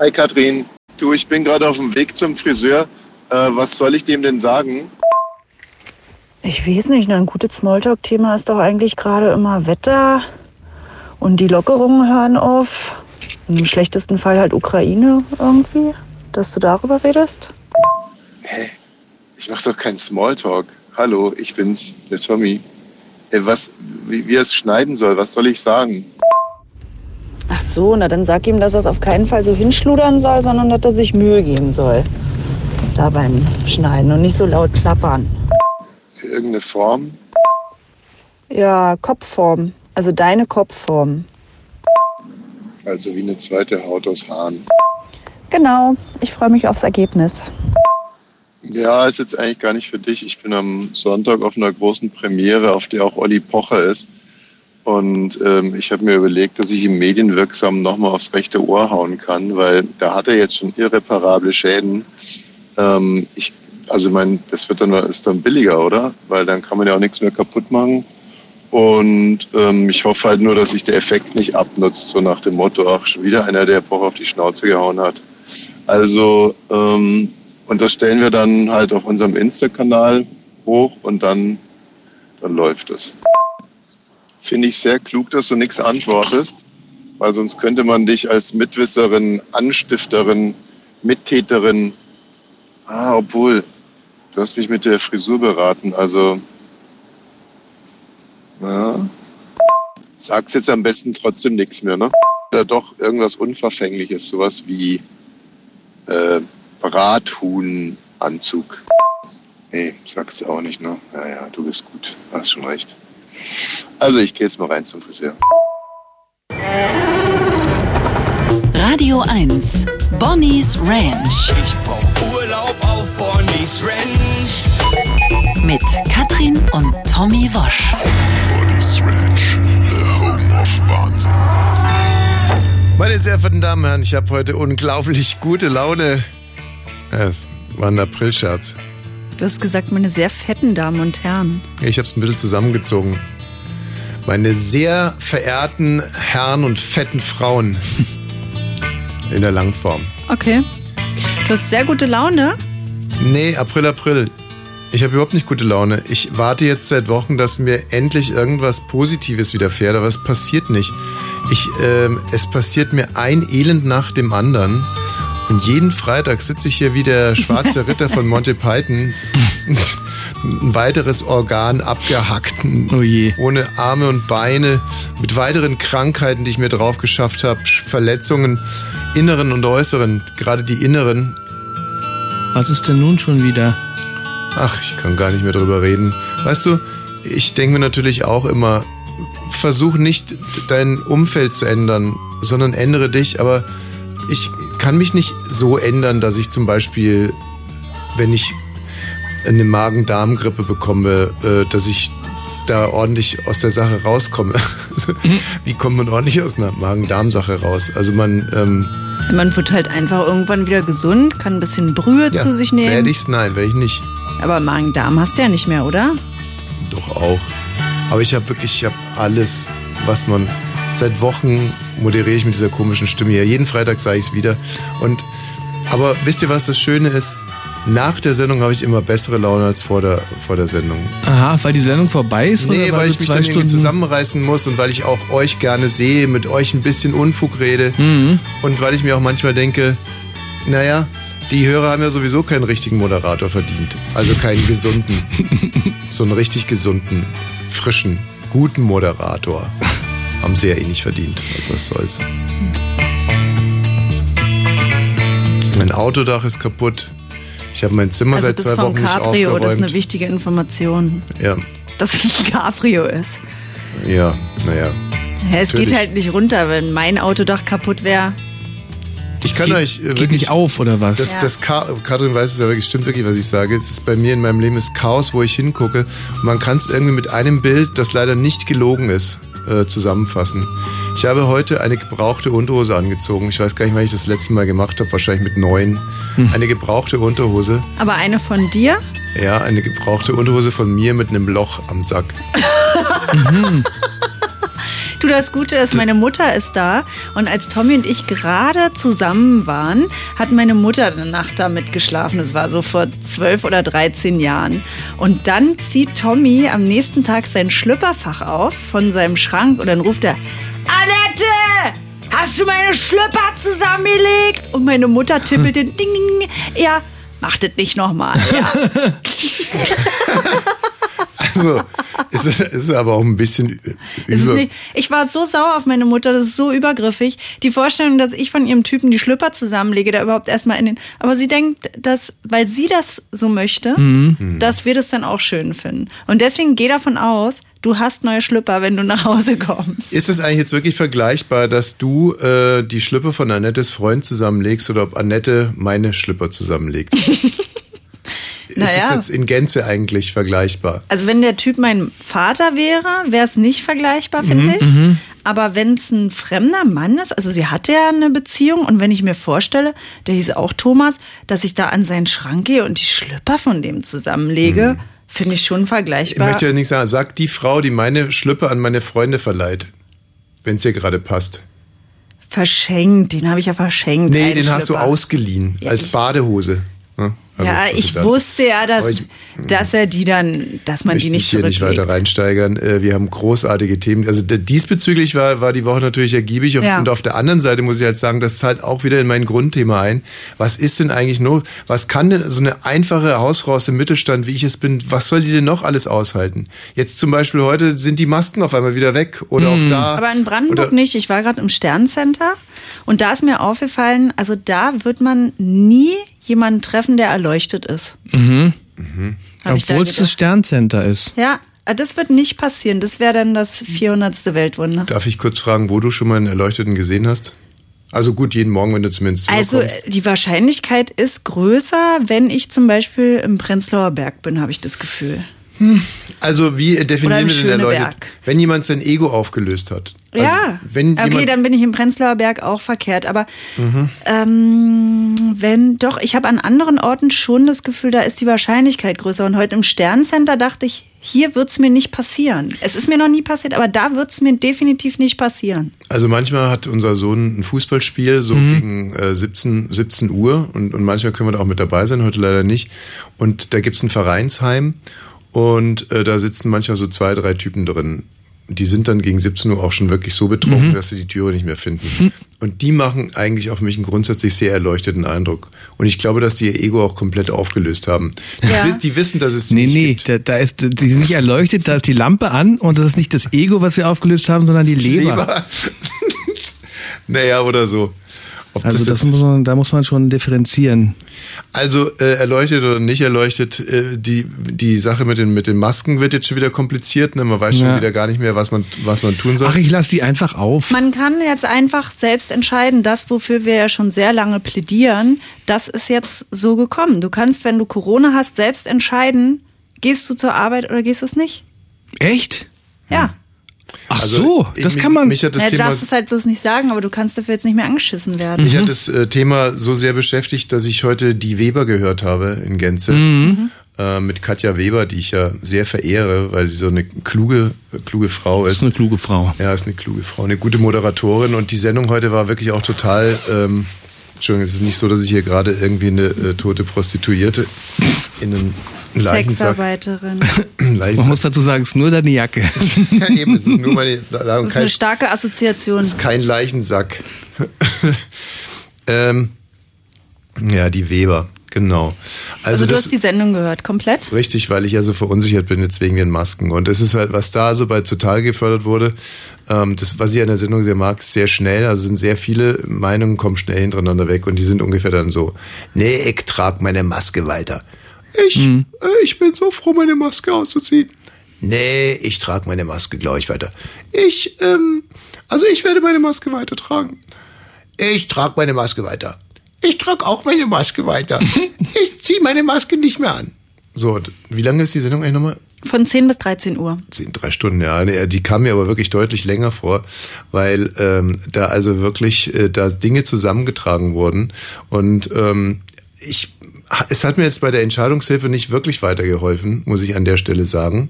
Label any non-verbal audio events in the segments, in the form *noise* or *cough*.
Hi Katrin, du, ich bin gerade auf dem Weg zum Friseur. Äh, was soll ich dem denn sagen? Ich weiß nicht, ne, ein gutes Smalltalk-Thema ist doch eigentlich gerade immer Wetter und die Lockerungen hören auf. Im schlechtesten Fall halt Ukraine irgendwie, dass du darüber redest. Hä? Ich mach doch keinen Smalltalk. Hallo, ich bin's, der Tommy. Ey, was, wie, wie er es schneiden soll, was soll ich sagen? Ach so, na dann sag ihm, dass er es auf keinen Fall so hinschludern soll, sondern dass er sich Mühe geben soll. Da beim Schneiden und nicht so laut klappern. Irgendeine Form? Ja, Kopfform. Also deine Kopfform. Also wie eine zweite Haut aus Haaren. Genau, ich freue mich aufs Ergebnis. Ja, ist jetzt eigentlich gar nicht für dich. Ich bin am Sonntag auf einer großen Premiere, auf der auch Olli Pocher ist. Und ähm, ich habe mir überlegt, dass ich ihm medienwirksam nochmal aufs rechte Ohr hauen kann, weil da hat er jetzt schon irreparable Schäden. Ähm, ich, also mein, das wird dann ist dann billiger, oder? Weil dann kann man ja auch nichts mehr kaputt machen. Und ähm, ich hoffe halt nur, dass sich der Effekt nicht abnutzt, so nach dem Motto, ach, schon wieder einer, der Pocher auf die Schnauze gehauen hat. Also, ähm, und das stellen wir dann halt auf unserem Insta-Kanal hoch und dann, dann läuft es. Finde ich sehr klug, dass du nichts antwortest, weil sonst könnte man dich als Mitwisserin, Anstifterin, Mittäterin, ah, obwohl, du hast mich mit der Frisur beraten, also, ja, sag's jetzt am besten trotzdem nichts mehr, ne? Oder doch irgendwas Unverfängliches, sowas wie äh, Brathuhnanzug. Nee, sagst du auch nicht, ne? Ja, ja, du bist gut, hast schon recht. Also ich gehe jetzt mal rein zum Friseur. Radio 1, Bonnie's Ranch Ich brauch Urlaub auf Bonnie's Ranch. mit Katrin und Tommy Wosch. Bonnie's Ranch, the home of Wahnsinn. Meine sehr verehrten Damen und Herren, ich habe heute unglaublich gute Laune. Es war ein Aprilscherz. Du hast gesagt, meine sehr fetten Damen und Herren. Ich habe es ein bisschen zusammengezogen. Meine sehr verehrten Herren und fetten Frauen *laughs* in der Langform. Okay. Du hast sehr gute Laune. Nee, April, April. Ich habe überhaupt nicht gute Laune. Ich warte jetzt seit Wochen, dass mir endlich irgendwas Positives widerfährt, aber es passiert nicht. Ich, ähm, es passiert mir ein Elend nach dem anderen. Und jeden Freitag sitze ich hier wie der schwarze Ritter von Monty Python. Ein weiteres Organ abgehackt. Oh je. Ohne Arme und Beine. Mit weiteren Krankheiten, die ich mir drauf geschafft habe. Verletzungen, inneren und äußeren. Gerade die inneren. Was ist denn nun schon wieder? Ach, ich kann gar nicht mehr drüber reden. Weißt du, ich denke mir natürlich auch immer, versuch nicht dein Umfeld zu ändern, sondern ändere dich. Aber ich kann mich nicht so ändern, dass ich zum Beispiel, wenn ich eine Magen-Darm-Grippe bekomme, äh, dass ich da ordentlich aus der Sache rauskomme. *laughs* Wie kommt man ordentlich aus einer Magen-Darm-Sache raus? Also man, ähm, Man wird halt einfach irgendwann wieder gesund, kann ein bisschen Brühe ja, zu sich nehmen. werde ich's? Nein, werde ich nicht. Aber Magen-Darm hast du ja nicht mehr, oder? Doch auch. Aber ich habe wirklich, ich habe alles, was man. Seit Wochen moderiere ich mit dieser komischen Stimme hier. Jeden Freitag sage ich es wieder. Und aber wisst ihr, was das Schöne ist? Nach der Sendung habe ich immer bessere Laune als vor der, vor der Sendung. Aha, weil die Sendung vorbei ist? Nee, oder weil du ich mich dann irgendwie Stunden zusammenreißen muss und weil ich auch euch gerne sehe, mit euch ein bisschen Unfug rede Mhm. und weil ich mir auch manchmal denke, naja, die Hörer haben ja sowieso keinen richtigen Moderator verdient. Also keinen gesunden. *laughs* so einen richtig gesunden, frischen, guten Moderator. Haben sie ja eh nicht verdient. Also was soll's. Mein Autodach ist kaputt. Ich habe mein Zimmer Also seit das zwei vom Wochen nicht Cabrio, das ist aufgeräumt. eine wichtige Information. ja, Dass es ein Cabrio ist. ja, naja. Ja, es Natürlich. geht halt nicht runter, wenn mein Autodach kaputt wäre. Ich kann geht, euch äh, geht wirklich nicht auf, oder was? Das, Ja. das Katrin weiß es ja wirklich, stimmt wirklich, was ich sage. Es ist bei mir in meinem Leben ist Chaos, wo ich hingucke. Und man kann es irgendwie mit einem Bild, das leider nicht gelogen ist, äh, zusammenfassen. Ich habe heute eine gebrauchte Unterhose angezogen. Ich weiß gar nicht, wann ich das letzte Mal gemacht habe, wahrscheinlich mit neun. Eine gebrauchte Unterhose. Aber eine von dir? Ja, eine gebrauchte Unterhose von mir mit einem Loch am Sack. *laughs* Du, das Gute ist, meine Mutter ist da und als Tommy und ich gerade zusammen waren, hat meine Mutter eine Nacht da mitgeschlafen. Das war so vor zwölf oder 13 Jahren. Und dann zieht Tommy am nächsten Tag sein Schlüpperfach auf von seinem Schrank und dann ruft er, Annette! Hast du meine Schlüpper zusammengelegt? Und meine Mutter tippelt den *laughs* Ding, Ding, Ding. Ja, mach das nicht nochmal. Ja. *laughs* Also, es ist, es ist aber auch ein bisschen über. nicht, ich war so sauer auf meine Mutter, das ist so übergriffig. Die Vorstellung, dass ich von ihrem Typen die Schlüpper zusammenlege, da überhaupt erstmal in den. Aber sie denkt, dass, weil sie das so möchte, dass wir das dann auch schön finden. Und deswegen geh davon aus, du hast neue Schlüpper, wenn du nach Hause kommst. Ist es eigentlich jetzt wirklich vergleichbar, dass du äh, die Schlüpper von Annettes Freund zusammenlegst oder ob Annette meine Schlüpper zusammenlegt? *laughs* Ist Naja. es jetzt in Gänze eigentlich vergleichbar? Also wenn der Typ mein Vater wäre, wäre es nicht vergleichbar, finde Mhm, ich. Aber wenn es ein fremder Mann ist, also sie hatte ja eine Beziehung und wenn ich mir vorstelle, der hieß auch Thomas, dass ich da an seinen Schrank gehe und die Schlüpper von dem zusammenlege, finde ich schon Mhm. Ich vergleichbar. möchte ja nicht sagen, sagt die Frau, die meine Schlüpper an meine Freunde verleiht, wenn es ihr gerade passt. verschenkt, den habe ich ja verschenkt. Nee, den hast du ausgeliehen Ja, als Badehose. Ja, also, ja, also ich das. wusste ja, dass, ich- dass er die dann, dass man die nicht hier nicht zurücklegt. weiter reinsteigern. Äh, Wir haben großartige Themen. Also diesbezüglich war, war die Woche natürlich ergiebig. Ja. Und auf der anderen Seite muss ich halt sagen, das zahlt auch wieder in mein Grundthema ein. Was ist denn eigentlich nur, was kann denn so eine einfache Hausfrau aus dem Mittelstand, wie ich es bin, was soll die denn noch alles aushalten? Jetzt zum Beispiel heute sind die Masken auf einmal wieder weg oder auch da. Aber in Brandenburg oder, nicht. Ich war gerade im Sterncenter und da ist mir aufgefallen, also da wird man nie jemanden treffen, der erleuchtet ist. Mhm. Da Obwohl es das. Sterncenter ist. Ja, äh, das wird nicht passieren. Das wäre dann das 400. Weltwunder. Darf ich kurz fragen, wo du schon mal einen Erleuchteten gesehen hast? Also gut, jeden Morgen, wenn du zu mir ins Zimmer Also kommst. äh, die Wahrscheinlichkeit ist größer, wenn ich zum Beispiel im Prenzlauer Berg bin, habe ich das Gefühl. Also wie definieren wir denn erleuchtet? Schöneberg. Wenn jemand sein Ego aufgelöst hat. Also, ja, Wenn okay, dann bin ich im Prenzlauer Berg auch verkehrt. Aber Mhm. ähm, wenn doch, ich habe an anderen Orten schon das Gefühl, da ist die Wahrscheinlichkeit größer. Und heute im Sterncenter dachte ich, hier wird's mir nicht passieren. Es ist mir noch nie passiert, aber da wird's mir definitiv nicht passieren. Also manchmal hat unser Sohn ein Fußballspiel so gegen äh, 17, 17 Uhr und, und manchmal können wir da auch mit dabei sein, heute leider nicht. Und da gibt's ein Vereinsheim und äh, da sitzen manchmal so zwei, drei Typen drin. Die sind dann gegen 17 Uhr auch schon wirklich so betrunken, dass sie die Türe nicht mehr finden. Und die machen eigentlich auf mich einen grundsätzlich sehr erleuchteten Eindruck. Und ich glaube, dass die ihr Ego auch komplett aufgelöst haben. Die, Ja. die wissen, dass es sie Nee, nicht nee, gibt. da, da ist, die sind nicht erleuchtet, da ist die Lampe an und das ist nicht das Ego, was sie aufgelöst haben, sondern die Leber. Leber. *laughs* naja, oder so. Ob Also das jetzt- muss man, da muss man schon differenzieren. Also äh, erleuchtet oder nicht erleuchtet, äh, die, die Sache mit den, mit den Masken wird jetzt schon wieder kompliziert. Ne? Man weiß schon Ja. wieder gar nicht mehr, was man, was man tun soll. Ach, ich lasse die einfach auf. Man kann jetzt einfach selbst entscheiden, das, wofür wir ja schon sehr lange plädieren, das ist jetzt so gekommen. Du kannst, wenn du Corona hast, selbst entscheiden, gehst du zur Arbeit oder gehst du es nicht. Echt? Ja. Ach Also, so, ich- das mich, kann man. Mich hat das ja, du Thema, darfst es halt bloß nicht sagen, aber du kannst dafür jetzt nicht mehr angeschissen werden. mich hat das äh, Thema so sehr beschäftigt, dass ich heute die Weber gehört habe in Gänze. Mhm. Äh, mit Katja Weber, die ich ja sehr verehre, weil sie so eine kluge, kluge Frau Das ist. ist eine kluge Frau. Ja, ist eine kluge Frau, eine gute Moderatorin und die Sendung heute war wirklich auch total. Ähm, Entschuldigung, es ist nicht so, dass ich hier gerade irgendwie eine äh, tote Prostituierte in einen Leichensack. Sexarbeiterin. *clears throat* Man Leichensack. muss dazu sagen, es ist nur deine Jacke. *laughs* ja, eben, es ist nur meine. Es ist Das ist eine starke Assoziation. es ist kein Leichensack. *laughs* ähm, ja, die Weber, genau. Also, Also du das, hast die Sendung gehört, komplett? Richtig, weil ich ja so verunsichert bin jetzt wegen den Masken. Und es ist halt, was da so bei Total gefördert wurde, ähm, das, was ich an der Sendung sehr mag, ist sehr schnell. Also sind sehr viele Meinungen kommen schnell hintereinander weg und die sind ungefähr dann so, nee, ich trag meine Maske weiter. Ich, äh, ich bin so froh, meine Maske auszuziehen. Nee, ich trage meine Maske, glaube ich, weiter. Ich, ähm, also ich werde meine Maske weiter tragen. Ich trage meine Maske weiter. Ich trage auch meine Maske weiter. *laughs* ich ziehe meine Maske nicht mehr an. So, und wie lange ist die Sendung eigentlich nochmal? Von 10 bis 13 Uhr. Zehn, drei Stunden, ja. Nee, Die kam mir aber wirklich deutlich länger vor, weil ähm, da also wirklich äh, da Dinge zusammengetragen wurden. Und ähm, ich, es hat mir jetzt bei der Entscheidungshilfe nicht wirklich weitergeholfen, muss ich an der Stelle sagen.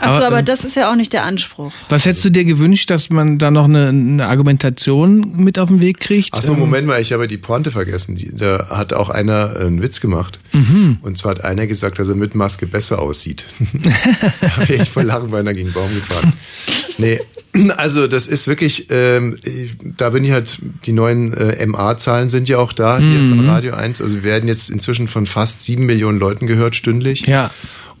Achso, Aber, aber, ähm, das ist ja auch nicht der Anspruch. Was hättest du dir gewünscht, dass man da noch eine, eine Argumentation mit auf den Weg kriegt? Achso, Ähm, Moment mal, ich habe die Pointe vergessen. Da hat auch einer einen Witz gemacht. Mhm. Und zwar hat einer gesagt, dass er mit Maske besser aussieht. *laughs* da habe ich voll lachen, weil er gegen den Baum gefahren. Nee, *clears throat* also das ist wirklich, ähm, da bin ich halt, die neuen äh, MA-Zahlen sind ja auch da, hier von Radio 1. Also wir werden jetzt inzwischen von fast sieben Millionen Leuten gehört stündlich. Ja.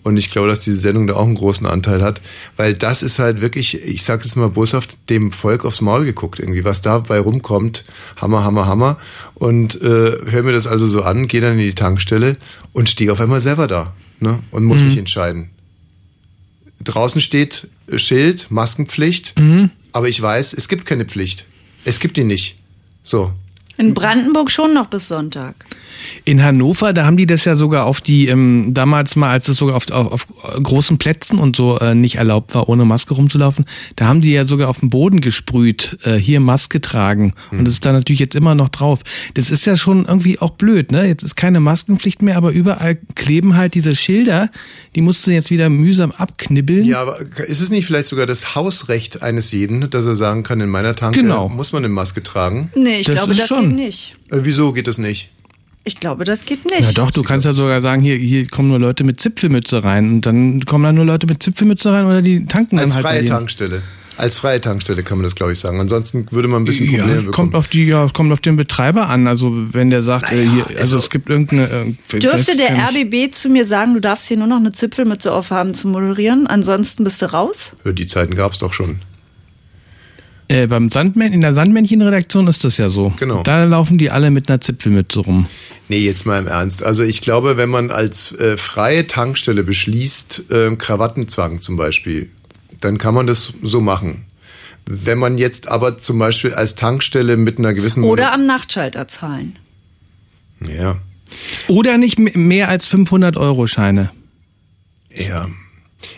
Und ich glaube, dass diese Sendung da auch einen großen Anteil hat, weil das ist halt wirklich, ich sage jetzt mal boshaft, dem Volk aufs Maul geguckt irgendwie, was dabei rumkommt, Hammer, Hammer, Hammer. Und äh, höre mir das also so an, gehe dann in die Tankstelle und stehe auf einmal selber da ne? und muss mich entscheiden. Draußen steht Schild, Maskenpflicht, aber ich weiß, es gibt keine Pflicht. Es gibt die nicht. So. In Brandenburg schon noch bis Sonntag. In Hannover, da haben die das ja sogar auf die, ähm, damals mal, als es sogar auf, auf, auf großen Plätzen und so äh, nicht erlaubt war, ohne Maske rumzulaufen, da haben die ja sogar auf den Boden gesprüht, äh, hier Maske tragen. Und das ist da natürlich jetzt immer noch drauf. Das ist ja schon irgendwie auch blöd, ne? Jetzt ist keine Maskenpflicht mehr, aber überall kleben halt diese Schilder, die musst du jetzt wieder mühsam abknibbeln. Ja, aber ist es nicht vielleicht sogar das Hausrecht eines jeden, dass er sagen kann, in meiner Tanke Genau. muss man eine Maske tragen? Nee, ich Das glaube, das schon. geht nicht. Äh, wieso geht das nicht? Ich glaube, das geht nicht. Ja doch, du kannst ja sogar sagen, hier, hier kommen nur Leute mit Zipfelmütze rein und dann kommen da nur Leute mit Zipfelmütze rein oder die tanken Als dann halt bei freie. Tankstelle. Als freie Tankstelle kann man das, glaube ich, sagen. Ansonsten würde man ein bisschen Ja, Probleme es bekommen. kommt auf die, ja, kommt auf den Betreiber an. Also wenn der sagt, äh, hier, also, also- es gibt irgendeine. Äh, Dürfte der. RBB zu mir sagen, du darfst hier nur noch eine Zipfelmütze aufhaben zu moderieren, ansonsten bist du raus? Ja, Die Zeiten gab es doch schon. Äh, beim Sandmän in der Sandmännchen-Redaktion ist das ja so. Genau. Da laufen die alle mit einer Zipfelmütze rum. Nee, jetzt mal im Ernst. Also ich glaube, wenn man als äh, freie Tankstelle beschließt, äh, Krawattenzwang zum Beispiel, dann kann man das so machen. Wenn man jetzt aber zum Beispiel als Tankstelle mit einer gewissen... Oder am Nachtschalter zahlen. Ja, Oder nicht mehr als 500 Euro Scheine. Ja.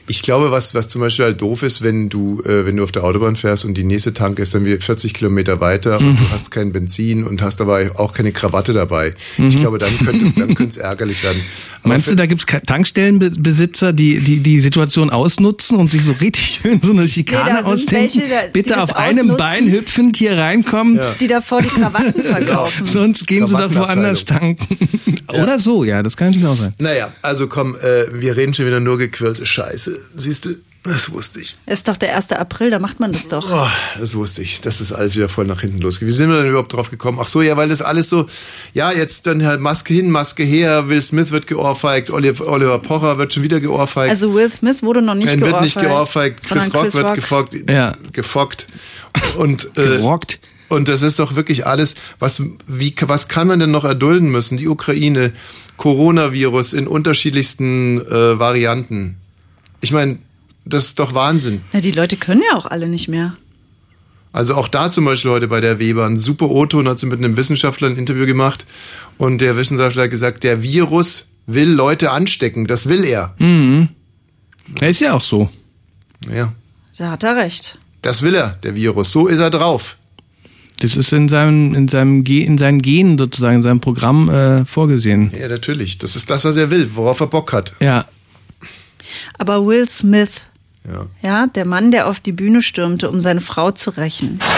Ich glaube, was, was zum Beispiel halt doof ist, wenn du, äh, wenn du auf der Autobahn fährst und die nächste Tanke ist dann wie 40 Kilometer weiter und du hast kein Benzin und hast aber auch keine Krawatte dabei. Ich glaube, dann könnte es, dann *laughs* könnte es ärgerlich werden. Aber Meinst du, da gibt es Tankstellenbesitzer, die, die die Situation ausnutzen und sich so richtig *laughs* schön so eine Schikane Nee, ausdenken? welche, da- die Bitte auf einem. Bein hüpfend hier reinkommen. Die davor die Krawatten *laughs* verkaufen. Sonst gehen sie doch woanders tanken. Oder so, ja, das kann natürlich auch sein. Naja, also komm, äh, wir reden schon wieder nur gequirlte Scheiße. Siehst du, das wusste ich. Ist doch der 1. April, da macht man das doch. Oh, das wusste ich. Das ist alles wieder voll nach hinten losgeht. Wie sind wir denn überhaupt drauf gekommen? Ach so, ja, weil das alles so, ja, jetzt dann halt Maske hin, Maske her, Will Smith wird geohrfeigt, Oliver, Oliver Pocher wird schon wieder geohrfeigt. Also Will Smith wurde noch nicht Nein, geohrfeigt. wird nicht geohrfeigt, Chris Rock Chris wird Rock. gefockt, Ja. gefockt. Und, äh, Gerockt. und das ist doch wirklich alles, was, wie, was kann man denn noch erdulden müssen? Die Ukraine, Coronavirus in unterschiedlichsten äh, Varianten. Ich meine, das ist doch Wahnsinn. Na, die Leute können ja auch alle nicht mehr. Also auch da zum Beispiel heute bei der Weber, ein super O-Ton hat sie mit einem Wissenschaftler ein Interview gemacht und der Wissenschaftler hat gesagt, der Virus will Leute anstecken, das will er. Ja, ist ja auch so. Ja, Da hat er recht. das will er, der Virus, so ist er drauf. Das ist in seinem, in seinem Ge in seinen Genen sozusagen, in seinem Programm äh, vorgesehen. Ja, natürlich, das ist das, was er will, worauf er Bock hat. Ja. Aber Will Smith, Ja. ja, der Mann, der auf die Bühne stürmte, um seine Frau zu rächen. *laughs*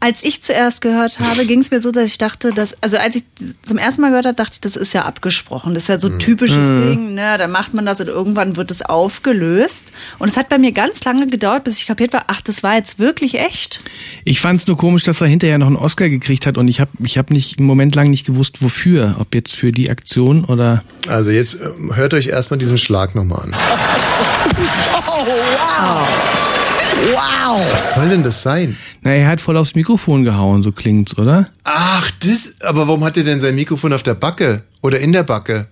Als ich zuerst gehört habe, ging es mir so, dass ich dachte, dass, also als ich zum ersten Mal gehört habe, dachte ich, das ist ja abgesprochen. Das ist ja so ein typisches Ding, ne? Da macht man das und irgendwann wird es aufgelöst. Und es hat bei mir ganz lange gedauert, bis ich kapiert war, ach, das war jetzt wirklich echt. Ich fand es nur komisch, dass er hinterher noch einen Oscar gekriegt hat und ich habe ich hab nicht einen Moment lang nicht gewusst, wofür. Ob jetzt für die Aktion oder. Also jetzt ähm, hört euch erstmal diesen Schlag nochmal an. *laughs* Wow! Was soll denn das sein? Na, er hat voll aufs Mikrofon gehauen, so klingt's, oder? Ach, das, aber warum hat er denn sein Mikrofon auf der Backe oder in der Backe?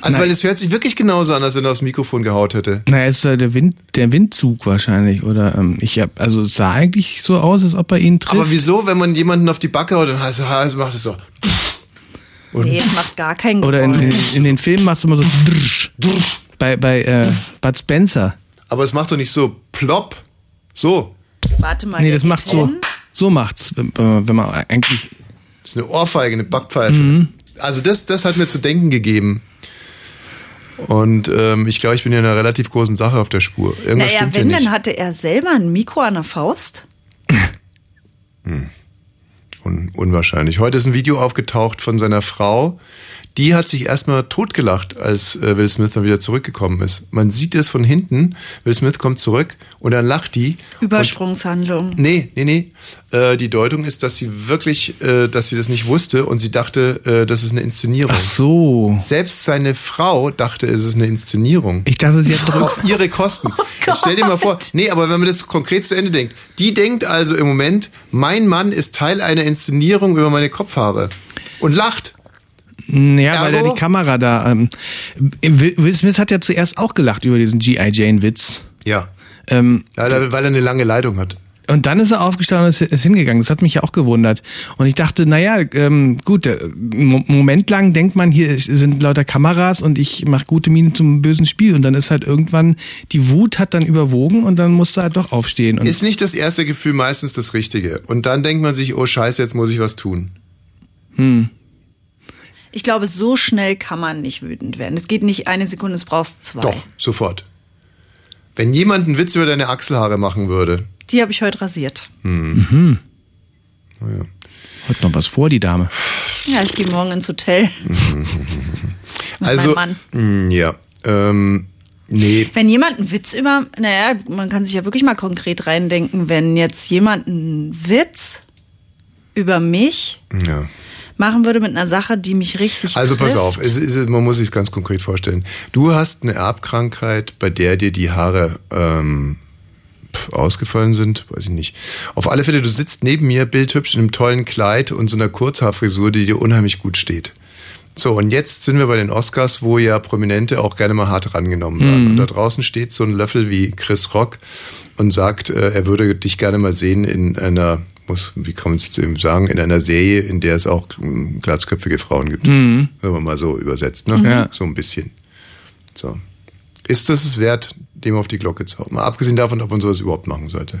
Also, Nein. weil es hört sich wirklich genauso an, als wenn er aufs Mikrofon gehaut hätte. Na, ist äh, der Wind, der Windzug wahrscheinlich, oder? Ähm, ich hab, also es sah eigentlich so aus, als ob er ihn trifft. Aber wieso, wenn man jemanden auf die Backe haut, dann heißt es, also macht es so. Und Nee, es macht gar keinen Oder in, in, in den Filmen macht es immer so *laughs* bei, bei äh, Bud Spencer. Aber es macht doch nicht so plopp. So. Warte mal. Nee, das macht so. so macht's, wenn, man eigentlich. Das ist eine Ohrfeige, eine Backpfeife. Mhm. Also das, das hat mir zu denken gegeben. Und ähm, ich glaube, ich bin ja in einer relativ großen Sache auf der Spur. Irgendwas Naja, stimmt wenn, hier nicht. dann hatte er selber ein Mikro an der Faust. Un unwahrscheinlich. Heute ist ein Video aufgetaucht von seiner Frau. Die hat sich erstmal totgelacht, als äh, Will Smith dann wieder zurückgekommen ist. Man sieht es von hinten. Will Smith kommt zurück und dann lacht die. Übersprungshandlung. Nee, nee, nee. Äh, die Deutung ist, dass sie wirklich, äh, dass sie das nicht wusste und sie dachte, äh, das ist eine Inszenierung. Ach so. Selbst seine Frau dachte, es ist eine Inszenierung. Ich dachte, sie hat auf ihre Kosten. Jetzt stell dir mal vor, nee, aber wenn man das konkret zu Ende denkt, die denkt also im Moment, mein Mann ist Teil einer Inszenierung über meine Kopfhaare und lacht. Ja, weil er Ergo? die Kamera da. Ähm, Will Smith hat ja zuerst auch gelacht über diesen G.I. Jane-Witz. Ja. Ähm, Weil er, weil er eine lange Leitung hat. Und dann ist er aufgestanden und ist, hingegangen. Das hat mich ja auch gewundert. Und ich dachte, naja, ähm, gut, äh, Mo- Moment lang denkt man, hier sind lauter Kameras und ich mache gute Mienen zum bösen Spiel. Und dann ist halt irgendwann, die Wut hat dann überwogen und dann musste er halt doch aufstehen. Und Ist nicht das erste Gefühl meistens das Richtige. Und dann denkt man sich, oh scheiße, jetzt muss ich was tun. hm. Ich glaube, so schnell kann man nicht wütend werden. Es geht nicht eine Sekunde, es brauchst zwei. Doch, sofort. Wenn jemand einen Witz über deine Achselhaare machen würde. Die habe ich heute rasiert. Hm. Mhm. Oh ja. Hat noch was vor, die Dame. Ja, ich gehe morgen ins Hotel. *laughs* Mit Also, meinem mh, ja, ähm, nee, Wenn jemand einen Witz über, naja, man kann sich ja wirklich mal konkret reindenken, wenn jetzt jemand einen Witz über mich ja. Machen würde mit einer Sache, die mich richtig Also pass trifft. auf, es ist, man muss sich ganz konkret vorstellen. Du hast eine Erbkrankheit, bei der dir die Haare ähm, ausgefallen sind, weiß ich nicht. Auf alle Fälle, du sitzt neben mir, bildhübsch in einem tollen Kleid und so einer Kurzhaarfrisur, die dir unheimlich gut steht. So, und jetzt sind wir bei den Oscars, wo ja Prominente auch gerne mal hart rangenommen werden. Mhm. Und da draußen steht so ein Löffel wie Chris Rock und sagt, äh, er würde dich gerne mal sehen in einer, muss, wie kann man es jetzt eben sagen, in einer Serie, in der es auch ähm, glatzköpfige Frauen gibt. Mhm. Wenn man mal so übersetzt, ne? Mhm. Ja. So ein bisschen. So. Ist das es wert, dem auf die Glocke zu hauen? Mal abgesehen davon, ob man sowas überhaupt machen sollte.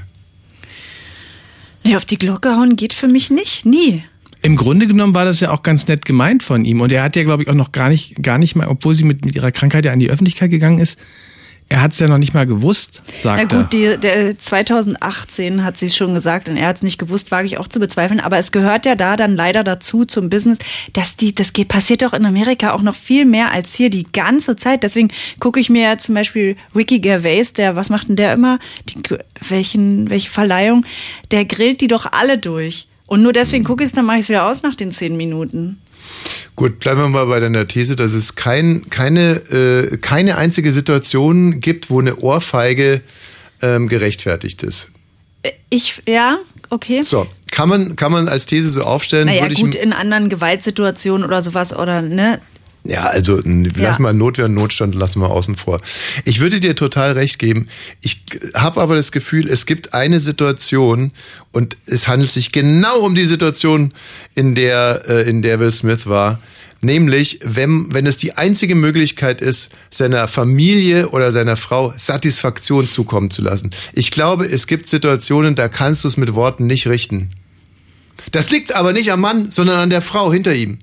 Nee, auf die Glocke hauen geht für mich nicht. Nie. Im Grunde genommen war das ja auch ganz nett gemeint von ihm. Und er hat ja, glaube ich, auch noch gar nicht, gar nicht mal, obwohl sie mit, mit ihrer Krankheit ja an die Öffentlichkeit gegangen ist, er hat es ja noch nicht mal gewusst, sagt Na gut, er. die, der 2018 hat sie es schon gesagt und er hat es nicht gewusst, wage ich auch zu bezweifeln. Aber es gehört ja da dann leider dazu zum Business, dass die, das geht, passiert doch in Amerika auch noch viel mehr als hier die ganze Zeit. Deswegen gucke ich mir ja zum Beispiel Ricky Gervais, der, was macht denn der immer? Die, welchen, welche Verleihung? Der grillt die doch alle durch. Und nur deswegen gucke ich es, dann mache ich es wieder aus nach den zehn Minuten. Gut, bleiben wir mal bei deiner These, dass es kein, keine, äh, keine einzige Situation gibt, wo eine Ohrfeige ähm, gerechtfertigt ist. Ich, ja, okay. So, kann man, kann man als These so aufstellen, Naja, würde ich. gut, in anderen Gewaltsituationen oder sowas oder, ne? Ja, also lass Ja. mal Notwehr und Notstand lassen wir außen vor. Ich würde dir total recht geben. Ich habe aber das Gefühl, es gibt eine Situation und es handelt sich genau um die Situation, in der äh, in der Will Smith war. Nämlich, wenn, wenn es die einzige Möglichkeit ist, seiner Familie oder seiner Frau Satisfaktion zukommen zu lassen. Ich glaube, es gibt Situationen, da kannst du es mit Worten nicht richten. Das liegt aber nicht am Mann, sondern an der Frau hinter ihm.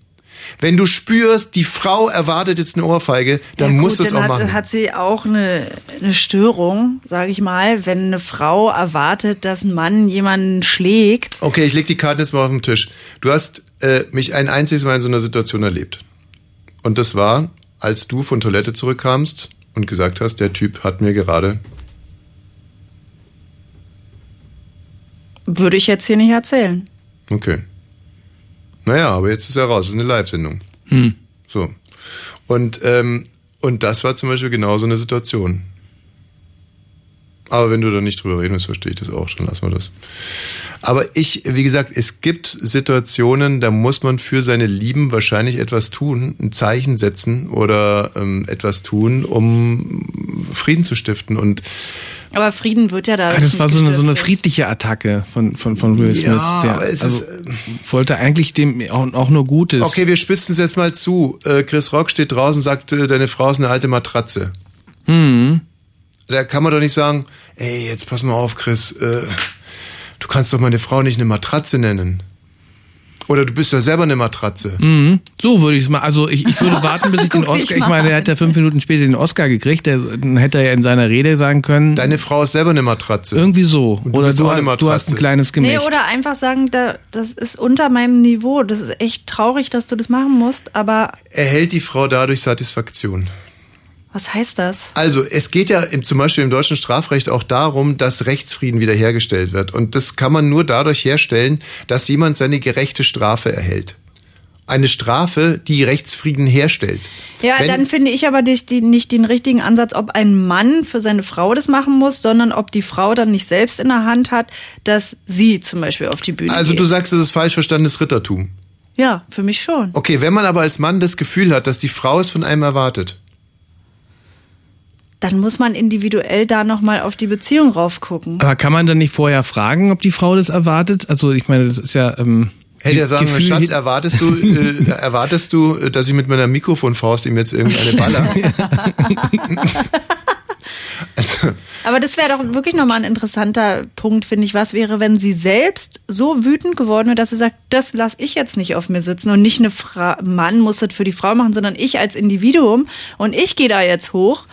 Wenn du spürst, die Frau erwartet jetzt eine Ohrfeige, dann Ja, gut, es auch hat, machen. hat sie auch eine, eine Störung, sage ich mal, wenn eine Frau erwartet, dass ein Mann jemanden schlägt. Okay, ich leg die Karten jetzt mal auf den Tisch. Du hast äh, mich ein einziges Mal in so einer Situation erlebt. Und das war, als du von Toilette zurückkamst und gesagt hast, der Typ hat mir gerade. Würde ich jetzt hier nicht erzählen. Okay. Naja, aber jetzt ist er raus. Das ist eine Live-Sendung. Hm. So. Und, ähm, und das war zum Beispiel genau so eine Situation. Aber wenn du da nicht drüber reden willst, verstehe ich das auch, dann lassen wir das. Aber ich, wie gesagt, es gibt Situationen, da muss man für seine Lieben wahrscheinlich etwas tun, ein Zeichen setzen oder ähm, etwas tun, um Frieden zu stiften. Und Aber Frieden wird ja da. Ah, das war so eine, so eine friedliche Attacke von, von, von Will Smith. Ja, der aber es also, ist, wollte eigentlich dem auch, auch nur Gutes. Okay, wir spitzen es jetzt mal zu. Äh, Chris Rock steht draußen und sagt, äh, deine Frau ist eine alte Matratze. Hm. Da kann man doch nicht sagen, ey, jetzt pass mal auf, Chris, äh, du kannst doch meine Frau nicht eine Matratze nennen. Oder du bist ja selber eine Matratze. Mhm. So würde ich es mal. Also ich, ich würde *laughs* warten, bis ich den Oscar. Ich meine, er hat ja fünf Minuten später den Oscar gekriegt. Der, dann hätte er ja in seiner Rede sagen können. Deine Frau ist selber eine Matratze. irgendwie so. Und du Oder bist du, auch eine hast- du hast Matratze. ein kleines Gemächt. Nee, oder einfach sagen, da, das ist unter meinem Niveau. Das ist echt traurig, dass du das machen musst, aber Erhält die Frau dadurch Satisfaktion? Was heißt das? Also, es geht ja im, zum Beispiel im deutschen Strafrecht auch darum, dass Rechtsfrieden wiederhergestellt wird. Und das kann man nur dadurch herstellen, dass jemand seine gerechte Strafe erhält. Eine Strafe, die Rechtsfrieden herstellt. Ja, Wenn- dann finde ich aber nicht, nicht den richtigen Ansatz, ob ein Mann für seine Frau das machen muss, sondern ob die Frau dann nicht selbst in der Hand hat, dass sie zum Beispiel auf die Bühne Also geht. du sagst, das ist falsch verstandenes Rittertum. ja, für mich schon. Okay, wenn man aber als Mann das Gefühl hat, dass die Frau es von einem erwartet, Dann muss man individuell da nochmal auf die Beziehung raufgucken. Aber kann man dann nicht vorher fragen, ob die Frau das erwartet? Also ich meine, das ist ja. Ähm, Hey, der sagen, Gefühl- Schatz, erwartest du, äh, *laughs* erwartest du, äh, dass ich mit meiner Mikrofonfaust ihm jetzt irgendeine baller? *laughs* *laughs* also, Aber das wäre doch wirklich nochmal ein interessanter Punkt, finde ich. Was wäre, wenn sie selbst so wütend geworden wäre, dass sie sagt, das lasse ich jetzt nicht auf mir sitzen und nicht eine Fra Mann muss das für die Frau machen, sondern ich als Individuum und ich gehe da jetzt hoch.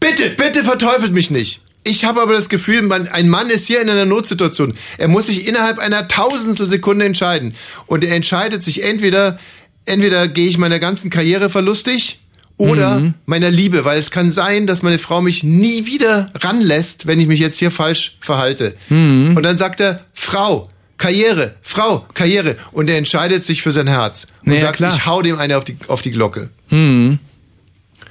bitte, bitte verteufelt mich nicht. Ich habe aber das Gefühl, man, ein Mann ist hier in einer Notsituation. Er muss sich innerhalb einer Tausendstel Sekunde entscheiden. Und er entscheidet sich entweder, entweder gehe ich meiner ganzen Karriere verlustig oder meiner Liebe, weil es kann sein, dass meine Frau mich nie wieder ranlässt, wenn ich mich jetzt hier falsch verhalte. Und dann sagt er, Frau, Karriere, Frau, Karriere. Und er entscheidet sich für sein Herz. Und Naja, sagt, klar. ich hau dem eine auf die, auf die Glocke.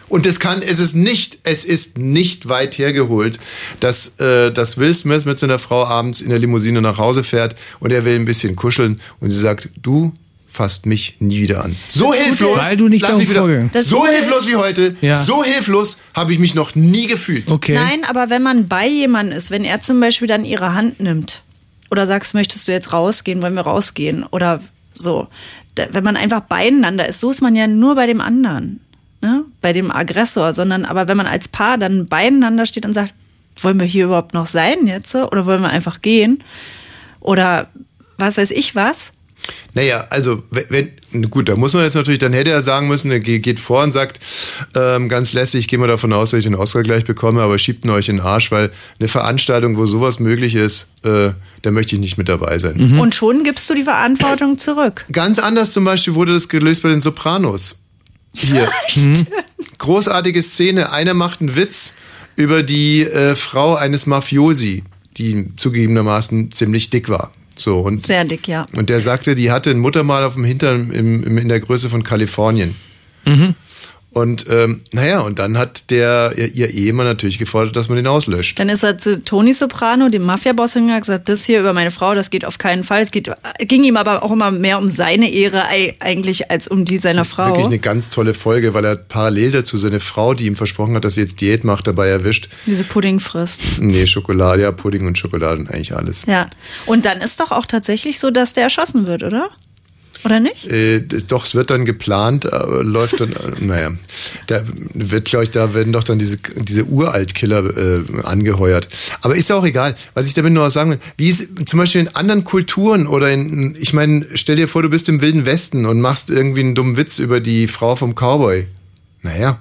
Und es kann, es ist nicht, es ist nicht weit hergeholt, dass, äh, dass Will Smith mit seiner Frau abends in der Limousine nach Hause fährt und er will ein bisschen kuscheln und sie sagt, du fasst mich nie wieder an. So hilflos, Weil du nicht lass darauf mich wieder- vorgegangen. Das so hilflos ist- wie heute, Ja. so hilflos habe ich mich noch nie gefühlt. okay. Nein, aber wenn man bei jemandem ist, wenn er zum Beispiel dann ihre Hand nimmt oder sagst, möchtest du jetzt rausgehen, wollen wir rausgehen oder so. Da, wenn man einfach beieinander ist, so ist man ja nur bei dem anderen, ne? bei dem Aggressor, sondern aber wenn man als Paar dann beieinander steht und sagt, wollen wir hier überhaupt noch sein jetzt oder wollen wir einfach gehen oder was weiß ich was, Naja, also wenn, gut, da muss man jetzt natürlich, dann hätte er sagen müssen, er ge- geht vor und sagt, ähm, ganz lässig, ich gehe mal davon aus, dass ich den Oscar gleich bekomme, aber schiebt ihn euch in den Arsch, weil eine Veranstaltung, wo sowas möglich ist, äh, da möchte ich nicht mit dabei sein. und schon gibst du die Verantwortung zurück. Ganz anders zum Beispiel wurde das gelöst bei den Sopranos. Hier. *laughs* Mhm. Großartige Szene. Einer macht einen Witz über die äh, Frau eines Mafiosi, die zugegebenermaßen ziemlich dick war. So, und, Sehr dick, ja. und der sagte, die hatte ein Muttermal auf dem Hintern im, im, in der Größe von Kalifornien. Und ähm, naja, und dann hat der ihr, ihr Ehemann natürlich gefordert, dass man den auslöscht. Dann ist er zu Tony Soprano, dem Mafia-Boss, hingegangen und gesagt, das hier über meine Frau, das geht auf keinen Fall. Es geht, ging ihm aber auch immer mehr um seine Ehre ei- eigentlich als um die seiner Frau. Wirklich eine ganz tolle Folge, weil er parallel dazu seine Frau, die ihm versprochen hat, dass sie jetzt Diät macht, dabei erwischt. Diese Pudding frisst. Nee, Schokolade, ja, Pudding und Schokolade und eigentlich alles. Ja. Und dann ist doch auch tatsächlich so, dass der erschossen wird, oder? Oder nicht? Äh, doch, es wird dann geplant, aber läuft dann, *laughs* äh, naja, da wird, glaube ich, da werden doch dann diese, diese Uraltkiller äh, angeheuert. Aber ist ja auch egal. Was ich damit nur sagen will, wie es zum Beispiel in anderen Kulturen oder in, ich meine, stell dir vor, du bist im Wilden Westen und machst irgendwie einen dummen Witz über die Frau vom Cowboy. Naja,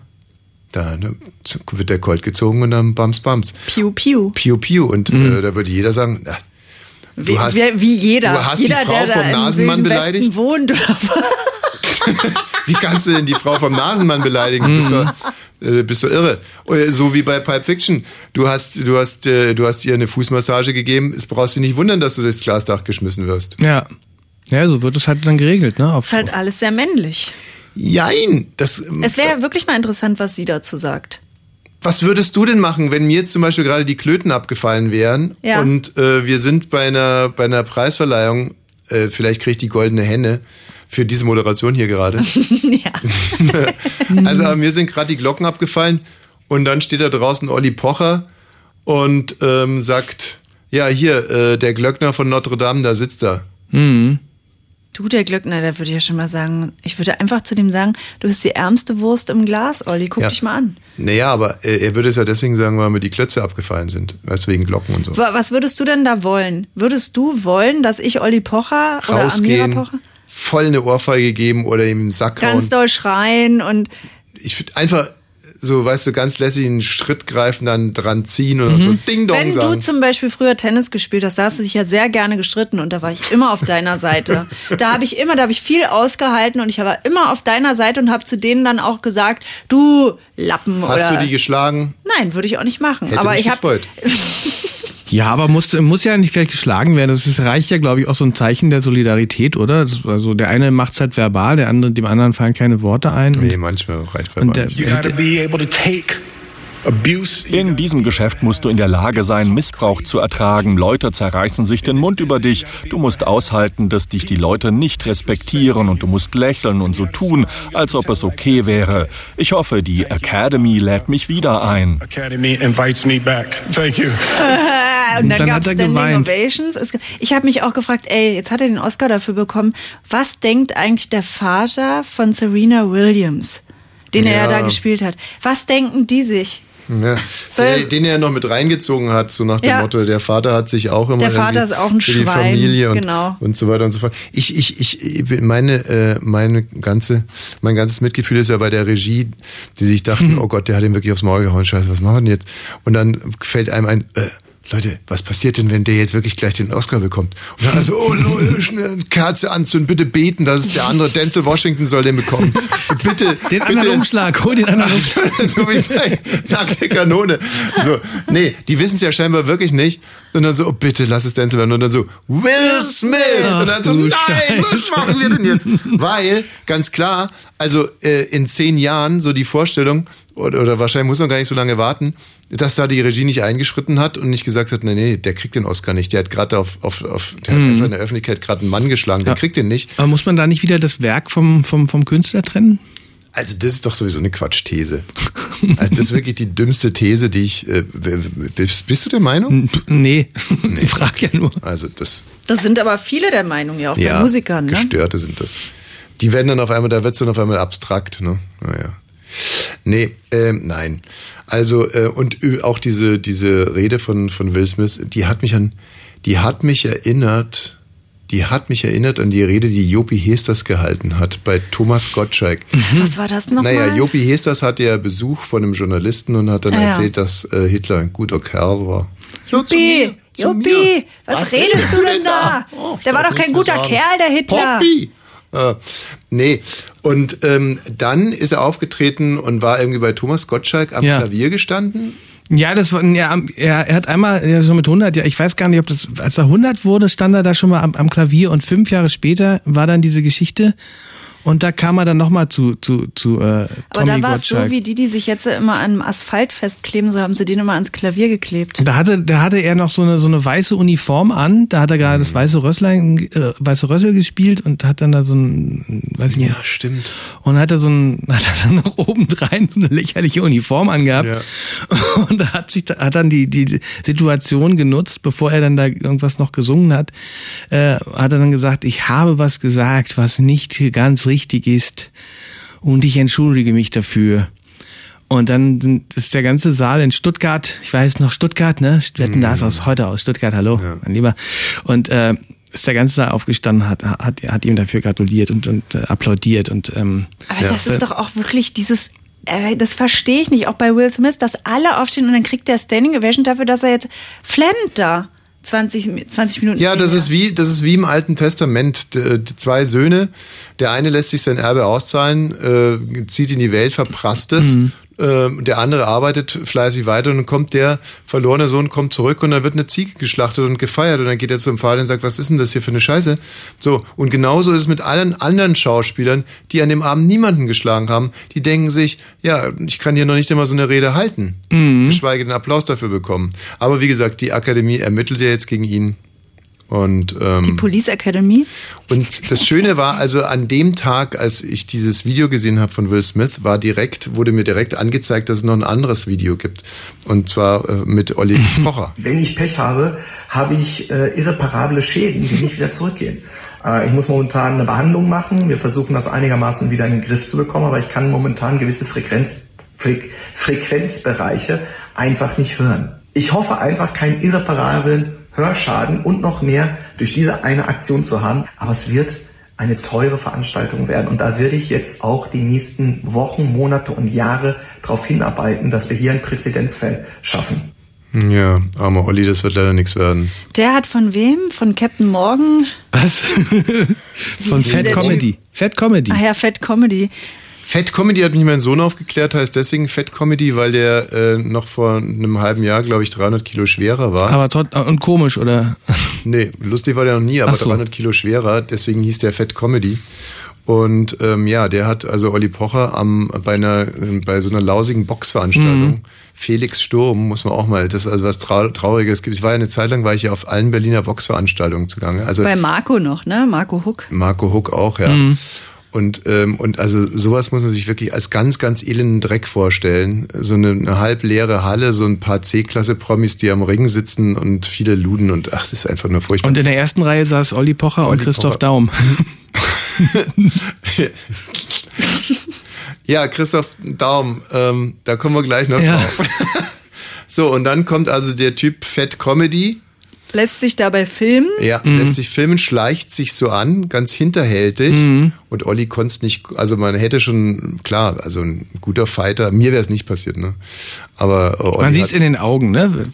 da wird der Colt gezogen und dann Bams Bams. Piu, piu. Piu Piu. Und äh, da würde jeder sagen, na, Wie, Du hast- wie, wie jeder. du hast die jeder, Frau der da vom Nasenmann beleidigt? Wohnt oder was? Wie kannst du denn die Frau vom Nasenmann beleidigen? Bist du, äh, bist du irre? Oder So wie bei Pulp Fiction. Du hast, du hast, äh, du hast ihr eine Fußmassage gegeben. Es brauchst du nicht wundern, dass du durchs Glasdach geschmissen wirst. Ja. Ja, so wird es halt dann geregelt, ne? Auf, ist halt alles sehr männlich. Jein. Das, Es wäre wirklich mal interessant, was sie dazu sagt. Was würdest du denn machen, wenn mir jetzt zum Beispiel gerade die Klöten abgefallen wären Ja. und äh, wir sind bei einer, bei einer Preisverleihung, äh, vielleicht kriege ich die goldene Henne für diese Moderation hier gerade. *laughs* ja. *laughs* Also mir sind gerade die Glocken abgefallen und dann steht da draußen Olli Pocher und ähm, sagt, ja hier, äh, der Glöckner von Notre Dame, da sitzt er. Mhm. Du, der Glöckner, der würde ja schon mal sagen, ich würde einfach zu dem sagen, du bist die ärmste Wurst im Glas, Olli, guck Ja. dich mal an. Naja, aber er würde es ja deswegen sagen, weil mir die Klötze abgefallen sind. Weißt du, wegen Glocken und so. Wa- Was würdest du denn da wollen? Würdest du wollen, dass ich Olli Pocher oder Amira Rausgehen, Pocher voll eine Ohrfeige geben oder ihm im Sack ganz hauen. doll schreien und Ich würde einfach so, weißt du, ganz lässig einen Schritt greifen, dann dran ziehen und so Ding Dong Mhm. Wenn du sagen. zum Beispiel früher Tennis gespielt hast, da hast du dich ja sehr gerne gestritten und da war ich immer auf deiner Seite. *laughs* Da habe ich immer, da habe ich viel ausgehalten und ich war immer auf deiner Seite und habe zu denen dann auch gesagt, du Lappen Hast oder. du die geschlagen? Nein, würde ich auch nicht machen. Hätte aber mich ich habe. *laughs* Ja, aber muss, muss ja nicht gleich geschlagen werden. Das ist, reicht ja, glaube ich, auch so ein Zeichen der Solidarität, oder? Das, also der eine macht's halt verbal, der andere, dem anderen fallen keine Worte ein. Nee, manchmal reicht Und der, You gotta be able to take. In diesem Geschäft musst du in der Lage sein, Missbrauch zu ertragen. Leute zerreißen sich den Mund über dich. Du musst aushalten, dass dich die Leute nicht respektieren und du musst lächeln und so tun, als ob es okay wäre. Ich hoffe, die Academy lädt mich wieder ein. Academy invites me back. Thank you. *laughs* und dann, dann gab es er Standing geweint. Ovations. Ich habe mich auch gefragt, ey, jetzt hat er den Oscar dafür bekommen. Was denkt eigentlich der Vater von Serena Williams, den er ja Ja. da gespielt hat? Was denken die sich? Ja. Den, den er noch mit reingezogen hat, so nach dem Ja. Motto, der Vater hat sich auch immer Der Vater ist auch ein für die Schwein, Familie und, genau. und so weiter und so fort. Ich, ich, ich, meine, äh, meine ganze, mein ganzes Mitgefühl ist ja bei der Regie, die sich dachten, *laughs* oh Gott, der hat ihm wirklich aufs Maul gehauen, scheiße, was machen wir denn jetzt? Und dann fällt einem ein, äh, Leute, was passiert denn, wenn der jetzt wirklich gleich den Oscar bekommt? Und dann also, oh Leute, *laughs* schnell Kerze anzünden, bitte beten, dass es der andere Denzel Washington soll den bekommen. So bitte, den anderen bitte. Umschlag, hol den anderen *laughs* Umschlag. so wie bei Nackte Kanone. So, nee, die wissen es ja scheinbar wirklich nicht. Und dann so, oh, bitte lass es Denzel werden. Und dann so, Will Smith. und dann so, nein, was Scheiße. machen wir denn jetzt? Weil, ganz klar, also äh, in zehn Jahren so die Vorstellung, oder, oder wahrscheinlich muss man gar nicht so lange warten, dass da die Regie nicht eingeschritten hat und nicht gesagt hat, nee, nee, der kriegt den Oscar nicht. Der hat gerade auf, auf, auf, der hat einfach in der Öffentlichkeit gerade einen Mann geschlagen, der Ja. kriegt den nicht. Aber muss man da nicht wieder das Werk vom, vom, vom Künstler trennen? Also das ist doch sowieso eine Quatschthese. Also das ist wirklich die dümmste These, die ich. Äh, bist, bist du der Meinung? Nee, *laughs* ich frag ja nur. Also das. Das sind aber viele der Meinung, ja, auch ja, bei Musikern. Ne? Gestörte sind das. Die werden dann auf einmal, da wird's dann auf einmal abstrakt, ne? Naja. Nee, ähm, nein. Also, äh, und auch diese, diese Rede von, von Will Smith, die hat mich an, die hat mich erinnert, die hat mich erinnert an die Rede, die Jopi Hesters gehalten hat bei Thomas Gottschalk. Was war das nochmal? Naja, Jopi Hesters hatte ja Besuch von einem Journalisten und hat dann Ah, ja. erzählt, dass äh, Hitler ein guter Kerl war. Ja, zu Juppie, mir. was, redest du denn da? Oh, ich der war doch kein guter sagen. Kerl, der Hitler. Poppy! Äh, nee, und ähm, dann ist er aufgetreten und war irgendwie bei Thomas Gottschalk am Ja. Klavier gestanden. Ja, das war, ja, er, er hat einmal ja, so mit 100, ja, ich weiß gar nicht, ob das, als er 100 wurde, stand er da schon mal am, am Klavier und fünf Jahre später war dann diese Geschichte und da kam er dann nochmal zu, zu, zu äh, Aber Tommy da war es so, wie die, die sich jetzt immer an einem Asphalt festkleben, so haben sie den immer ans Klavier geklebt. Da hatte, da hatte er noch so eine, so eine weiße Uniform an, da hat er gerade Mhm. das weiße Rösslein, äh, weiße Rössel gespielt und hat dann da so ein, weiß ich nicht. Ja, stimmt. Und hat er so ein, hat er dann noch *laughs* obendrein so eine lächerliche Uniform angehabt. *laughs* Und da hat sich, hat dann die, die Situation genutzt, bevor er dann da irgendwas noch gesungen hat, äh, hat er dann gesagt, ich habe was gesagt, was nicht ganz richtig ist. Und ich entschuldige mich dafür. Und dann ist der ganze Saal in Stuttgart, ich weiß noch Stuttgart, ne? Wetten das aus heute aus Stuttgart, hallo, mein Lieber. Und äh, ist der ganze Saal aufgestanden, hat, hat, hat ihm dafür gratuliert und, und äh, applaudiert und ähm, Aber das ist doch auch wirklich dieses, äh, das verstehe ich nicht, auch bei Will Smith, dass alle aufstehen und dann kriegt der Standing Ovation dafür, dass er jetzt flennt da 20, 20 Minuten. Ja, das länger. ist wie, das ist wie im Alten Testament. Die zwei Söhne, der eine lässt sich sein Erbe auszahlen, äh, zieht in die Welt, verprasst es. Äh, der andere arbeitet fleißig weiter und dann kommt der verlorene Sohn kommt zurück und dann wird eine Ziege geschlachtet und gefeiert. Und dann geht er zum Vater und sagt, was ist denn das hier für eine Scheiße? So, und genauso ist es mit allen anderen Schauspielern, die an dem Abend niemanden geschlagen haben, die denken sich, ja, ich kann hier noch nicht immer so eine Rede halten, geschweige denn Applaus dafür bekommen. Aber wie gesagt, die Akademie ermittelt ja jetzt gegen ihn Und, ähm, Die Police Academy. und das Schöne war, also an dem Tag, als ich dieses Video gesehen habe von Will Smith, war direkt, wurde mir direkt angezeigt, dass es noch ein anderes Video gibt. Und zwar äh, mit Olli *laughs* Pocher. Wenn ich Pech habe, habe ich äh, irreparable Schäden, die nicht wieder zurückgehen. Äh, ich muss momentan eine Behandlung machen. Wir versuchen das einigermaßen wieder in den Griff zu bekommen, aber ich kann momentan gewisse Frequenz, Freq Frequenzbereiche einfach nicht hören. Ich hoffe einfach, keinen irreparablen Hörschaden und noch mehr durch diese eine Aktion zu haben. Aber es wird eine teure Veranstaltung werden. Und da werde ich jetzt auch die nächsten Wochen, Monate und Jahre darauf hinarbeiten, dass wir hier ein Präzedenzfall schaffen. Ja, armer Olli, das wird leider nichts werden. Der hat von wem? Von Captain Morgan? Was? *laughs* Von Fat Comedy. Fat Comedy. Ach ja, Fat Comedy. Fat Comedy hat mich mein Sohn aufgeklärt, heißt deswegen Fat Comedy, weil der äh, noch vor einem halben Jahr, glaube ich, 300 Kilo schwerer war. Aber tot, und komisch, oder? *laughs* Nee, lustig war der noch nie, aber so. 300 Kilo schwerer, deswegen hieß der Fat Comedy. Und ähm, ja, der hat also Olli Pocher am, bei, einer, bei so einer lausigen Boxveranstaltung, Mhm. Felix Sturm, muss man auch mal, das ist also was Trau Trauriges. Es war ja eine Zeit lang, war ich ja auf allen Berliner Boxveranstaltungen zugange. Also Bei Marco noch, ne? Marco Huck. Marco Huck auch, ja. Mhm. Und, ähm, und also sowas muss man sich wirklich als ganz, ganz elenden Dreck vorstellen. So eine, eine halb leere Halle, so ein paar C-Klasse-Promis, die am Ring sitzen und viele Luden und ach, es ist einfach nur furchtbar. Und in der ersten Reihe saß Olli Pocher und Olli Christoph Pocher. Daum. *laughs* Ja, Christoph Daum, ähm, da kommen wir gleich noch Ja. drauf. *laughs* so, und dann kommt also der Typ Fat Comedy. Lässt sich dabei filmen. Ja, lässt sich filmen, schleicht sich so an, ganz hinterhältig. Und Olli konnte es nicht, also man hätte schon, klar, also ein guter Fighter, mir wäre es nicht passiert, ne? Aber äh, Olli Man sieht hat- es in den Augen, ne?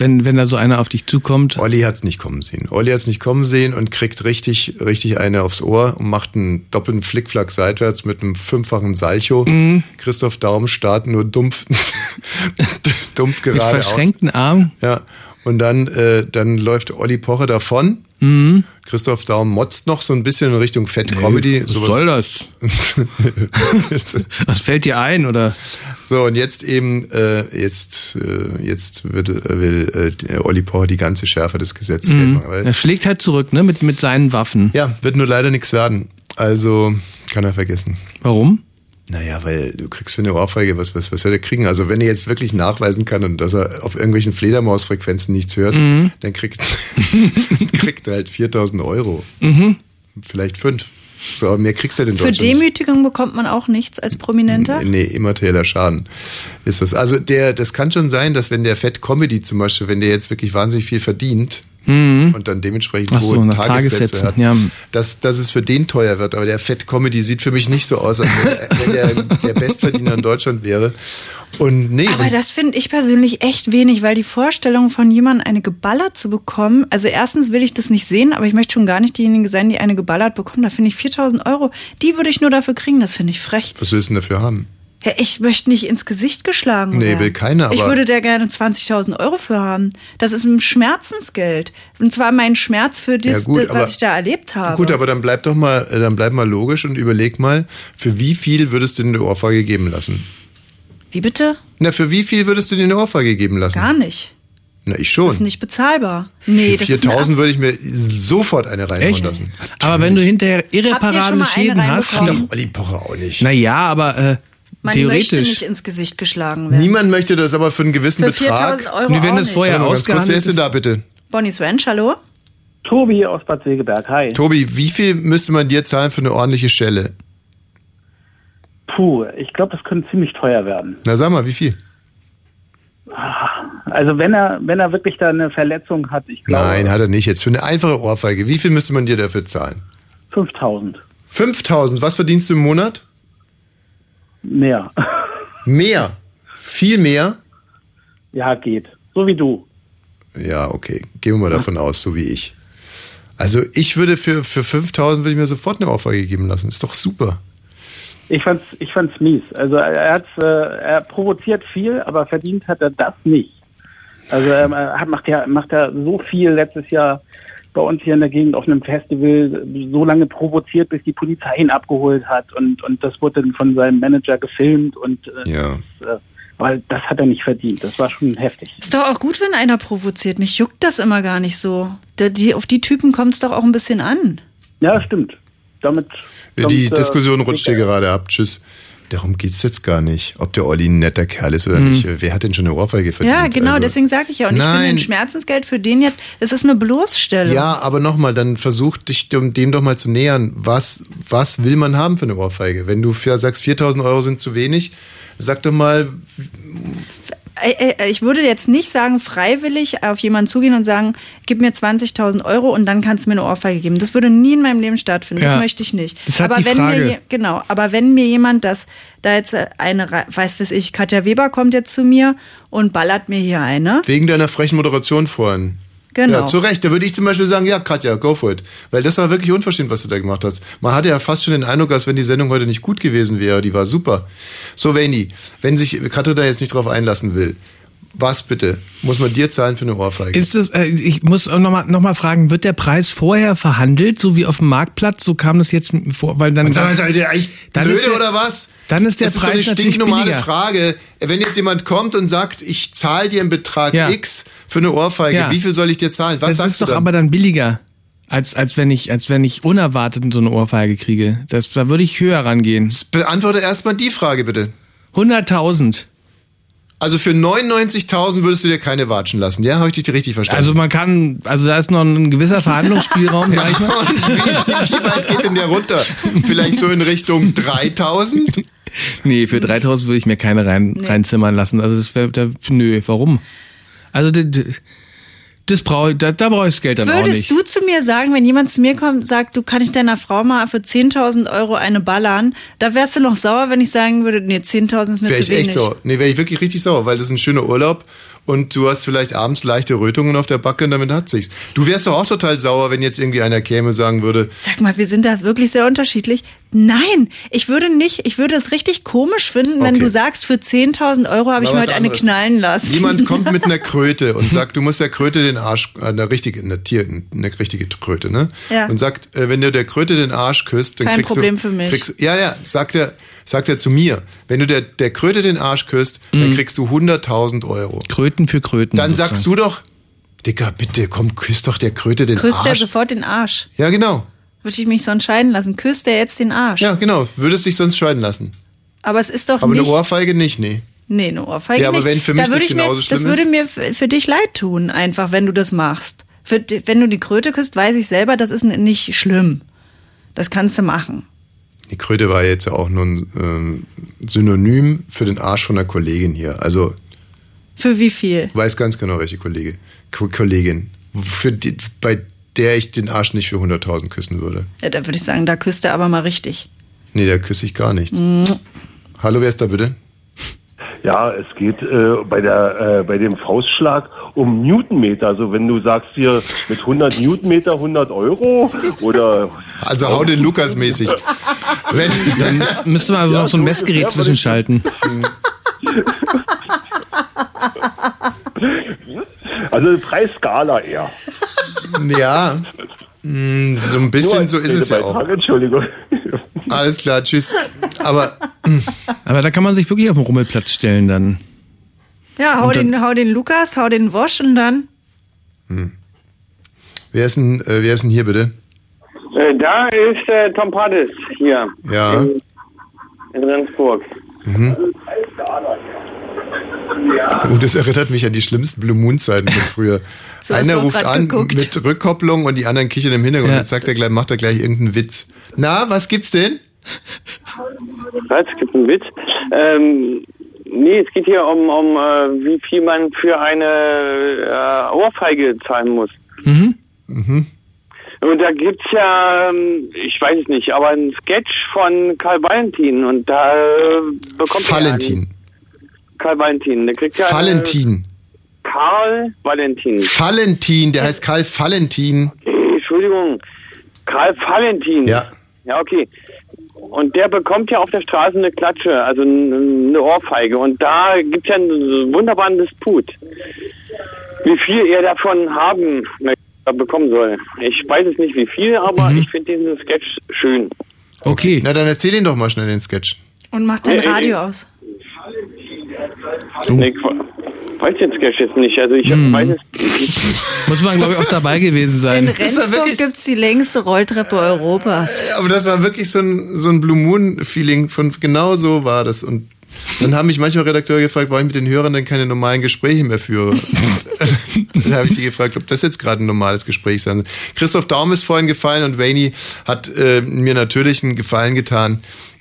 Wenn, wenn da so einer auf dich zukommt. Olli hat's nicht kommen sehen. Olli hat's nicht kommen sehen und kriegt richtig, richtig eine aufs Ohr und macht einen doppelten Flickflack seitwärts mit einem fünffachen Salcho. Mhm. Christoph Daum startet nur dumpf, *laughs* dumpf Mit gerade verschränkten Armen. Ja. Und dann, äh, dann läuft Olli Pocher davon. Mhm. Christoph Daum motzt noch so ein bisschen in Richtung Fat Comedy. was soll das? *laughs* Was fällt dir ein, oder? So, und jetzt eben, äh, jetzt, äh, jetzt wird, äh, will äh, Olli Pocher die ganze Schärfe des Gesetzes Mhm. machen. Er schlägt halt zurück, ne? Mit, mit seinen Waffen. Ja, wird nur leider nichts werden. Also kann er vergessen. Warum? Naja, weil du kriegst für eine Ohrfeige, was, was, was soll der kriegen? Also wenn er jetzt wirklich nachweisen kann und dass er auf irgendwelchen Fledermausfrequenzen nichts hört, Mhm. dann kriegt, *laughs* kriegt er halt 4000 Euro. Mhm. Vielleicht fünf. So, aber mehr kriegst du in Für. Demütigung bekommt man auch nichts als Prominenter. Nee, immaterieller Schaden ist das. Also der, das kann schon sein, dass wenn der Fat Comedy zum Beispiel, wenn der jetzt wirklich wahnsinnig viel verdient Mhm. und dann dementsprechend Ach so, hohe nach Tagessätze Tagessätzen, hat, ja. dass, dass es für den teuer wird. Aber der Fat Comedy sieht für mich nicht so aus, als wenn der, der Bestverdiener in Deutschland wäre. Und nee, Aber und- das finde ich persönlich echt wenig, weil die Vorstellung von jemandem eine geballert zu bekommen, also erstens will ich das nicht sehen, aber ich möchte schon gar nicht diejenige sein, die eine geballert bekommen. Da finde ich 4000 Euro, die würde ich nur dafür kriegen, das finde ich frech. was willst du denn dafür haben? Ja, ich möchte nicht ins Gesicht geschlagen Nee, werden. will keiner, Ich aber- würde da gerne 20.000 Euro für haben. Das ist ein Schmerzensgeld. Und zwar mein Schmerz für das, Ja, gut, das aber- was ich da erlebt habe. Gut, aber dann bleib doch mal, dann bleib mal logisch und überleg mal, für wie viel würdest du dir eine Ohrfeige geben lassen? Wie bitte? Na, für wie viel würdest du dir eine Ohrfeige geben lassen? Gar nicht. Na, ich Das ist schon. nicht bezahlbar. Nee, für das ist 4000 eine würde ich mir sofort eine reinhauen Echt? lassen. Aber wenn du hinterher schon irreparable Schäden hast. Hat doch Olli Pocher auch nicht. Naja, aber äh, Man möchte theoretisch. nicht ins Gesicht geschlagen werden. Niemand möchte das aber für einen gewissen Für Betrag. 4000 Euro wir werden das vorher kurz, wer ausgehandelt. ist denn da bitte? Bonnie's Ranch, hallo? Tobi aus Bad Segeberg, hi. Tobi, wie viel müsste man dir zahlen für eine ordentliche Schelle? Puh, ich glaube, das könnte ziemlich teuer werden. Na sag mal, wie viel? Also wenn er, wenn er wirklich da eine Verletzung hat, ich glaube Nein, hat er nicht. Jetzt für eine einfache Ohrfeige. Wie viel müsste man dir dafür zahlen? 5000 5000. Was verdienst du im Monat? Mehr. Mehr. Viel mehr? ja, geht. So wie du. Ja, okay. Gehen wir mal davon aus, so wie ich. Also ich würde für, für 5000 würde ich mir sofort eine Ohrfeige geben lassen. Ist doch super. Ich fand's, ich fand's mies. Also er hat, äh, er provoziert viel, aber verdient hat er das nicht. Also ähm, er hat, macht ja, macht ja so viel letztes Jahr bei uns hier in der Gegend auf einem Festival so lange provoziert, bis die Polizei ihn abgeholt hat und und das wurde dann von seinem Manager gefilmt und äh, Ja. das, äh, weil das hat er nicht verdient. Das war schon heftig. Ist doch auch gut, wenn einer provoziert. Mich juckt das immer gar nicht so. da- die, auf die Typen kommt es doch auch ein bisschen an. Ja, stimmt. Damit. Die kommt, äh, Diskussion rutscht hier gerade ab. Tschüss. Darum geht's jetzt gar nicht, ob der Olli ein netter Kerl ist oder Hm. nicht. Wer hat denn schon eine Ohrfeige verdient? ja, genau, Also- deswegen sage ich ja. Und ich finde Nein. ein Schmerzensgeld für den jetzt, das ist eine Bloßstellung. Ja, aber nochmal, dann versuch dich dem, dem doch mal zu nähern. Was, was will man haben für eine Ohrfeige? Wenn du sagst, 4000 Euro sind zu wenig, sag doch mal, Ich würde jetzt nicht sagen, freiwillig auf jemanden zugehen und sagen, gib mir 20.000 Euro und dann kannst du mir eine Ohrfeige geben. Das würde nie in meinem Leben stattfinden. Ja. Das möchte ich nicht. Das halt aber die wenn Frage. mir genau, aber wenn mir jemand das da jetzt äh, eine weiß was ich, Katja Weber kommt jetzt zu mir und ballert mir hier eine. wegen deiner frechen Moderation vorhin. Genau. Ja, zu Recht. Da würde ich zum Beispiel sagen, ja, Katja, go for it. Weil das war wirklich unverschämt, was du da gemacht hast. Man hatte ja fast schon den Eindruck, als wenn die Sendung heute nicht gut gewesen wäre. Die war super. So, Veni, wenn sich Katja da jetzt nicht drauf einlassen will, was bitte muss man dir zahlen für eine Ohrfeige? Ist das, äh, ich muss nochmal noch mal fragen, wird der Preis vorher verhandelt, so wie auf dem Marktplatz? So kam das jetzt vor, weil dann. Sag mal, seid ihr eigentlich dann blöde ist der, oder was? Dann ist der das Preis ist doch eine stinknormale. Frage. Wenn jetzt jemand kommt und sagt, ich zahle dir einen Betrag Ja. X für eine Ohrfeige, Ja. wie viel soll ich dir zahlen? Was das sagst ist du doch dann? aber dann billiger, als, als, wenn ich, als wenn ich unerwartet so eine Ohrfeige kriege. Das, da würde ich höher rangehen. Beantworte erstmal die Frage bitte. 100.000. Also für 99.000 würdest du dir keine watschen lassen, ja? Habe ich dich richtig verstanden? Also man kann, also da ist noch ein gewisser Verhandlungsspielraum, *laughs* sag ich mal. Und wie, wie weit geht denn der runter? Vielleicht so in Richtung 3000? Nee, für 3000 würde ich mir keine rein, Nee. reinzimmern lassen. Also das wär, da, nö, warum? Also das, das brauche ich, da, da brauche ich das Geld dann auch Würdest nicht. du zu mir sagen, wenn jemand zu mir kommt und sagt, du kann ich deiner Frau mal für 10.000 Euro eine ballern, da wärst du noch sauer, wenn ich sagen würde, nee, 10.000 ist mir Wäre zu ich wenig. echt sauer. Nee, wäre ich wirklich richtig sauer, weil das ist ein schöner Urlaub und du hast vielleicht abends leichte Rötungen auf der Backe und damit hat sich's. Du wärst doch auch total sauer, wenn jetzt irgendwie einer käme und sagen würde, Sag mal, wir sind da wirklich sehr unterschiedlich. Nein, ich würde nicht, ich würde es richtig komisch finden, wenn Okay. du sagst, für 10.000 Euro habe ich mir heute eine knallen lassen. Jemand kommt mit einer *laughs* Kröte und sagt, du musst der Kröte den Arsch, äh, eine richtige, eine Tier, eine richtige Kröte, ne? Ja. Und sagt, äh, wenn du der Kröte den Arsch küsst, dann Kein kriegst Problem du, für mich. Kriegst, ja, ja, sagt er, sagt er zu mir, wenn du der, der Kröte den Arsch küsst, dann kriegst du 100.000 Euro. Kröten für Kröten. Dann sagst du doch, Dicker, bitte, komm, küss doch der Kröte den Küsst er Arsch. sofort den Arsch. Ja, genau. Würde ich mich so entscheiden lassen. Küsst er jetzt den Arsch. Ja, genau. Würdest dich sonst scheiden lassen. Aber es ist doch Aber nicht... eine Ohrfeige nicht, nee. Nee, eine Ohrfeige Ja, aber nicht. wenn für Da mich würde das ich mir, genauso schlimm Das würde ist- mir für, für dich leid tun, einfach, wenn du das machst. Für, wenn du die Kröte küsst, weiß ich selber, das ist nicht schlimm. Das kannst du machen. Die Kröte war jetzt ja auch nur ein ähm, Synonym für den Arsch von einer Kollegin hier. Also, Für wie viel? weiß ganz genau, welche Kollege, Ko Kollegin. Für die, bei der ich den Arsch nicht für 100.000 küssen würde. Ja, da würde ich sagen, da küsst er aber mal richtig. Nee, da küsse ich gar nichts. Mm. Hallo, wer ist da bitte? Ja, es geht äh, bei, der, äh, bei dem Faustschlag um Newtonmeter. Also wenn du sagst hier mit 100 Newtonmeter 100 Euro oder... Also hau den Lukas mäßig. Wenn, Dann müsste- man also Ja, noch so ein Messgerät zwischenschalten. *laughs* *laughs* Also Preisskala eher. *laughs* Ja, mh, so ein bisschen so ist es ja auch. Redebeitrag, Entschuldigung. *laughs* Alles klar, tschüss. Aber Aber da kann man sich wirklich auf den Rummelplatz stellen dann. Ja, hau, dann- den, hau den Lukas, hau den Wosch und dann. wer ist denn, äh, wer ist denn hier bitte? Äh, da ist äh, Tom Paddis hier Ja. in, in Rendsburg. Mhm. Oh, das erinnert mich an die schlimmsten Blue Moon Zeiten von früher. *laughs* So Einer ruft an geguckt. mit Rückkopplung und die anderen kichern im Hintergrund. Ja. Jetzt sagt er gleich, macht er gleich irgendeinen Witz. Na, was gibt's denn? Was? Gibt einen Witz? Ähm, nee, es geht hier um, um äh, wie viel man für eine äh, Ohrfeige zahlen muss. Mhm. Mhm. Und da gibt's ja, ähm, ich weiß es nicht, aber ein Sketch von Karl Valentin und da äh, bekommt Valentin. Karl Valentin, der kriegt ja eine- Valentin. Karl Valentin. Valentin, der heißt Karl Valentin. Entschuldigung, Karl Valentin. Ja. Ja, okay. Und der bekommt ja auf der Straße eine Klatsche, also eine Ohrfeige. Und da gibt es ja einen wunderbaren Disput, wie viel er davon haben möchte, bekommen soll. Ich weiß es nicht, wie viel, aber ich finde diesen Sketch schön. Okay. Na, dann erzähl ihn doch mal schnell den Sketch. Und mach dein Äh, äh, Radio aus. Nee, Qua- weiß jetzt Cash jetzt nicht. Also ich Mhm. weiß es. *laughs* Muss man, glaube ich, auch dabei gewesen In sein. Rendsburg gibt es die längste Rolltreppe Europas. Aber das war wirklich so ein, so ein Blue Moon-Feeling von genau so war das. Und dann haben mich manchmal Redakteure gefragt, warum ich mit den Hörern denn keine normalen Gespräche mehr führe. *laughs* dann habe ich die gefragt, ob das jetzt gerade ein normales Gespräch sein soll. Christoph Daum ist vorhin gefallen und Wayne hat äh, mir natürlich einen Gefallen getan.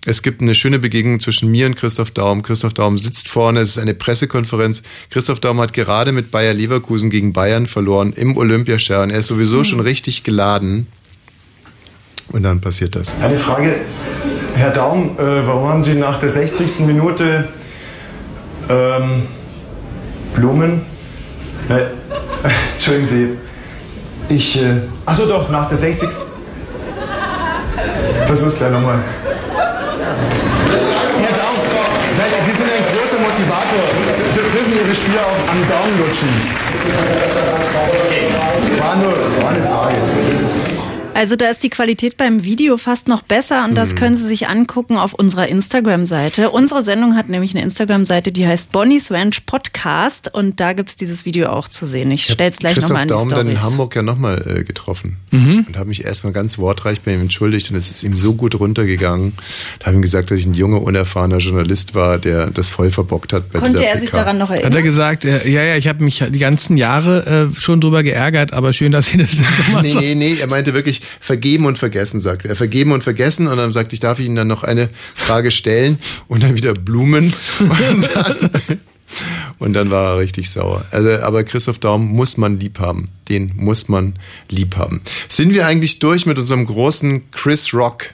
Es gibt eine schöne Begegnung zwischen mir und Christoph Daum. Christoph Daum sitzt vorne, es ist eine Pressekonferenz. Christoph Daum hat gerade mit Bayer Leverkusen gegen Bayern verloren im Olympiastadion. Er ist sowieso schon richtig geladen. Und dann passiert das. Eine Frage, Herr Daum, äh, warum haben Sie nach der 60. Minute ähm, Blumen? Nein, *laughs* entschuldigen Sie, ich. Äh, achso, doch, nach der 60. Versuch's gleich nochmal. Herr Daum, nein, Sie sind ein großer Motivator. Dürfen Ihre Spieler auch am Daumen lutschen. War nur war eine Frage. Also da ist die Qualität beim Video fast noch besser und das Mhm. können Sie sich angucken auf unserer Instagram-Seite. Unsere Sendung hat nämlich eine Instagram-Seite, die heißt Bonnie's Ranch Podcast und da gibt's dieses Video auch zu sehen. Ich stell's gleich Christoph nochmal in die Daum dann in. Hamburg ja nochmal äh, getroffen Mhm. und habe mich erstmal ganz wortreich bei ihm entschuldigt und es ist ihm so gut runtergegangen. Da habe ich ihm gesagt, dass ich ein junger, unerfahrener Journalist war, der das voll verbockt hat bei Konnte er sich PK. daran noch Hat er erinnern? gesagt, äh, ja, ja, ich habe mich die ganzen Jahre äh, schon drüber geärgert, aber schön, dass Sie das *laughs* nochmal Nee, nee, nee, er meinte wirklich vergeben und vergessen, sagte er. Vergeben und vergessen und dann sagte ich, darf ich Ihnen dann noch eine Frage stellen und dann wieder Blumen *laughs* und dann, und dann war er richtig sauer. Also, aber Christoph Daum muss man lieb haben. Den muss man lieb haben. Sind wir eigentlich durch mit unserem großen Chris Rock,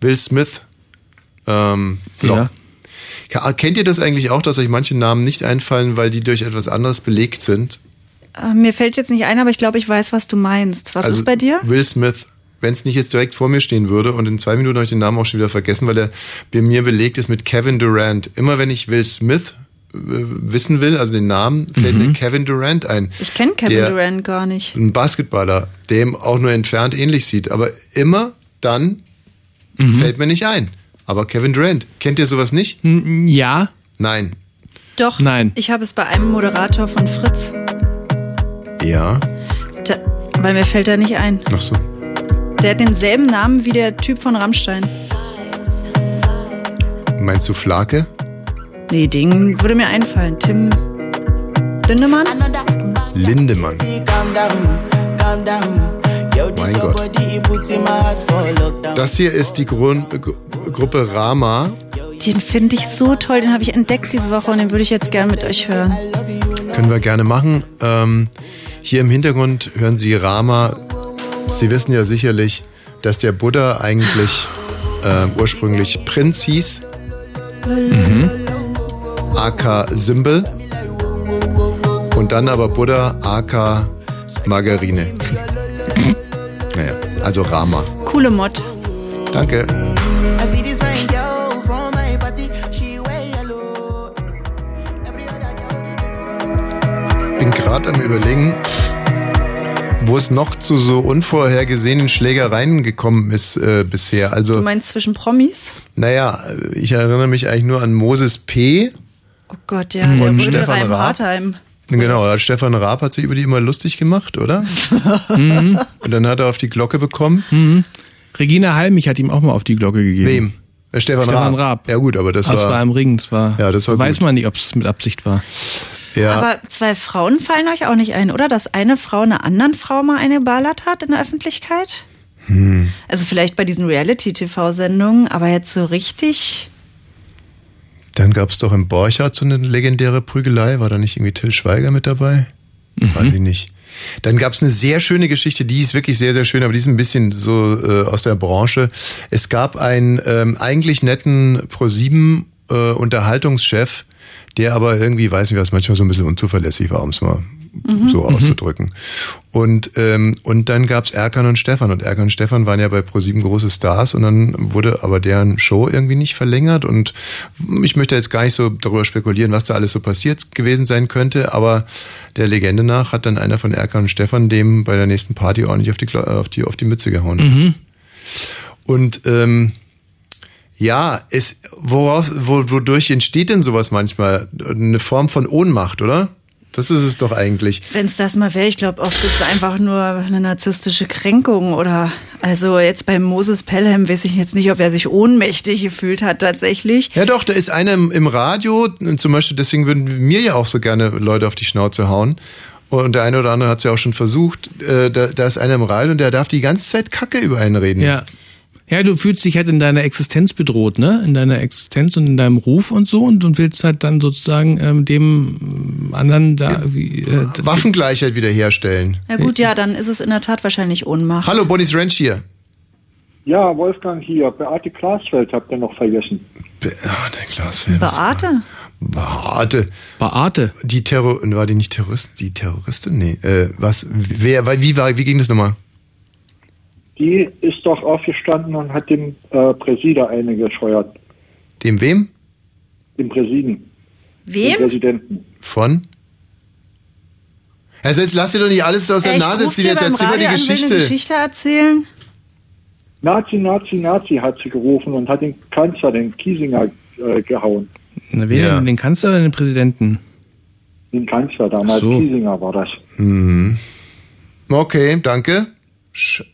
Will Smith ähm, Vlog? Ka- Kennt ihr das eigentlich auch, dass euch manche Namen nicht einfallen, weil die durch etwas anderes belegt sind? Äh, Mir fällt jetzt nicht ein, aber ich glaube, ich weiß, was du meinst. Was Also ist bei dir? Will Smith. Wenn es nicht jetzt direkt vor mir stehen würde und in zwei Minuten habe ich den Namen auch schon wieder vergessen, weil er bei mir belegt ist mit Kevin Durant. Immer wenn ich Will Smith äh, wissen will, also den Namen, fällt Mhm. mir Kevin Durant ein. Ich kenne Kevin der- Durant gar nicht. Ein Basketballer, der ihm auch nur entfernt ähnlich sieht. Aber immer dann Mhm. fällt mir nicht ein. Aber Kevin Durant, kennt ihr sowas nicht? Ja. Nein. Doch. Nein. Ich habe es bei einem Moderator von Fritz. Ja. Da, weil mir fällt er nicht ein. Ach so. Der hat denselben Namen wie der Typ von Rammstein. Meinst du Flake? Nee, Ding würde mir einfallen. Tim Lindemann? Lindemann. Mein Gott. Das hier ist die Grund, Gru- Gruppe Rama. Den finde ich so toll. Den habe ich entdeckt diese Woche und den würde ich jetzt gern mit euch hören. Können wir gerne machen. Ähm, hier im Hintergrund hören Sie Rama. Sie wissen ja sicherlich, dass der Buddha eigentlich äh, ursprünglich Prinz hieß. Mhm. aka Symbol. Und dann aber Buddha aka Margarine. *laughs* naja, also Rama. Coole Mod. Danke. Bin gerade am überlegen, wo es noch zu so unvorhergesehenen Schlägereien gekommen ist äh, bisher. Du Also, meinst zwischen Promis? naja, ich erinnere mich eigentlich nur an Moses P. Oh Gott, ja, der Und Rödel Stefan Raab. Hartheim. Genau, Stefan Raab hat sich über die immer lustig gemacht, oder? *laughs* Mhm. Und dann hat er auf die Glocke bekommen. Mhm. Regina Halmich hat ihm auch mal auf die Glocke gegeben. Wem? Äh, Stefan, Stefan Raab. Raab. Ja gut, aber das Das war... war im Ring. Das war, Ja, das war weiß gut. man nicht, ob es mit Absicht war. Ja. Aber zwei Frauen fallen euch auch nicht ein, oder? Dass eine Frau einer anderen Frau mal eine ballert hat in der Öffentlichkeit? Hm. Also vielleicht bei diesen Reality-TV-Sendungen, aber jetzt so richtig. Dann gab es doch im Borchardt so eine legendäre Prügelei. War da nicht irgendwie Till Schweiger mit dabei? Weiß ich nicht. Dann gab es eine sehr schöne Geschichte, die ist wirklich sehr, sehr schön, aber die ist ein bisschen so äh, aus der Branche. Es gab einen ähm, eigentlich netten Pro7 äh, Unterhaltungschef, der aber irgendwie, weiß nicht was, manchmal so ein bisschen unzuverlässig war, um es mal Mhm. so Mhm. auszudrücken. Und, ähm, und dann gab's Erkan und Stefan. Und Erkan und Stefan waren ja bei ProSieben große Stars und dann wurde aber deren Show irgendwie nicht verlängert. Und ich möchte jetzt gar nicht so darüber spekulieren, was da alles so passiert gewesen sein könnte, aber der Legende nach hat dann einer von Erkan und Stefan dem bei der nächsten Party ordentlich auf die, auf die, auf die Mütze gehauen. Mhm. Und ähm, ja, es, woraus, wo, wodurch entsteht denn sowas manchmal? Eine Form von Ohnmacht, oder? Das ist es doch eigentlich. Wenn es das mal wäre, ich glaube, oft ist es einfach nur eine narzisstische Kränkung oder also jetzt bei Moses Pelham weiß ich jetzt nicht, ob er sich ohnmächtig gefühlt hat tatsächlich. Ja doch, da ist einer im, Radio, zum Beispiel, deswegen würden mir ja auch so gerne Leute auf die Schnauze hauen. Und der eine oder andere hat es ja auch schon versucht. Äh, da, da ist einer im Radio und der darf die ganze Zeit Kacke über einen reden. Ja. Ja, du fühlst dich halt in deiner Existenz bedroht, ne? In deiner Existenz und in deinem Ruf und so und, und willst halt dann sozusagen ähm, dem anderen da wie, äh, Waffengleichheit wiederherstellen. Ja gut, ja, dann ist es in der Tat wahrscheinlich Ohnmacht. Hallo, Bonnie's Ranch hier. Ja, Wolfgang hier. Beate Glasfeld habt ihr noch vergessen. Beate Glasfeld. Beate? Beate. Beate. Die Terror, war die nicht Terrorist? Die Terroristin? Nee. Äh, was? Wer, wie war, wie ging das nochmal? Die ist doch aufgestanden und hat dem äh, Präsider eine gescheuert. Dem wem? Dem Präsiden. Wem? Dem Präsidenten. Von? Also jetzt lass dir doch nicht alles aus der Echt, Nase ziehen, jetzt erzähl mal die Radio an, Geschichte. Eine Geschichte erzählen? Nazi, Nazi, Nazi hat sie gerufen und hat den Kanzler, den Kiesinger, äh, gehauen. Na, wen denn? Den Kanzler oder den Präsidenten? Den Kanzler damals, so. Kiesinger war das. Mhm. Okay, danke.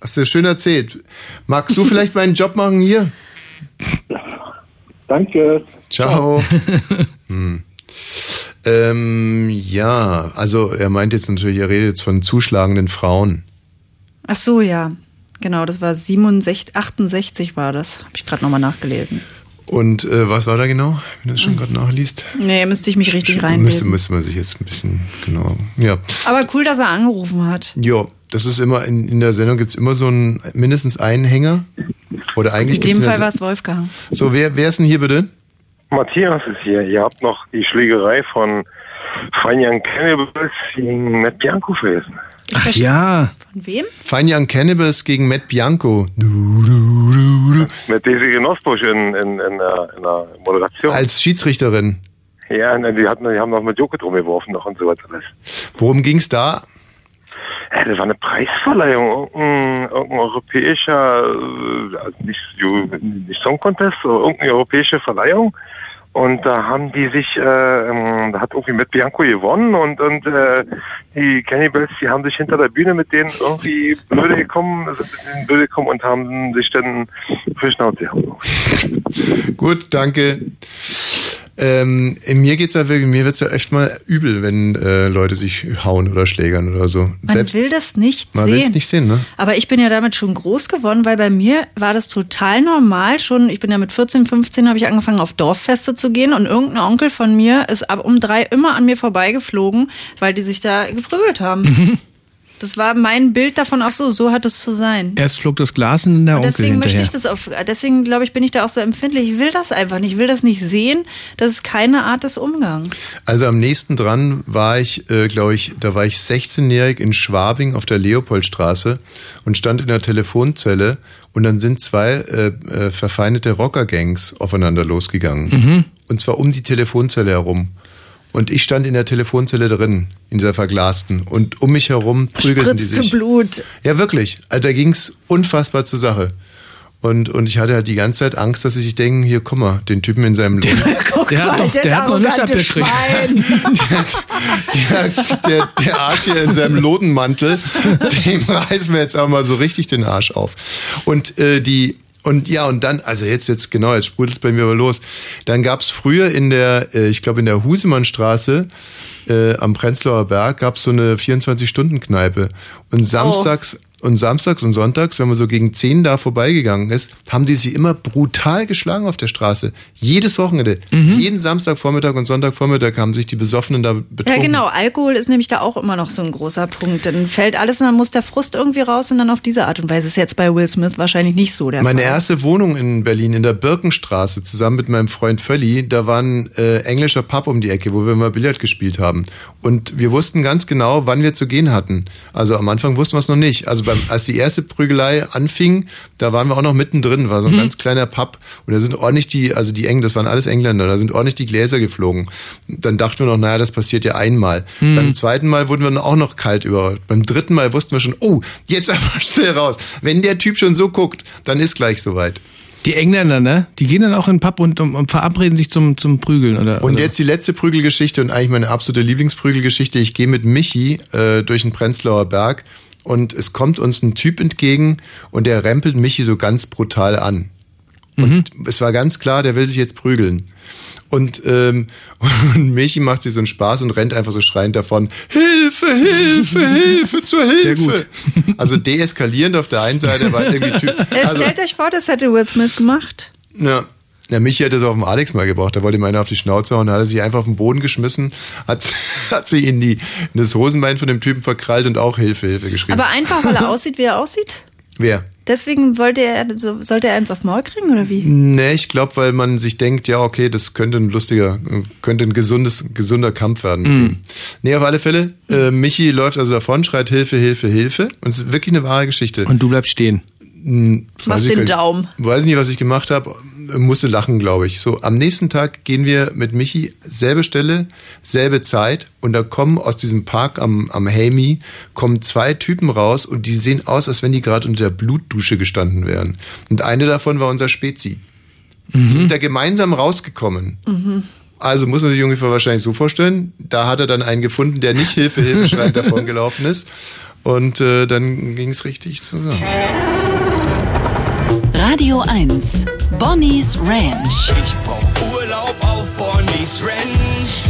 Hast du schön erzählt. Magst du *laughs* vielleicht meinen Job machen hier? Danke. Ciao. *laughs* hm. ähm, ja, also er meint jetzt natürlich, er redet jetzt von zuschlagenden Frauen. Ach so, ja. Genau, das war 67, 68 war das. Habe ich gerade nochmal nachgelesen. Und äh, was war da genau, wenn du das schon gerade nachliest? Nee, müsste ich mich richtig Müsste, reinlesen. müsste man sich jetzt ein bisschen genau. Ja. Aber cool, dass er angerufen hat. Ja, das ist immer, in, in der Sendung gibt es immer so einen, mindestens einen Hänger. Oder eigentlich In dem Fall war es Wolfgang. So, wer, wer ist denn hier bitte? Matthias ist hier. Ihr habt noch die Schlägerei von Fanyan Cannibals gegen Matt Bianco vergessen. Ach ja. Von wem? Fine Young Cannibals gegen Matt Bianco. Mit Daisy Genosbusch in, in, in, der, in der Moderation. Als Schiedsrichterin. Ja, die, hatten, die haben noch mit Joke drum geworfen noch und so alles. Worum ging's da? Ja, das war eine Preisverleihung, irgendein, irgendein europäischer, äh, also nicht, nicht Song Contest, irgendeine europäische Verleihung. Und da haben die sich, äh, ähm, da hat irgendwie mit Bianco gewonnen und, und äh, die Cannibals, die haben sich hinter der Bühne mit denen irgendwie blöde gekommen, sind denen blöde gekommen und haben sich dann für Schnauze gehauen. Gut, danke. Ähm, in mir geht's ja wirklich, mir wird's ja echt mal übel, wenn äh, Leute sich hauen oder schlägern oder so. Man will das nicht man sehen. will's nicht sehen, ne? Aber ich bin ja damit schon groß geworden, weil bei mir war das total normal. Schon, ich bin ja mit 14, 15 habe ich angefangen auf Dorffeste zu gehen und irgendein Onkel von mir ist ab um drei immer an mir vorbeigeflogen, weil die sich da geprügelt haben. Mhm. *laughs* Das war mein Bild davon auch so, so hat es zu sein. Erst flog das Glas und der Und Onkel deswegen möchte ich das auf, deswegen glaube ich, bin ich da auch so empfindlich. Ich will das einfach nicht. Ich will das nicht sehen. Das ist keine Art des Umgangs. Also am nächsten dran war ich, äh, glaube ich, da war ich 16-jährig in Schwabing auf der Leopoldstraße und stand in der Telefonzelle und dann sind zwei äh, äh, verfeindete Rockergangs aufeinander losgegangen. Mhm. Und zwar um die Telefonzelle herum. Und ich stand in der Telefonzelle drin, in dieser verglasten. Und um mich herum prügelten die Spritzte sich. Blut. Ja, wirklich. Also da ging's unfassbar zur Sache. Und, und ich hatte halt die ganze Zeit Angst, dass sie sich denken, hier, guck mal, den Typen in seinem Lohn. *laughs* Der hat doch- *laughs* der hat noch nichts arrogante abgekriegt. Der, der, der Arsch hier in seinem Lodenmantel, *laughs* dem reißen wir jetzt auch mal so richtig den Arsch auf. Und äh, die und ja, und dann, also jetzt, jetzt genau, jetzt sprudelt es bei mir aber los. Dann gab's früher in der, äh, ich glaube in der Husemannstraße äh, am Prenzlauer Berg gab's so eine 24-Stunden-Kneipe. Und samstags und samstags und sonntags, wenn man so gegen 10 da vorbeigegangen ist, haben die sich immer brutal geschlagen auf der Straße. Jedes Wochenende. Jeden Samstagvormittag und Sonntagvormittag haben sich die Besoffenen da betrunken. Ja, genau. Alkohol ist nämlich da auch immer noch so ein großer Punkt. Dann fällt alles und dann muss der Frust irgendwie raus und dann auf diese Art und Weise ist jetzt bei Will Smith wahrscheinlich nicht so der Meine Fall. erste Wohnung in Berlin, in der Birkenstraße, zusammen mit meinem Freund Völli, da war ein äh, englischer Pub um die Ecke, wo wir mal Billard gespielt haben. Und wir wussten ganz genau, wann wir zu gehen hatten. Also am Anfang wussten wir es noch nicht. Also beim, als die erste Prügelei anfing, da waren wir auch noch mittendrin, war so ein Mhm. ganz kleiner Pub. Und da sind ordentlich die, also die Engen, das waren alles Engländer, da sind ordentlich die Gläser geflogen. Dann dachten wir noch, naja, das passiert ja einmal. Mhm. Beim zweiten Mal wurden wir dann auch noch kalt über. Beim dritten Mal wussten wir schon, oh, jetzt *laughs* aber schnell raus. Wenn der Typ schon so guckt, dann ist gleich soweit. Die Engländer, ne? Die gehen dann auch in den Pub und, und verabreden sich zum, zum Prügeln, oder? Und oder? jetzt die letzte Prügelgeschichte und eigentlich meine absolute Lieblingsprügelgeschichte. Ich gehe mit Michi äh, durch den Prenzlauer Berg und es kommt uns ein Typ entgegen und der rempelt Michi so ganz brutal an. Und es war ganz klar, der will sich jetzt prügeln. Und, ähm, *laughs* und Michi macht sich so einen Spaß und rennt einfach so schreiend davon. Hilfe, Hilfe, *laughs* Hilfe, zur Sehr Hilfe. *laughs* Also deeskalierend auf der einen Seite, weil irgendwie Typ. Also, Stellt euch vor, das hätte Will Smith gemacht. ja. Ja, Michi hat das auf dem Alex mal gebraucht. Da wollte ihm einer auf die Schnauze hauen, da hat er sich einfach auf den Boden geschmissen, hat, *laughs* hat sich in, die, in das Hosenbein von dem Typen verkrallt und auch Hilfe, Hilfe geschrieben. Aber einfach, weil er *laughs* aussieht, wie er aussieht? Wer? Deswegen wollte er, so- sollte er eins auf Maul kriegen, oder wie? Nee, ich glaube, weil man sich denkt, ja, okay, das könnte ein lustiger, könnte ein gesundes, gesunder Kampf werden. Mhm. Nee, auf alle Fälle, äh, Michi läuft also davon, schreit Hilfe, Hilfe, Hilfe. Und es ist wirklich eine wahre Geschichte. Und du bleibst stehen. Hm, Machst weiß ich den Daumen. Weiß nicht, was ich gemacht habe. Musste lachen, glaube ich. So, am nächsten Tag gehen wir mit Michi, selbe Stelle, selbe Zeit. Und da kommen aus diesem Park am, am Hami, kommen zwei Typen raus und die sehen aus, als wenn die gerade unter der Blutdusche gestanden wären. Und eine davon war unser Spezi. Die sind da gemeinsam rausgekommen. Mhm. Also muss man sich ungefähr wahrscheinlich so vorstellen, da hat er dann einen gefunden, der nicht Hilfe, Hilfe schreiend *laughs* davon gelaufen ist. Und äh, dann ging es richtig zusammen. Radio 1. Bonnie's Ranch. Ich brauch Urlaub auf Bonnie's Ranch.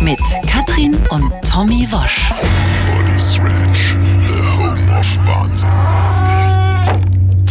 Mit Katrin und Tommy Wosch. Bonnie's Ranch, the home of Wahnsinn.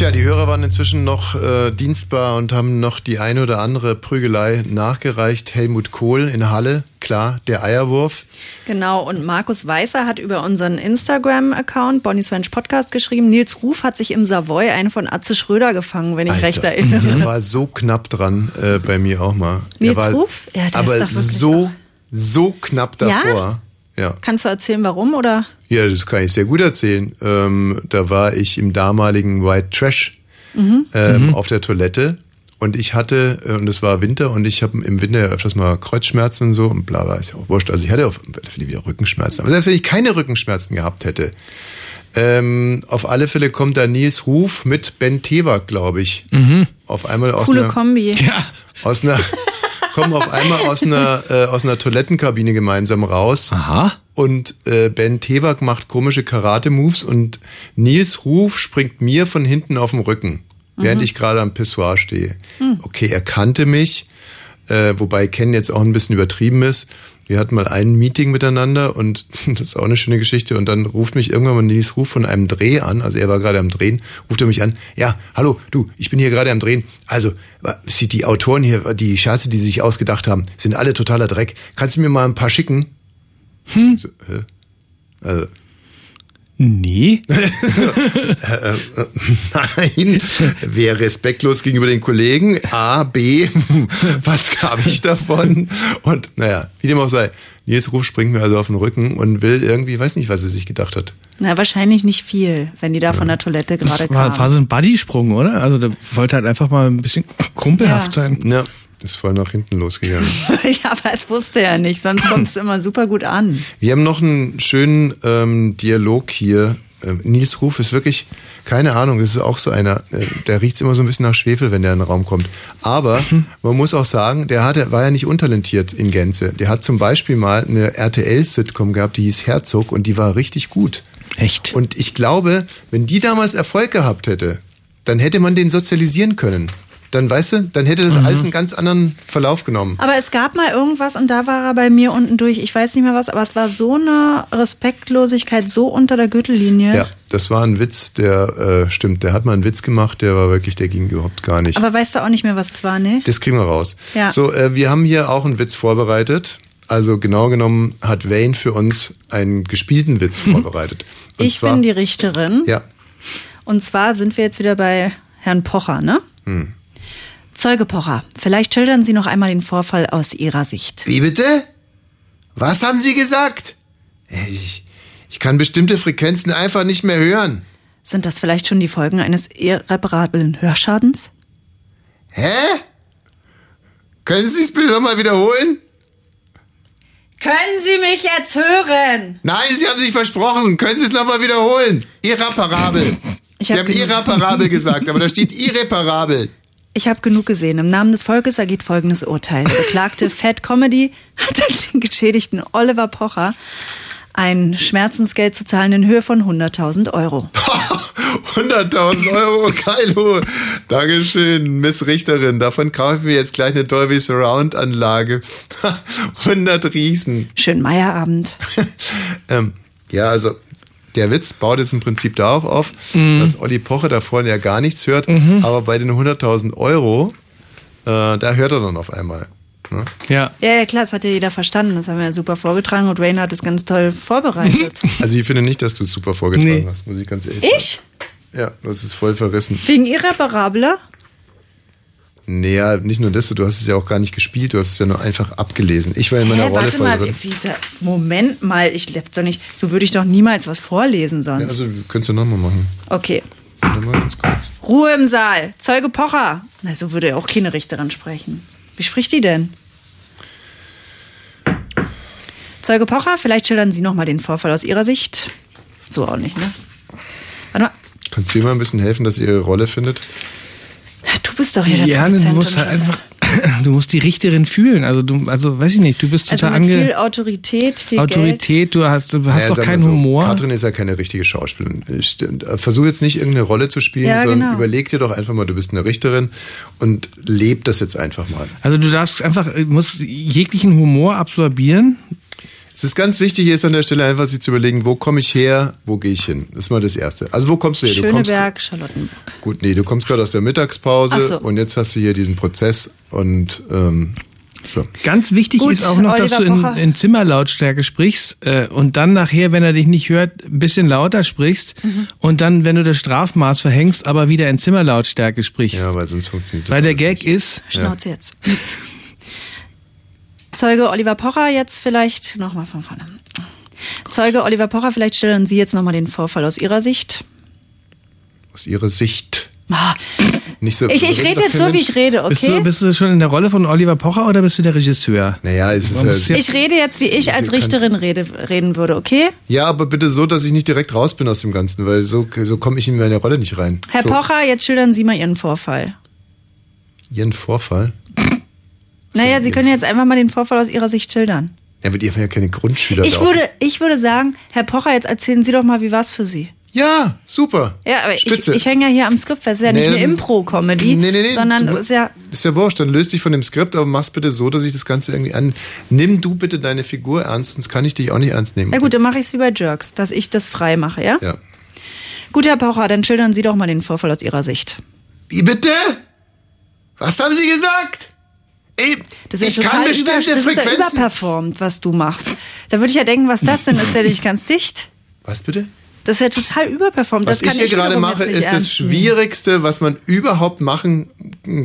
Tja, die Hörer waren inzwischen noch äh, dienstbar und haben noch die eine oder andere Prügelei nachgereicht. Helmut Kohl in Halle, klar, der Eierwurf. Genau, und Markus Weißer hat über unseren Instagram-Account Bonnie's Ranch Podcast geschrieben, Nils Ruf hat sich im Savoy einen von Atze Schröder gefangen, wenn ich recht Der erinnere. war so knapp dran, äh, bei mir auch mal. Nils er war, Ruf? Ja, der ist aber doch wirklich so, so knapp Ja? davor. Ja? Kannst du erzählen, warum, oder? Ja, das kann ich sehr gut erzählen. Ähm, da war ich im damaligen White Trash Mhm. ähm, auf der Toilette. Und ich hatte, äh, und es war Winter, und ich habe im Winter ja öfters mal Kreuzschmerzen und so, und bla bla, ist ja auch wurscht. Also ich hatte auf alle Fälle wieder Rückenschmerzen. Aber selbst wenn ich keine Rückenschmerzen gehabt hätte, ähm, auf alle Fälle kommt da Nils Ruf mit Ben Tewak, glaube ich. Auf einmal aus Coole einer, Kombi. *laughs* Ja. aus einer, *laughs* kommen auf einmal aus einer, äh, aus einer Toilettenkabine gemeinsam raus. Aha. Und äh, Ben Tewak macht komische Karate-Moves und Nils Ruf springt mir von hinten auf den Rücken, während Mhm. ich gerade am Pissoir stehe. Hm. Okay, er kannte mich, äh, wobei kennen jetzt auch ein bisschen übertrieben ist. Wir hatten mal ein Meeting miteinander und *laughs* das ist auch eine schöne Geschichte. Und dann ruft mich irgendwann mal Nils Ruf von einem Dreh an, also er war gerade am Drehen, ruft er mich an, ja, hallo, du, ich bin hier gerade am Drehen. Also, sieht die Autoren hier, die Scherze, die sie sich ausgedacht haben, sind alle totaler Dreck. Kannst du mir mal ein paar schicken? Hm. So, hä? Also, Nee. *laughs* äh, äh, nein, wäre respektlos gegenüber den Kollegen. A, B, *laughs* was habe ich davon? Und naja, wie dem auch sei, Nils Ruf springt mir also auf den Rücken und will irgendwie, weiß nicht, was er sich gedacht hat. Na, wahrscheinlich nicht viel, wenn die da von der Toilette gerade Das war, war kamen. so ein Buddy-Sprung, oder? Also der wollte halt einfach mal ein bisschen kumpelhaft Ja. sein. Ja, ist voll nach hinten losgegangen. *laughs* ja, aber es wusste er nicht, sonst kommst du immer super gut an. Wir haben noch einen schönen ähm, Dialog hier. Ähm, Nils Ruf ist wirklich, keine Ahnung, das ist auch so einer, äh, der riecht immer so ein bisschen nach Schwefel, wenn der in den Raum kommt. Aber *laughs* man muss auch sagen, der hatte, war ja nicht untalentiert in Gänze. Der hat zum Beispiel mal eine RTL-Sitcom gehabt, die hieß Herzog und die war richtig gut. Echt? Und ich glaube, wenn die damals Erfolg gehabt hätte, dann hätte man den sozialisieren können. Dann, weißt du, dann hätte das Mhm. alles einen ganz anderen Verlauf genommen. Aber es gab mal irgendwas und da war er bei mir unten durch. Ich weiß nicht mehr was, aber es war so eine Respektlosigkeit, so unter der Gürtellinie. Ja, das war ein Witz, der äh, stimmt. Der hat mal einen Witz gemacht, der war wirklich, der ging überhaupt gar nicht. Aber weißt du auch nicht mehr, was es war, ne? das kriegen wir raus. Ja. So, äh, wir haben hier auch einen Witz vorbereitet. Also genau genommen hat Wayne für uns einen gespielten Witz vorbereitet. Und Ich zwar, bin die Richterin. Ja. Und zwar sind wir jetzt wieder bei Herrn Pocher, ne? Hm. Zeuge Pocher, vielleicht schildern Sie noch einmal den Vorfall aus Ihrer Sicht. Wie bitte? Was haben Sie gesagt? Ich, ich kann bestimmte Frequenzen einfach nicht mehr hören. Sind das vielleicht schon die Folgen eines irreparablen Hörschadens? Hä? Können Sie es bitte nochmal wiederholen? Können Sie mich jetzt hören? Nein, Sie haben sich versprochen. Können Sie es nochmal wiederholen? Irreparabel. Ich Sie hab haben irreparabel gesagt, aber da steht irreparabel. Ich habe genug gesehen. Im Namen des Volkes ergeht folgendes Urteil. Der Beklagte *laughs* Fat Comedy hat den Geschädigten Oliver Pocher ein Schmerzensgeld zu zahlen in Höhe von 100.000 Euro. *laughs* 100.000 Euro, geilo. Dankeschön, Miss Richterin. Davon kaufen wir jetzt gleich eine Dolby Surround Anlage. 100 *laughs* Riesen. Schönen Meierabend. Ähm, ja, also der Witz baut jetzt im Prinzip darauf auf, dass Olli Pocher da vorne ja gar nichts hört, aber bei den 100.000 Euro, äh, da hört er dann auf einmal. Ne? Ja. Ja, klar, das hat ja jeder verstanden. Das haben wir ja super vorgetragen und Rainer hat es ganz toll vorbereitet. Also ich finde nicht, dass du es super vorgetragen Nee. hast, muss ich ganz ehrlich sagen. ich? Ja, du hast es voll verrissen. Wegen Irreparabler? Naja, nicht nur das, du hast es ja auch gar nicht gespielt, du hast es ja nur einfach abgelesen. Ich war in meiner Hä, Rolle warte voll mal, drin. Moment mal, ich lebe doch nicht. So würde ich doch niemals was vorlesen sonst. Ja, also könntest du nochmal machen. Okay. Warte mal ganz kurz. Ruhe im Saal. Zeuge Pocher. Na, so würde ja auch keine Richterin sprechen. Wie spricht die denn? Zeuge Pocher, vielleicht schildern Sie noch mal den Vorfall aus Ihrer Sicht. So auch nicht, ne? Warte mal. Kannst du ihr mal ein bisschen helfen, dass ihr ihre Rolle findet? Du bist doch hier der Ja, du Produzent musst und halt einfach, *laughs* du musst die Richterin fühlen. Also du, also weiß ich nicht, du bist Also total mit ange viel Autorität, viel Geld. Autorität, du hast, du hast Naja, doch keinen so, Humor. Katrin ist ja keine richtige Schauspielerin. Ich- äh, Versuch jetzt nicht irgendeine Rolle zu spielen, Ja, sondern genau. überleg dir doch einfach mal, du bist eine Richterin und leb das jetzt einfach mal. Also du darfst einfach, äh, musst jeglichen Humor absorbieren. Es ist ganz wichtig, jetzt an der Stelle einfach sich zu überlegen, wo komme ich her, wo gehe ich hin. Das ist mal das Erste. Also wo kommst du her? Du kommst, Schöneberg, Charlottenburg. gut, nee, du kommst gerade aus der Mittagspause so. und jetzt hast du hier diesen Prozess und ähm, so. Ganz wichtig Gut, ist auch noch, dass du in, in Zimmerlautstärke sprichst äh, und dann nachher, wenn er dich nicht hört, ein bisschen lauter sprichst Mhm. und dann, wenn du das Strafmaß verhängst, aber wieder in Zimmerlautstärke sprichst. Ja, weil sonst funktioniert das Weil der Gag ist, Schnauze jetzt. *laughs* Zeuge Oliver Pocher jetzt vielleicht nochmal von vorne. Zeuge Oliver Pocher, vielleicht stellen Sie jetzt nochmal den Vorfall aus Ihrer Sicht. aus ihrer Sicht. Ah, Nicht so, Ich, ich so rede jetzt so, wie ich rede, bist, okay? du, bist du schon in der Rolle von Oliver Pocher oder bist du der Regisseur? Naja, es ist muss ja, Ich rede jetzt, wie ich als Richterin rede, reden würde, okay? ja, aber bitte so, dass ich nicht direkt raus bin aus dem Ganzen, weil so, so komme ich in meine Rolle nicht rein. Herr so, Pocher, jetzt schildern Sie mal Ihren Vorfall. Ihren Vorfall? Naja, Sie können jetzt einfach mal den Vorfall aus Ihrer Sicht schildern. Ja, aber die haben ja keine Grundschüler Ich würde, ich würde sagen, Herr Pocher, jetzt erzählen Sie doch mal, wie war's für Sie? Ja, super. Ja, aber ich, Spitze. ich hänge ja hier am Skript fest. Es ist ja nicht Nee, eine dann- Impro-Comedy, Nee, nee, nee, sondern du- es ist ja Ist ja wurscht, dann löst dich von dem Skript, aber mach's bitte so, dass ich das Ganze irgendwie an. Nimm du bitte deine Figur ernst, sonst kann ich dich auch nicht ernst nehmen. Ja gut, dann mache ich es wie bei Jerks, dass ich das frei mache, ja? Ja. Gut, Herr Pocher, dann schildern Sie doch mal den Vorfall aus Ihrer Sicht. Wie bitte? Was haben Sie gesagt? Das ist ich ja kann bestimmte das ist ja Frequenzen. überperformt, was du machst. Da würde ich ja denken, was das denn ist, der dich ganz dicht. Was bitte? Das ist ja total überperformt. Was das ich hier gerade wiederum mache, ist das ernst. Schwierigste, was man überhaupt machen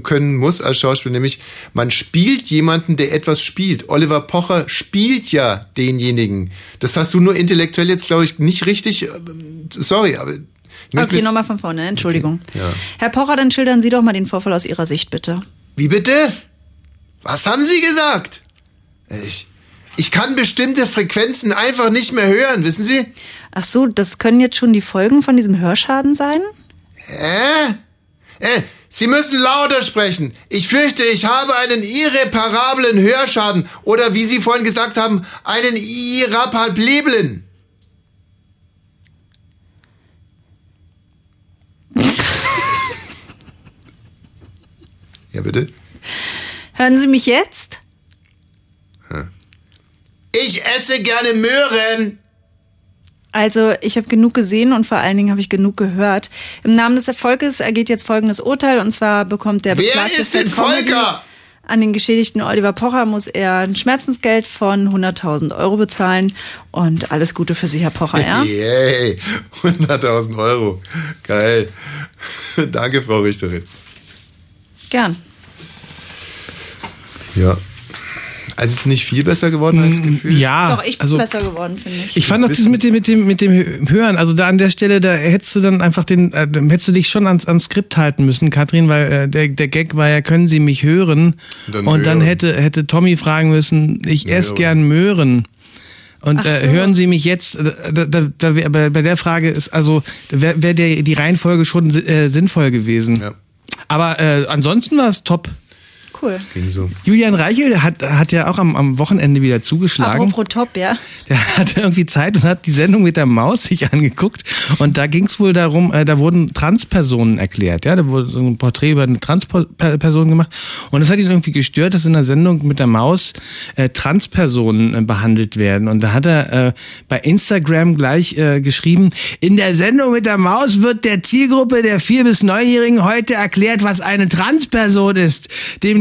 können muss als Schauspieler, nämlich man spielt jemanden, der etwas spielt. Oliver Pocher spielt ja denjenigen. Das hast du nur intellektuell jetzt, glaube ich, nicht richtig. ähm, Sorry, aber. ich Okay, nochmal von vorne, Entschuldigung. Ja. Herr Pocher, dann schildern Sie doch mal den Vorfall aus Ihrer Sicht, bitte. Wie bitte? Was haben Sie gesagt? Ich, ich kann bestimmte Frequenzen einfach nicht mehr hören, wissen Sie? Ach so, das können jetzt schon die Folgen von diesem Hörschaden sein? Äh? Äh, Sie müssen lauter sprechen. Ich fürchte, ich habe einen irreparablen Hörschaden oder wie Sie vorhin gesagt haben, einen irreparablen. *laughs* ja, bitte? Hören Sie mich jetzt? Ich esse gerne Möhren. Also, ich habe genug gesehen und vor allen Dingen habe ich genug gehört. Im Namen des Erfolges ergeht jetzt folgendes Urteil und zwar bekommt der Wer Beklagte ist denn Fat Comedy- Volker? An den Geschädigten Oliver Pocher muss er ein Schmerzensgeld von 100.000 Euro bezahlen und alles Gute für Sie, Herr Pocher, ja? *laughs* Yay, 100.000 Euro. Geil. *laughs* Danke, Frau Richterin. Gern. Ja. Also es ist nicht viel besser geworden, das Gefühl. Ja, Doch, ich bin also besser geworden, finde ich. ich fand auch das mit dem, mit dem, mit dem Hören, also da an der Stelle, da hättest du dann einfach den, äh, hättest du dich schon ans, ans Skript halten müssen, Katrin, weil äh, der, der Gag war ja, können Sie mich hören? Und dann Und dann hätte, hätte Tommy fragen müssen, ich esse gern Möhren. Und äh, so. hören Sie mich jetzt, äh, da, da, da, bei, bei der Frage ist also, wäre wär die Reihenfolge schon äh, sinnvoll gewesen. Ja. Aber äh, ansonsten war es top. Cool. Ging so. Julian Reichel hat, hat ja auch am, am Wochenende wieder zugeschlagen. Apropos top, ja. Der *laughs* hatte irgendwie Zeit und hat die Sendung mit der Maus sich angeguckt. Und da ging es wohl darum, äh, da wurden Transpersonen erklärt. Ja, da wurde so ein Porträt über eine Transperson gemacht. Und es hat ihn irgendwie gestört, dass in der Sendung mit der Maus äh, Transpersonen äh, behandelt werden. Und da hat er äh, bei Instagram gleich äh, geschrieben, in der Sendung mit der Maus wird der Zielgruppe der vier bis neunjährigen heute erklärt, was eine Transperson ist.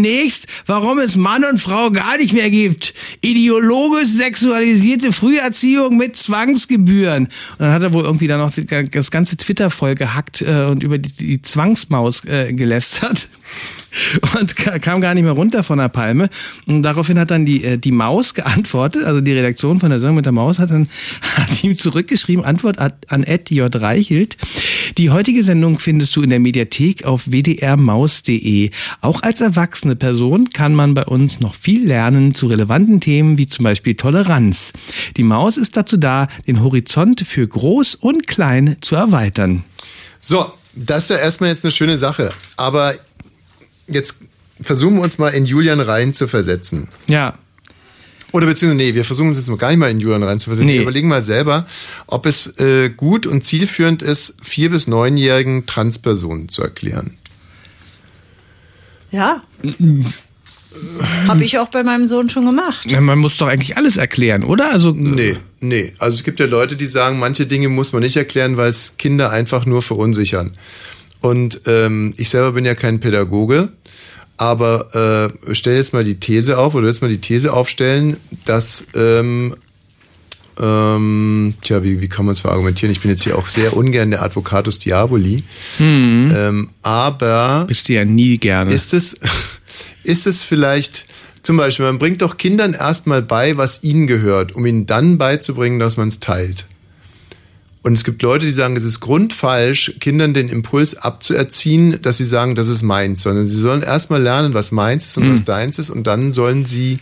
Demnächst, warum es Mann und Frau gar nicht mehr gibt. Ideologisch sexualisierte Früherziehung mit Zwangsgebühren. Und dann hat er wohl irgendwie dann noch das ganze Twitter voll gehackt äh, und über die, die Zwangsmaus äh, gelästert und ka- kam gar nicht mehr runter von der Palme. Und daraufhin hat dann die, äh, die Maus geantwortet, also die Redaktion von der Sendung mit der Maus hat dann *laughs* hat ihm zurückgeschrieben, Antwort an an Ed J. Reichelt. Die heutige Sendung findest du in der Mediathek auf wdrmaus.de. Auch als erwachsene Person kann man bei uns noch viel lernen zu relevanten Themen wie zum Beispiel Toleranz. Die Maus ist dazu da, den Horizont für groß und klein zu erweitern. So, das ist ja erstmal jetzt eine schöne Sache. Aber jetzt versuchen wir uns mal in Julian rein zu versetzen. Ja. Oder beziehungsweise, nee, wir versuchen uns jetzt mal gar nicht mal in Julian rein zu versetzen. Nee. Wir überlegen mal selber, ob es äh, gut und zielführend ist, vier- bis neunjährigen Transpersonen zu erklären. Ja. Habe ich auch bei meinem Sohn schon gemacht. Ja, Man muss doch eigentlich alles erklären, oder? Also Nee, nee. Also es gibt ja Leute, die sagen, manche Dinge muss man nicht erklären, weil es Kinder einfach nur verunsichern. Und ähm, ich selber bin ja kein Pädagoge, aber äh, stell jetzt mal die These auf, oder jetzt mal die These aufstellen, dass ähm, ähm, tja, wie, wie kann man es verargumentieren? Ich bin jetzt hier auch sehr ungern der Advocatus Diaboli. Hm. Ähm, aber bist du ja nie gerne. ist es, *laughs* ist es vielleicht, zum Beispiel, man bringt doch Kindern erstmal bei, was ihnen gehört, um ihnen dann beizubringen, dass man es teilt. Und es gibt Leute, die sagen, es ist grundfalsch, Kindern den Impuls abzuerziehen, dass sie sagen, das ist meins, sondern sie sollen erstmal lernen, was meins ist und Hm. was deins ist und dann sollen sie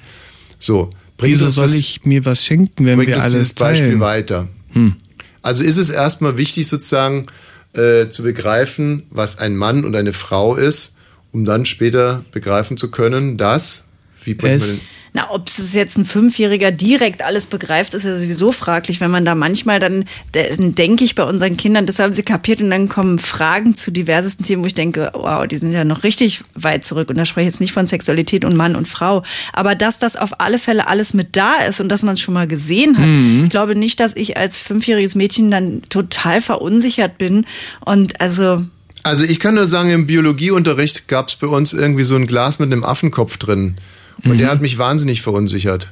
so. Wieso soll das- ich mir was schenken, wenn wir alles dieses Beispiel teilen? weiter. Hm. Also ist es erstmal wichtig, sozusagen äh, zu begreifen, was ein Mann und eine Frau ist, um dann später begreifen zu können, dass, wie bringt man Es- den, Na, ob es jetzt ein Fünfjähriger direkt alles begreift, ist ja sowieso fraglich, wenn man da manchmal dann, dann denke ich bei unseren Kindern, das haben sie kapiert und dann kommen Fragen zu diversesten Themen, wo ich denke, wow, die sind ja noch richtig weit zurück und da spreche ich jetzt nicht von Sexualität und Mann und Frau, aber dass das auf alle Fälle alles mit da ist und dass man es schon mal gesehen hat. Mhm. Ich glaube nicht, dass ich als fünfjähriges Mädchen dann total verunsichert bin und also Also ich kann nur sagen, im Biologieunterricht gab es bei uns irgendwie so ein Glas mit einem Affenkopf drin. Und Mhm. der hat mich wahnsinnig verunsichert.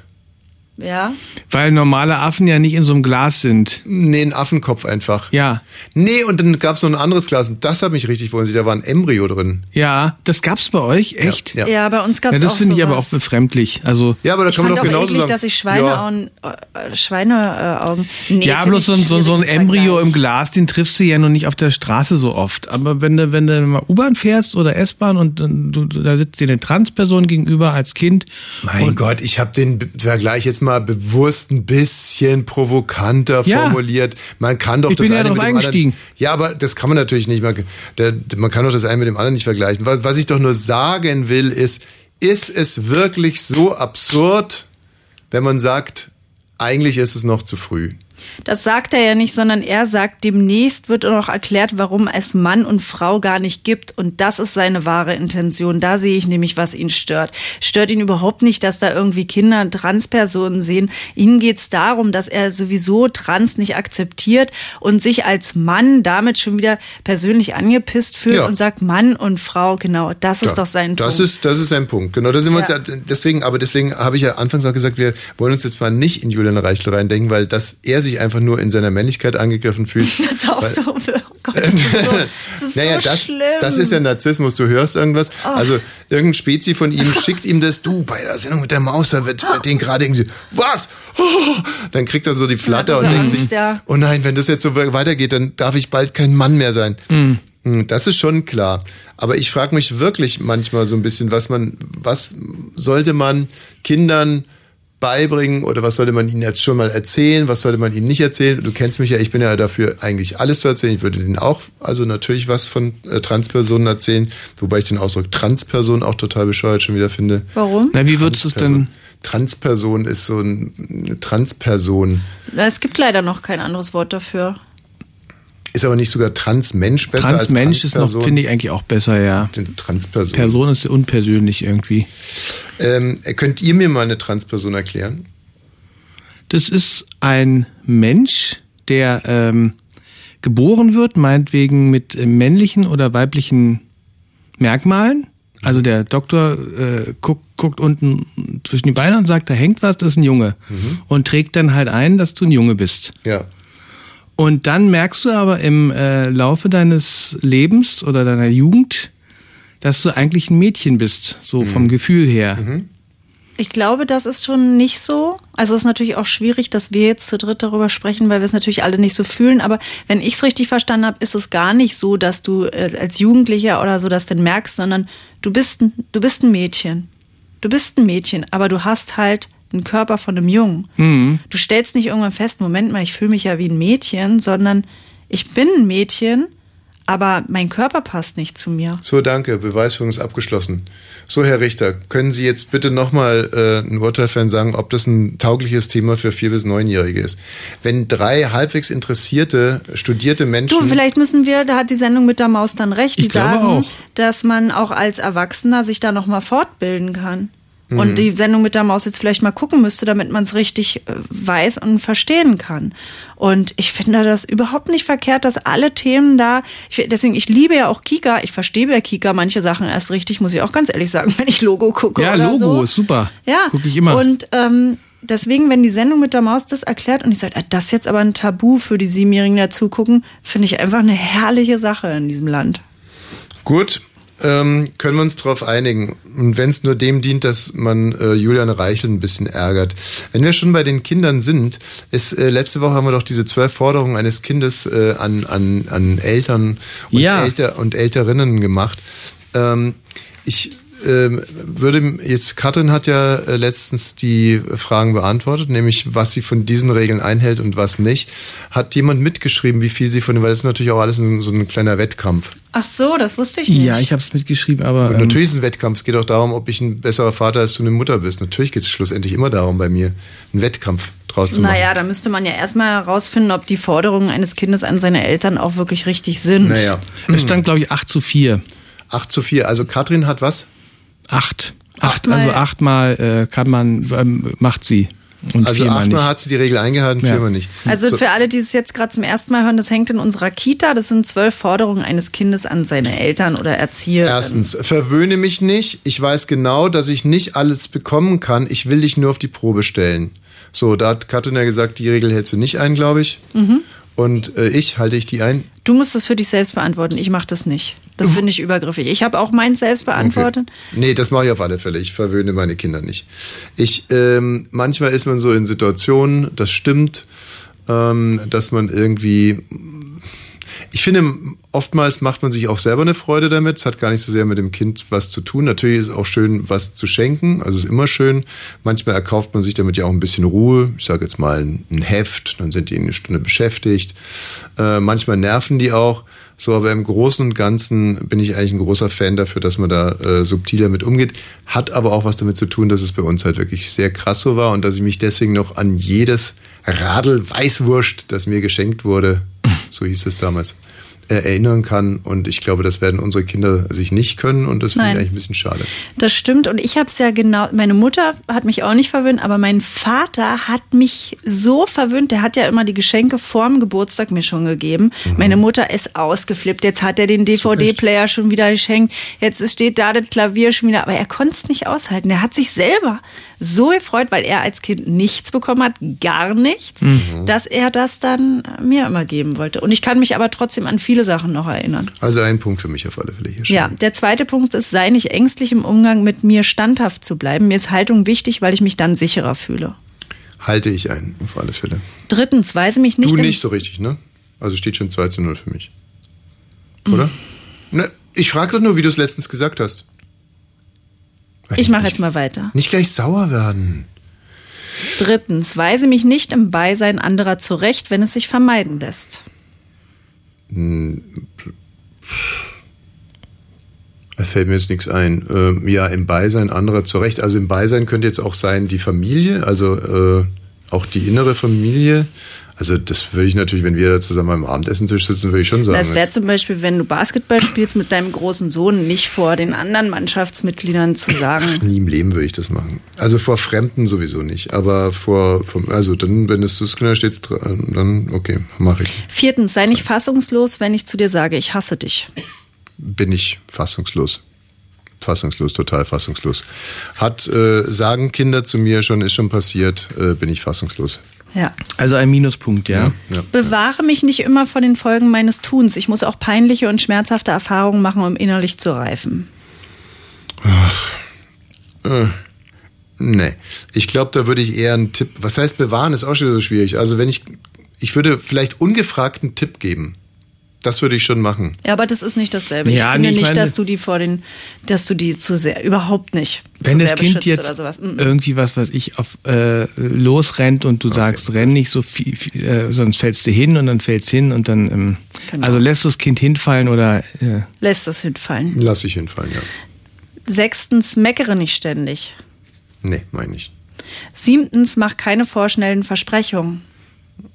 Ja. Weil normale Affen ja nicht in so einem Glas sind. Nee, ein Affenkopf einfach. Ja. Nee, und dann gab es noch ein anderes Glas und das hat mich richtig verunsichert. Da war ein Embryo drin. Ja, das gab's bei euch, echt? Ja. Ja, bei uns gab's Ja, das auch finde ich aber auch befremdlich. Also Ja, aber da ich kann man doch auch genauso eklig, sagen. dass ich Schweineaugen, äh, Schweineaugen. Nee, ja, bloß so ein, so, so ein Embryo im Glas, den triffst du ja noch nicht auf der Straße so oft. Aber wenn du, wenn du mal U-Bahn fährst oder S-Bahn und du, da sitzt dir eine Transperson gegenüber als Kind. Mein Gott, ich habe den Vergleich jetzt mal bewusst ein bisschen provokanter Ja. formuliert. Man kann doch Ich das bin ja eine drauf mit dem anderen Ja, aber das kann man natürlich nicht. Man, der, man kann doch das eine mit dem anderen nicht vergleichen. Was, was ich doch nur sagen will, ist, ist es wirklich so absurd, wenn man sagt, eigentlich ist es noch zu früh? Das sagt er ja nicht, sondern er sagt, demnächst wird noch erklärt, warum es Mann und Frau gar nicht gibt. Und das ist seine wahre Intention. Da sehe ich nämlich, was ihn stört. Stört ihn überhaupt nicht, dass da irgendwie Kinder Transpersonen sehen. Ihnen geht es darum, dass er sowieso Trans nicht akzeptiert und sich als Mann damit schon wieder persönlich angepisst fühlt Ja. und sagt Mann und Frau, genau, das ist Ja, doch sein das Punkt. Ist, das ist ein Punkt. Genau, da sind wir uns Ja. ja, deswegen, aber deswegen habe ich ja anfangs auch gesagt, wir wollen uns jetzt mal nicht in Julian Reichel reindenken, weil dass er sich einfach nur in seiner Männlichkeit angegriffen fühlt. *laughs* Das ist auch weil, so, oh Gott, das ist *laughs* so, das ist naja, so das, schlimm. das ist ja Narzissmus. Du hörst irgendwas. Oh. Also irgendein Spezi von ihm schickt ihm das. Du, bei der Sendung mit der Maus, da wird, wird den gerade irgendwie, was? Oh! Dann kriegt er so die Flatter und denkt Angst, sich, ja. oh nein, wenn das jetzt so weitergeht, dann darf ich bald kein Mann mehr sein. Mhm. Hm, Das ist schon klar. Aber ich frage mich wirklich manchmal so ein bisschen, was man, was sollte man Kindern beibringen oder was sollte man ihnen jetzt schon mal erzählen, was sollte man ihnen nicht erzählen. Du kennst mich ja, ich bin ja dafür eigentlich alles zu erzählen. Ich würde denen auch, also natürlich was von äh, Transpersonen erzählen, wobei ich den Ausdruck Transperson auch total bescheuert schon wieder finde. Warum? Na, wie würdest du es denn? Transperson ist so ein, eine Transperson. Es gibt leider noch kein anderes Wort dafür. Ist aber nicht sogar Transmensch besser Transmensch als ist noch, finde ich eigentlich auch besser, ja. Transperson. Person ist unpersönlich irgendwie. Ähm, könnt ihr mir mal eine Transperson erklären? Das ist ein Mensch, der ähm, geboren wird, meinetwegen mit äh, männlichen oder weiblichen Merkmalen. Also der Doktor äh, guckt, guckt unten zwischen die Beine und sagt, da hängt was, das ist ein Junge. Und trägt dann halt ein, dass du ein Junge bist. Ja. Und dann merkst du aber im äh, Laufe deines Lebens oder deiner Jugend, dass du eigentlich ein Mädchen bist, so vom Gefühl her. Ich glaube, das ist schon nicht so. Also es ist natürlich auch schwierig, dass wir jetzt zu dritt darüber sprechen, weil wir es natürlich alle nicht so fühlen. Aber wenn ich es richtig verstanden habe, ist es gar nicht so, dass du äh, als Jugendlicher oder so das denn merkst, sondern du bist ein, du bist ein Mädchen. Du bist ein Mädchen, aber du hast halt einen Körper von einem Jungen. Mhm. Du stellst nicht irgendwann fest, Moment mal, ich fühle mich ja wie ein Mädchen, sondern ich bin ein Mädchen, aber mein Körper passt nicht zu mir. So, danke. Beweisführung ist abgeschlossen. So, Herr Richter, können Sie jetzt bitte nochmal äh, ein Urteil fällen, sagen, ob das ein taugliches Thema für vier bis neunjährige ist? Wenn drei halbwegs interessierte, studierte Menschen. Du, vielleicht müssen wir, da hat die Sendung mit der Maus dann recht, die sagen, auch. dass man auch als Erwachsener sich da nochmal fortbilden kann. Mhm. Und die Sendung mit der Maus jetzt vielleicht mal gucken müsste, damit man es richtig äh, weiß und verstehen kann. Und ich finde das überhaupt nicht verkehrt, dass alle Themen da, ich, deswegen, ich liebe ja auch Kika, ich verstehe bei Kika manche Sachen erst richtig, muss ich auch ganz ehrlich sagen, *laughs* wenn ich Logo gucke Ja, oder Logo so. ist super. Ja. Gucke ich immer. Und ähm, deswegen, wenn die Sendung mit der Maus das erklärt und ich sage, ah, das ist jetzt aber ein Tabu für die Siebenjährigen dazu gucken, finde ich einfach eine herrliche Sache in diesem Land. Gut, ähm, können wir uns darauf einigen. Und wenn es nur dem dient, dass man äh, Julian Reichel ein bisschen ärgert. Wenn wir schon bei den Kindern sind, ist, äh, letzte Woche haben wir doch diese zwölf Forderungen eines Kindes äh, an, an, an Eltern und, Ja. Elter und Älterinnen gemacht. Ähm, ich ähm, würde jetzt, Katrin hat ja äh, letztens die Fragen beantwortet, nämlich was sie von diesen Regeln einhält und was nicht. Hat jemand mitgeschrieben, wie viel sie von, weil das ist natürlich auch alles ein, so ein kleiner Wettkampf. Ach so, das wusste ich nicht. Ja, ich habe es mitgeschrieben, aber. Und ähm, natürlich ist es ein Wettkampf. Es geht auch darum, ob ich ein besserer Vater als du eine Mutter bist. Natürlich geht es schlussendlich immer darum, bei mir einen Wettkampf draus zu machen. Naja, da müsste man ja erstmal herausfinden, ob die Forderungen eines Kindes an seine Eltern auch wirklich richtig sind. Naja. Es stand, glaube ich, 8 zu 4. 8 zu 4. Also Katrin hat was? 8. Acht, Achtmal- also achtmal äh, kann man, ähm, macht sie. Und also viermal achtmal nicht. hat sie die Regel eingehalten, Ja. viermal nicht. Also So. für alle, die es jetzt gerade zum ersten Mal hören, das hängt in unserer Kita. Das sind zwölf Forderungen eines Kindes an seine Eltern oder Erzieher. Erstens, verwöhne mich nicht. Ich weiß genau, dass ich nicht alles bekommen kann. Ich will dich nur auf die Probe stellen. So, da hat Katrin ja gesagt, die Regel hältst du nicht ein, glaube ich. Mhm. Und äh, ich halte ich die ein. Du musst es für dich selbst beantworten. Ich mache das nicht. Das *laughs* finde ich übergriffig. Ich habe auch meins selbst beantwortet. Nee, das mache ich auf alle Fälle. Ich verwöhne meine Kinder nicht. Ich, ähm, manchmal ist man so in Situationen, das stimmt, ähm, dass man irgendwie. Ich finde, oftmals macht man sich auch selber eine Freude damit. Es hat gar nicht so sehr mit dem Kind was zu tun. Natürlich ist es auch schön, was zu schenken. Also es ist immer schön. Manchmal erkauft man sich damit ja auch ein bisschen Ruhe. Ich sage jetzt mal ein ein Heft, dann sind die eine Stunde beschäftigt. Äh, manchmal nerven die auch. So, aber im Großen und Ganzen bin ich eigentlich ein großer Fan dafür, dass man da äh, subtiler mit umgeht. Hat aber auch was damit zu tun, dass es bei uns halt wirklich sehr krass so war und dass ich mich deswegen noch an jedes Radl Weißwurst, das mir geschenkt wurde, *laughs* so hieß es damals, erinnern kann. Und ich glaube, das werden unsere Kinder sich nicht können und das finde ich eigentlich ein bisschen schade. Das stimmt und ich habe es ja genau, meine Mutter hat mich auch nicht verwöhnt, aber mein Vater hat mich so verwöhnt, der hat ja immer die Geschenke vorm Geburtstag mir schon gegeben. Mhm. Meine Mutter ist ausgeflippt, jetzt hat er den DVD-Player schon wieder geschenkt, jetzt steht da das Klavier schon wieder, aber er konnte es nicht aushalten. Er hat sich selber so gefreut, weil er als Kind nichts bekommen hat, gar nichts, Mhm. dass er das dann mir immer geben wollte. Und ich kann mich aber trotzdem an viele Sachen noch erinnern. Also ein Punkt für mich auf alle Fälle hier schon. Ja, der zweite Punkt ist, sei nicht ängstlich im Umgang mit mir standhaft zu bleiben. Mir ist Haltung wichtig, weil ich mich dann sicherer fühle. Halte ich ein, auf alle Fälle. Drittens, weise mich nicht. du nicht so richtig, ne? Also steht schon 2 zu 0 für mich. Oder? Ne, ich frage doch nur, wie du es letztens gesagt hast. Ich mache jetzt mal weiter. Nicht gleich sauer werden. Drittens, weise mich nicht im Beisein anderer zurecht, wenn es sich vermeiden lässt. Hm, Da fällt mir jetzt nichts ein. Ähm, ja, im Beisein anderer zurecht. Also im Beisein könnte jetzt auch sein die Familie, also äh, auch die innere Familie. Also das würde ich natürlich, wenn wir da zusammen am Abendessentisch sitzen, würde ich schon sagen. Das wäre zum Beispiel, wenn du Basketball spielst mit deinem großen Sohn, nicht vor den anderen Mannschaftsmitgliedern zu sagen. Nie im Leben würde ich das machen. Also vor Fremden sowieso nicht. Aber vor, vom, also dann, wenn es das Kinder steht, dran, dann okay, mache ich. Viertens, sei nicht fassungslos, wenn ich zu dir sage, ich hasse dich. Bin ich fassungslos. Fassungslos, total fassungslos. Hat, äh, sagen Kinder zu mir schon, ist schon passiert, äh, bin ich fassungslos. Ja. Also ein Minuspunkt, ja. ja. Bewahre mich nicht immer vor den Folgen meines Tuns. Ich muss auch peinliche und schmerzhafte Erfahrungen machen, um innerlich zu reifen. Äh, nee. Ich glaube, da würde ich eher einen Tipp. Was heißt bewahren, ist auch schon wieder so schwierig. Also wenn ich, ich würde vielleicht ungefragt einen Tipp geben. Das würde ich schon machen. Ja, aber das ist nicht dasselbe. Ja, ich finde nee, ich nicht, meine- dass du die vor den, dass du die zu sehr, überhaupt nicht. Wenn zu das sehr Kind jetzt oder sowas. Mm. irgendwie was, was ich auf äh, losrennt und du sagst, renn nicht so viel, viel äh, sonst fällst du hin und dann fällst hin und dann ähm, Genau. also lässt du das Kind hinfallen oder äh, Lässt es hinfallen. Lass ich hinfallen, ja. Sechstens, meckere nicht ständig. Nee, meine ich. Siebtens, mach keine vorschnellen Versprechungen.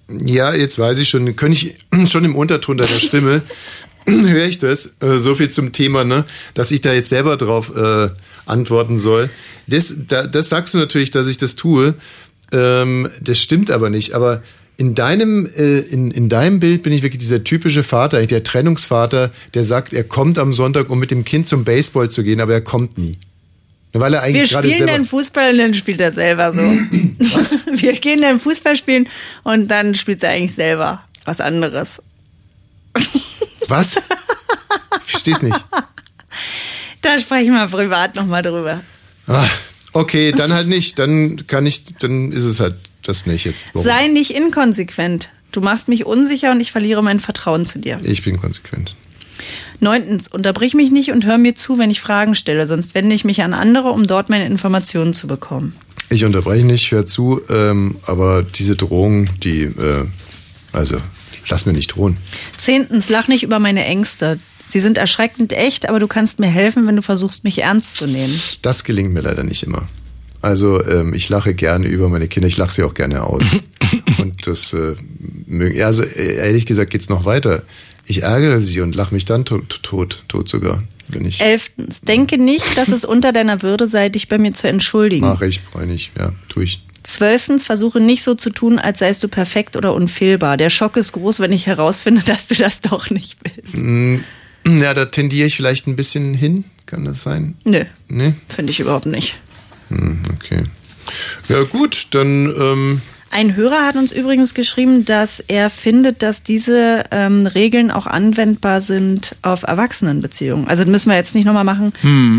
Ja, jetzt weiß ich schon, kann ich *clears throat* schon im Unterton deiner Stimme *clears throat* höre ich das. Äh, so viel zum Thema, ne, dass ich da jetzt selber drauf äh, antworten soll. Das, da, das sagst du natürlich, dass ich das tue. Ähm, das stimmt aber nicht. Aber in deinem, äh, in, in deinem Bild bin ich wirklich dieser typische Vater, der Trennungsvater, der sagt, er kommt am Sonntag, um mit dem Kind zum Baseball zu gehen, aber er kommt nie. Weil er Wir eigentlich gerade spielen dann Fußball und dann spielt er selber so. *laughs* Wir gehen dann Fußball spielen und dann spielt er eigentlich selber was anderes. Was? Ich versteh's nicht. *laughs* Da sprechen wir privat nochmal drüber. Ah, okay, dann halt nicht. Dann kann ich, dann ist es halt das nicht jetzt. Warum? Sei nicht inkonsequent. Du machst mich unsicher und ich verliere mein Vertrauen zu dir. Ich bin konsequent. Neuntens, unterbrich mich nicht und hör mir zu, wenn ich Fragen stelle, sonst wende ich mich an andere, um dort meine Informationen zu bekommen. Ich unterbreche nicht, hör zu, ähm, aber diese Drohung, die, äh, also, lass mir nicht drohen. Zehntens, lach nicht über meine Ängste. Sie sind erschreckend echt, aber du kannst mir helfen, wenn du versuchst, mich ernst zu nehmen. Das gelingt mir leider nicht immer. Also ähm, ich lache gerne über meine Kinder, ich lache sie auch gerne aus. *laughs* und das, äh, mögen, ja, also äh, ehrlich gesagt geht's noch weiter. Ich ärgere sie und lache mich dann tot, tot, tot sogar, wenn ich Elftens, denke nicht, dass es unter deiner Würde sei, dich bei mir zu entschuldigen. mache, ich freue nicht, ja, tue ich. Zwölftens, versuche nicht so zu tun, als seist du perfekt oder unfehlbar. Der Schock ist groß, wenn ich herausfinde, *laughs* dass du das doch nicht bist. Mm, Ja, da tendiere ich vielleicht ein bisschen hin, kann das sein? Nö, Nee? finde ich überhaupt nicht. Hm, okay. Ja gut, dann ähm, Ein Hörer hat uns übrigens geschrieben, dass er findet, dass diese ähm, Regeln auch anwendbar sind auf Erwachsenenbeziehungen. Also das müssen wir jetzt nicht nochmal machen.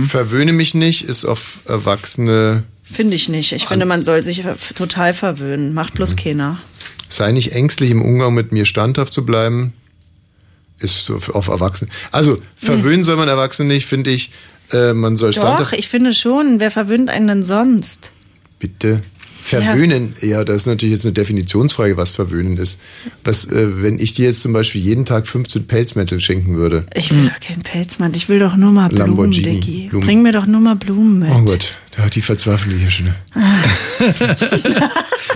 verwöhne mich nicht, ist auf Erwachsene, Finde ich nicht. Ich finde, man soll sich total verwöhnen. Macht bloß Mhm. keiner. sei nicht ängstlich im Umgang mit mir standhaft zu bleiben, ist auf Erwachsene. Also verwöhnen soll man Erwachsene nicht, finde ich. Äh, man soll Doch, standhaft. ich finde schon. Wer verwöhnt einen denn sonst? Bitte. Verwöhnen, ja. das ist natürlich jetzt eine Definitionsfrage, was verwöhnen ist. Was, äh, wenn ich dir jetzt zum Beispiel jeden Tag 15 Pelzmäntel schenken würde? Ich will doch keinen Pelzmantel. Ich will doch nur mal Blumen, Lamborghini. Blumen. Bring mir doch nur mal Blumen mit. Oh Gott, ja, die verzweifeln hier schon.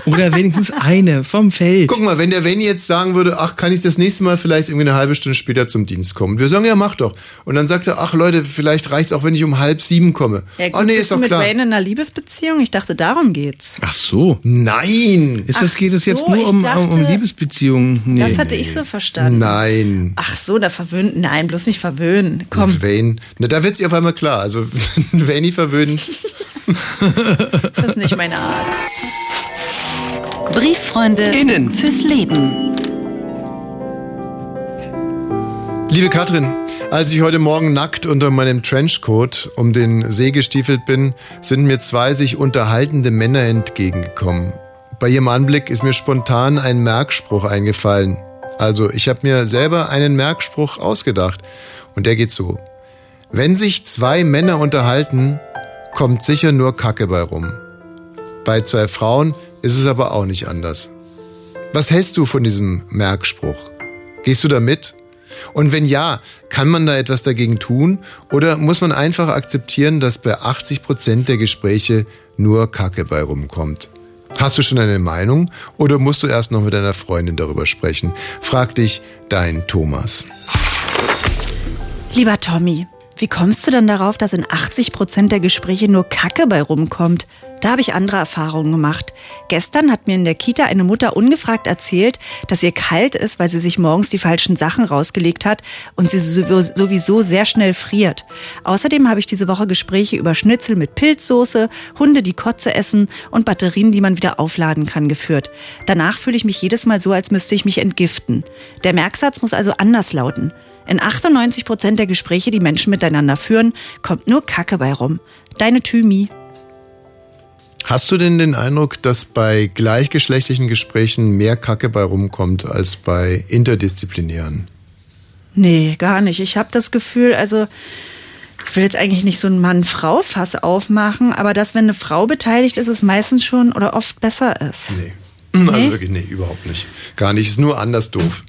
oder wenigstens eine vom Feld. Guck mal, wenn der Venny jetzt sagen würde, ach, kann ich das nächste Mal vielleicht irgendwie eine halbe Stunde später zum Dienst kommen? Wir sagen, ja, mach doch. Und dann sagt er, ach Leute, vielleicht reicht's auch, wenn ich um halb sieben komme. Ja, gut, oh nee, bist ist du doch mit klar. Wayne in einer Liebesbeziehung? Ich dachte, darum geht's. Ach so. Nein. Ist das, Ach geht es jetzt so, nur ich um, um, um dachte- Liebesbeziehungen? Nee. das hatte ich so verstanden. Nein. Ach so, da verwöhnt. Nein, bloß nicht verwöhnen. Komm, Wayne. Na, da wird sie auf einmal klar. Also, *laughs* Vanny verwöhnen. *laughs* das ist nicht meine Art. Brieffreunde Innen. fürs Leben. Liebe Katrin, als ich heute Morgen nackt unter meinem Trenchcoat um den See gestiefelt bin, sind mir zwei sich unterhaltende Männer entgegengekommen. Bei ihrem Anblick ist mir spontan ein Merkspruch eingefallen. Also, ich habe mir selber einen Merkspruch ausgedacht. Und der geht so. Wenn sich zwei Männer unterhalten, kommt sicher nur Kacke bei rum. Bei zwei Frauen ist es aber auch nicht anders. Was hältst du von diesem Merkspruch? Gehst du da mit? Und wenn ja, kann man da etwas dagegen tun? Oder muss man einfach akzeptieren, dass bei 80 Prozent der Gespräche nur Kacke bei rumkommt? Hast du schon eine Meinung oder musst du erst noch mit deiner Freundin darüber sprechen? Frag dich dein Thomas. Lieber Tommy, wie kommst du denn darauf, dass in 80 Prozent der Gespräche nur Kacke bei rumkommt? Da habe ich andere Erfahrungen gemacht. Gestern hat mir in der Kita eine Mutter ungefragt erzählt, dass ihr kalt ist, weil sie sich morgens die falschen Sachen rausgelegt hat und sie sowieso sehr schnell friert. Außerdem habe ich diese Woche Gespräche über Schnitzel mit Pilzsoße, Hunde, die Kotze essen und Batterien, die man wieder aufladen kann, geführt. Danach fühle ich mich jedes Mal so, als müsste ich mich entgiften. Der Merksatz muss also anders lauten. In 98 Prozent der Gespräche, die Menschen miteinander führen, kommt nur Kacke bei rum. Deine Thymi. Hast du denn den Eindruck, dass bei gleichgeschlechtlichen Gesprächen mehr Kacke bei rumkommt als bei interdisziplinären? Nee, gar nicht. Ich habe das Gefühl, also ich will jetzt eigentlich nicht so ein Mann-Frau-Fass aufmachen, aber dass, wenn eine Frau beteiligt ist, es meistens schon oder oft besser ist. Nee. *clears throat* Also wirklich, nee, überhaupt nicht. Gar nicht. Ist nur anders doof.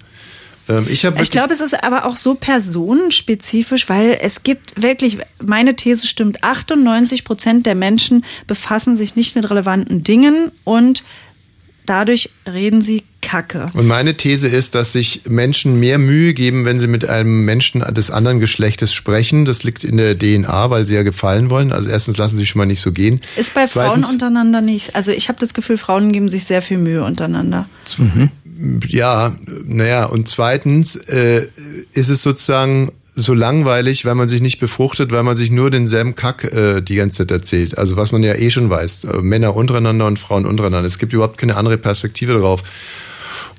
Ähm, ich Ich glaube, es ist aber auch so personenspezifisch, weil es gibt wirklich, meine These stimmt, 98 Prozent der Menschen befassen sich nicht mit relevanten Dingen und dadurch reden sie Kacke. Und meine These ist, dass sich Menschen mehr Mühe geben, wenn sie mit einem Menschen des anderen Geschlechtes sprechen. Das liegt in der DNA, weil sie ja gefallen wollen. Also erstens lassen sie schon mal nicht so gehen. Ist bei Zweitens, Frauen untereinander nicht. Also ich habe das Gefühl, Frauen geben sich sehr viel Mühe untereinander. Ja, naja, und zweitens äh, ist es sozusagen so langweilig, weil man sich nicht befruchtet, weil man sich nur denselben Kack äh, die ganze Zeit erzählt. Also was man ja eh schon weiß. Äh, Männer untereinander und Frauen untereinander. Es gibt überhaupt keine andere Perspektive darauf.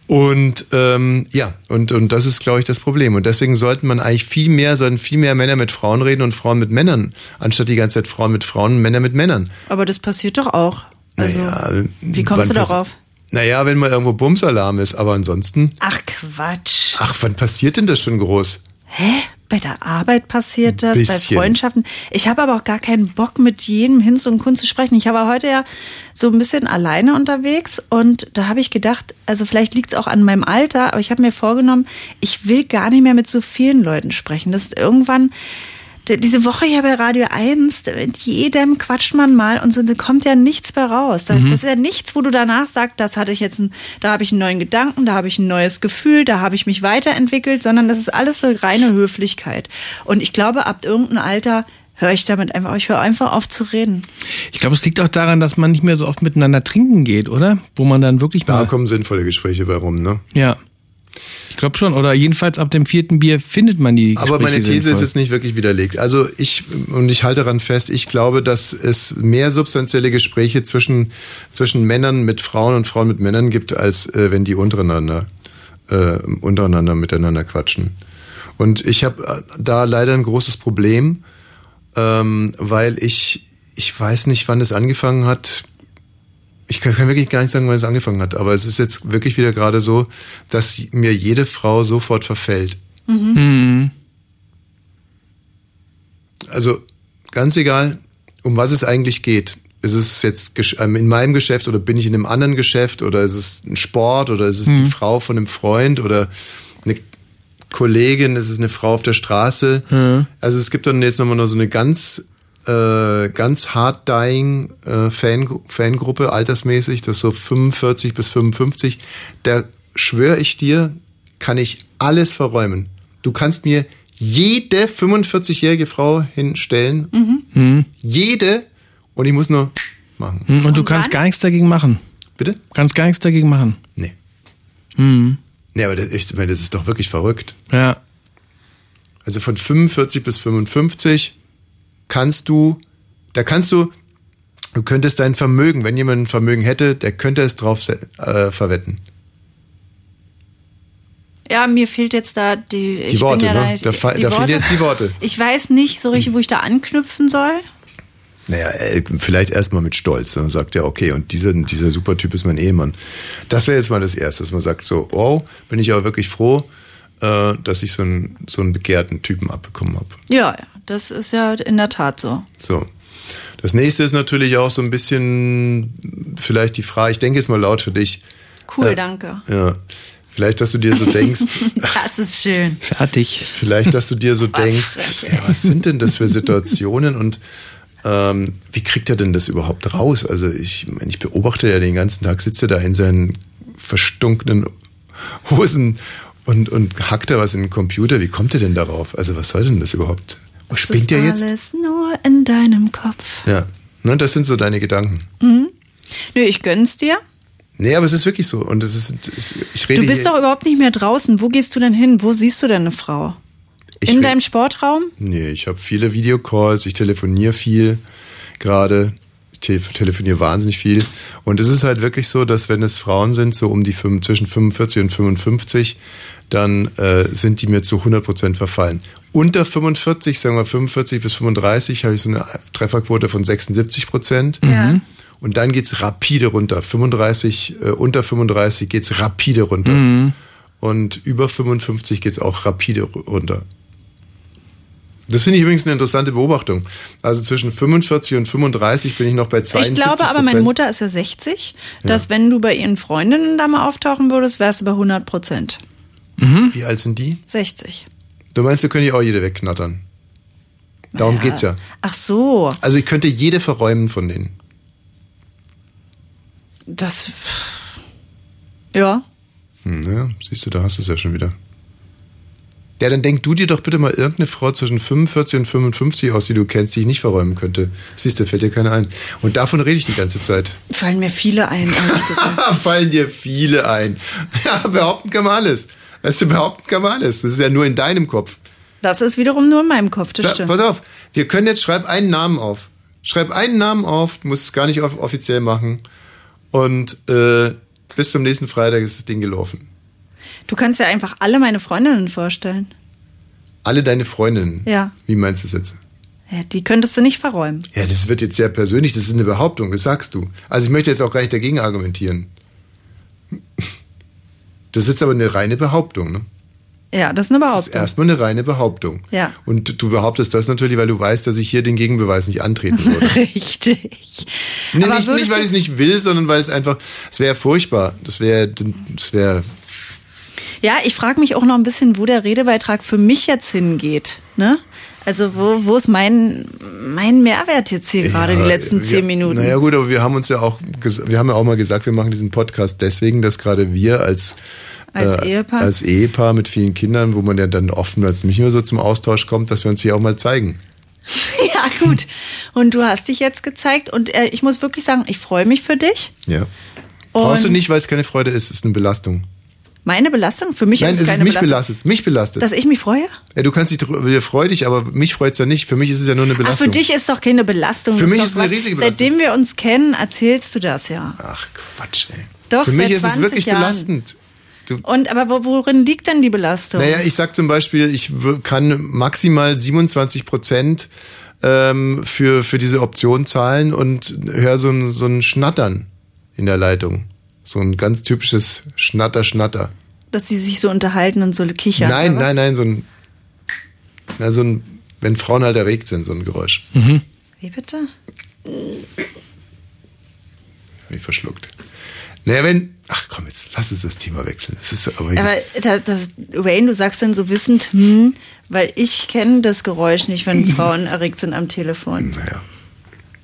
Und ähm, ja, und, und das ist, glaube ich, das Problem. Und deswegen sollten man eigentlich viel mehr, sollten viel mehr Männer mit Frauen reden und Frauen mit Männern, anstatt die ganze Zeit Frauen mit Frauen, Männer mit Männern. Aber das passiert doch auch. Also, naja, wie kommst du darauf? Naja, wenn mal irgendwo Bumsalarm ist, aber ansonsten. Ach Quatsch. Ach, wann passiert denn das schon groß? Hä? Bei der Arbeit passiert das, bei. Freundschaften. Ich habe aber auch gar keinen Bock, mit jedem Hinz und Kunst zu sprechen. Ich war heute ja so ein bisschen alleine unterwegs und da habe ich gedacht, also vielleicht liegt es auch an meinem Alter, aber ich habe mir vorgenommen, ich will gar nicht mehr mit so vielen Leuten sprechen. Das ist irgendwann, diese Woche hier bei Radio 1, mit jedem quatscht man mal und so, da kommt ja nichts mehr raus. Da- Mhm. Das ist ja nichts, wo du danach sagst, das hatte ich jetzt, ein, da habe ich einen neuen Gedanken, da habe ich ein neues Gefühl, da habe ich mich weiterentwickelt, sondern das ist alles so reine Höflichkeit. Und ich glaube, ab irgendeinem Alter höre ich damit einfach, ich höre einfach auf zu reden. Ich glaube, es liegt auch daran, dass man nicht mehr so oft miteinander trinken geht, oder? Wo man dann wirklich Da mal. kommen sinnvolle Gespräche bei rum, ne? Ja. Ich glaube schon. Oder jedenfalls ab dem vierten Bier findet man die Aber meine Gespräche These ist sinnvoll. jetzt nicht wirklich widerlegt. Also ich, und ich halte daran fest, ich glaube, dass es mehr substanzielle Gespräche zwischen, zwischen Männern mit Frauen und Frauen mit Männern gibt, als äh, wenn die untereinander, äh, untereinander miteinander quatschen. Und ich habe da leider ein großes Problem, ähm, weil ich, ich weiß nicht, wann es angefangen hat. Ich kann, kann wirklich gar nicht sagen, wann es angefangen hat, aber es ist jetzt wirklich wieder gerade so, dass mir jede Frau sofort verfällt. Mhm. Also ganz egal, um was es eigentlich geht. Ist es jetzt ähm, in meinem Geschäft oder bin ich in einem anderen Geschäft oder ist es ein Sport oder ist es die Mhm. Frau von einem Freund oder eine Kollegin, ist es eine Frau auf der Straße? Mhm. Also es gibt dann jetzt nochmal noch so eine ganz äh, ganz hard dying äh, Fan, Fangruppe altersmäßig, das ist so 45 bis 55. Da schwöre ich dir, kann ich alles verräumen. Du kannst mir jede 45-jährige Frau hinstellen, Mhm. jede, und ich muss nur machen. Mhm. Und, du kannst gar nichts dagegen machen. Bitte? Kannst gar nichts dagegen machen. Nee. Mhm. Nee, aber das, ich meine, das ist doch wirklich verrückt. Ja. Also von 45 bis 55 kannst du, da kannst du, du könntest dein Vermögen, wenn jemand ein Vermögen hätte, der könnte es drauf äh, verwetten. Ja, mir fehlt jetzt da die, Die ich Worte, ja ne? nicht- Da, die da fehlen Worte. jetzt die Worte. *laughs* Ich weiß nicht so richtig, wo ich da anknüpfen soll. Naja, äh, vielleicht erstmal mit Stolz. Dann sagt er, okay, und dieser, dieser super Typ ist mein Ehemann. Das wäre jetzt mal das Erste, dass man sagt, so, oh, bin ich aber wirklich froh, äh, dass ich so einen, so einen begehrten Typen abbekommen habe. Ja, ja, das ist ja in der Tat so. So. Das nächste ist natürlich auch so ein bisschen vielleicht die Frage, ich denke jetzt mal laut für dich. Cool, Äh, danke. Ja. Vielleicht, dass du dir so denkst, *laughs* Das ist schön. Fertig. vielleicht, dass du dir so denkst, ey, was sind denn das für Situationen und ähm, wie kriegt er denn das überhaupt raus? Also ich, meine, ich beobachte ja den ganzen Tag, sitzt er da in seinen verstunkenen Hosen und, und hackt da was in den Computer. Wie kommt er denn darauf? Also was soll denn das überhaupt? Spinnt das er ist jetzt? alles nur in deinem Kopf. Ja. Ne, das sind so deine Gedanken. Mhm. Nö, ich gönn's dir. Nee, aber es ist wirklich so. Und es ist, ich rede Du bist doch überhaupt nicht mehr draußen. Wo gehst du denn hin? Wo siehst du denn eine Frau? Ich in deinem Sportraum? Nee, ich habe viele Videocalls, ich telefoniere viel gerade. Ich te telefoniere wahnsinnig viel. Und es ist halt wirklich so, dass wenn es Frauen sind, so um die fünf, zwischen 45 und 55, dann äh, sind die mir zu 100% verfallen. Unter 45, sagen wir 45 bis 35, habe ich so eine Trefferquote von 76%. Ja. Und dann geht's rapide runter. 35, äh, unter 35 geht's rapide runter. Mhm. Und über 55 geht's auch rapide ru- runter. Das finde ich übrigens eine interessante Beobachtung. Also zwischen 45 und 35 bin ich noch bei 72 Ich glaube aber, meine Mutter ist ja 60, dass wenn du bei ihren Freundinnen da mal auftauchen würdest, wärst du bei 100 Prozent. Wie alt sind die? 60. Du meinst, wir können die auch jede wegknattern? Darum Ja. geht's ja. Ach so, Also ich könnte jede verräumen von denen. das. Ja. Hm, ja, siehst du, da hast du es ja schon wieder. Ja, dann denk du dir doch bitte mal irgendeine Frau zwischen 45 und 55 aus, die du kennst, die ich nicht verräumen könnte. Siehst du, fällt dir keine ein. Und davon rede ich die ganze Zeit. Fallen mir viele ein. *laughs* Fallen dir viele ein. Ja, behaupten kann man alles. Weißt du, behaupten kann man alles. Das ist ja nur in deinem Kopf. Das ist wiederum nur in meinem Kopf, das stimmt. pass auf, wir können jetzt, schreib einen Namen auf. Schreib einen Namen auf, du musst es gar nicht off offiziell machen. Und äh, bis zum nächsten Freitag ist das Ding gelaufen. Du kannst ja einfach alle meine Freundinnen vorstellen. Alle deine Freundinnen. Ja. Wie meinst du das jetzt? ja die könntest du nicht verräumen. Ja, das wird jetzt sehr persönlich, das ist eine Behauptung, das sagst du. Also ich möchte jetzt auch gar nicht dagegen argumentieren. Das ist jetzt aber eine reine Behauptung, ne? Ja, das ist eine Das ist Behauptung. erstmal eine reine Behauptung. Ja. Und du behauptest das natürlich, weil du weißt, dass ich hier den Gegenbeweis nicht antreten würde. *laughs* Richtig. Nee, Aber nicht, nicht, weil ich es nicht will, sondern weil es einfach, es wäre furchtbar. Das wäre, das wäre, Ja, ich frage mich auch noch ein bisschen, wo der Redebeitrag für mich jetzt hingeht. Ne? Also wo, wo ist mein, mein Mehrwert jetzt hier gerade die letzten wir- zehn Minuten? Naja gut, aber wir haben uns ja auch, wir haben ja auch mal gesagt, wir machen diesen Podcast deswegen, dass gerade wir als Als Ehepaar? als Ehepaar mit vielen Kindern, wo man ja dann oftmals nicht mehr so zum Austausch kommt, dass wir uns hier auch mal zeigen. *laughs* Ja, gut. Und du hast dich jetzt gezeigt und äh, ich muss wirklich sagen, ich freue mich für dich. Ja. Brauchst du nicht, weil es keine Freude ist, es ist eine Belastung. Meine Belastung? Für mich Nein, ist es es ist keine mich Belastung. belastet, es mich belastet. Dass ich mich freue? ja, du kannst dich freu dich, aber mich freut's ja nicht. Für mich ist es ja nur eine Ach, Eine für dich ist doch keine Belastung. Für mich ist es eine riesige Belastung. Seitdem wir uns kennen, erzählst du das ja. Ach Quatsch, ey. Doch, Für mich ist es 20 wirklich Jahren. belastend. Du, Und aber wo, worin liegt denn die Belastung? Naja, ich sag zum Beispiel, ich kann maximal 27 Prozent ähm, für, für diese Option zahlen und höre so ein, so ein Schnattern in der Leitung. So ein ganz typisches Schnatter-Schnatter. Dass sie sich so unterhalten und so kichern. nein, oder was? nein, nein, so ein, na, so ein, wenn Frauen halt erregt sind, so ein Geräusch. Wie bitte? Hab ich verschluckt. Naja, wenn, ach komm, jetzt lass uns das Thema wechseln. Das ist aber, Aber da, das, Wayne, du sagst dann so wissend, hm, weil ich kenne das Geräusch nicht, wenn *clears throat* Frauen erregt sind am Telefon. Naja.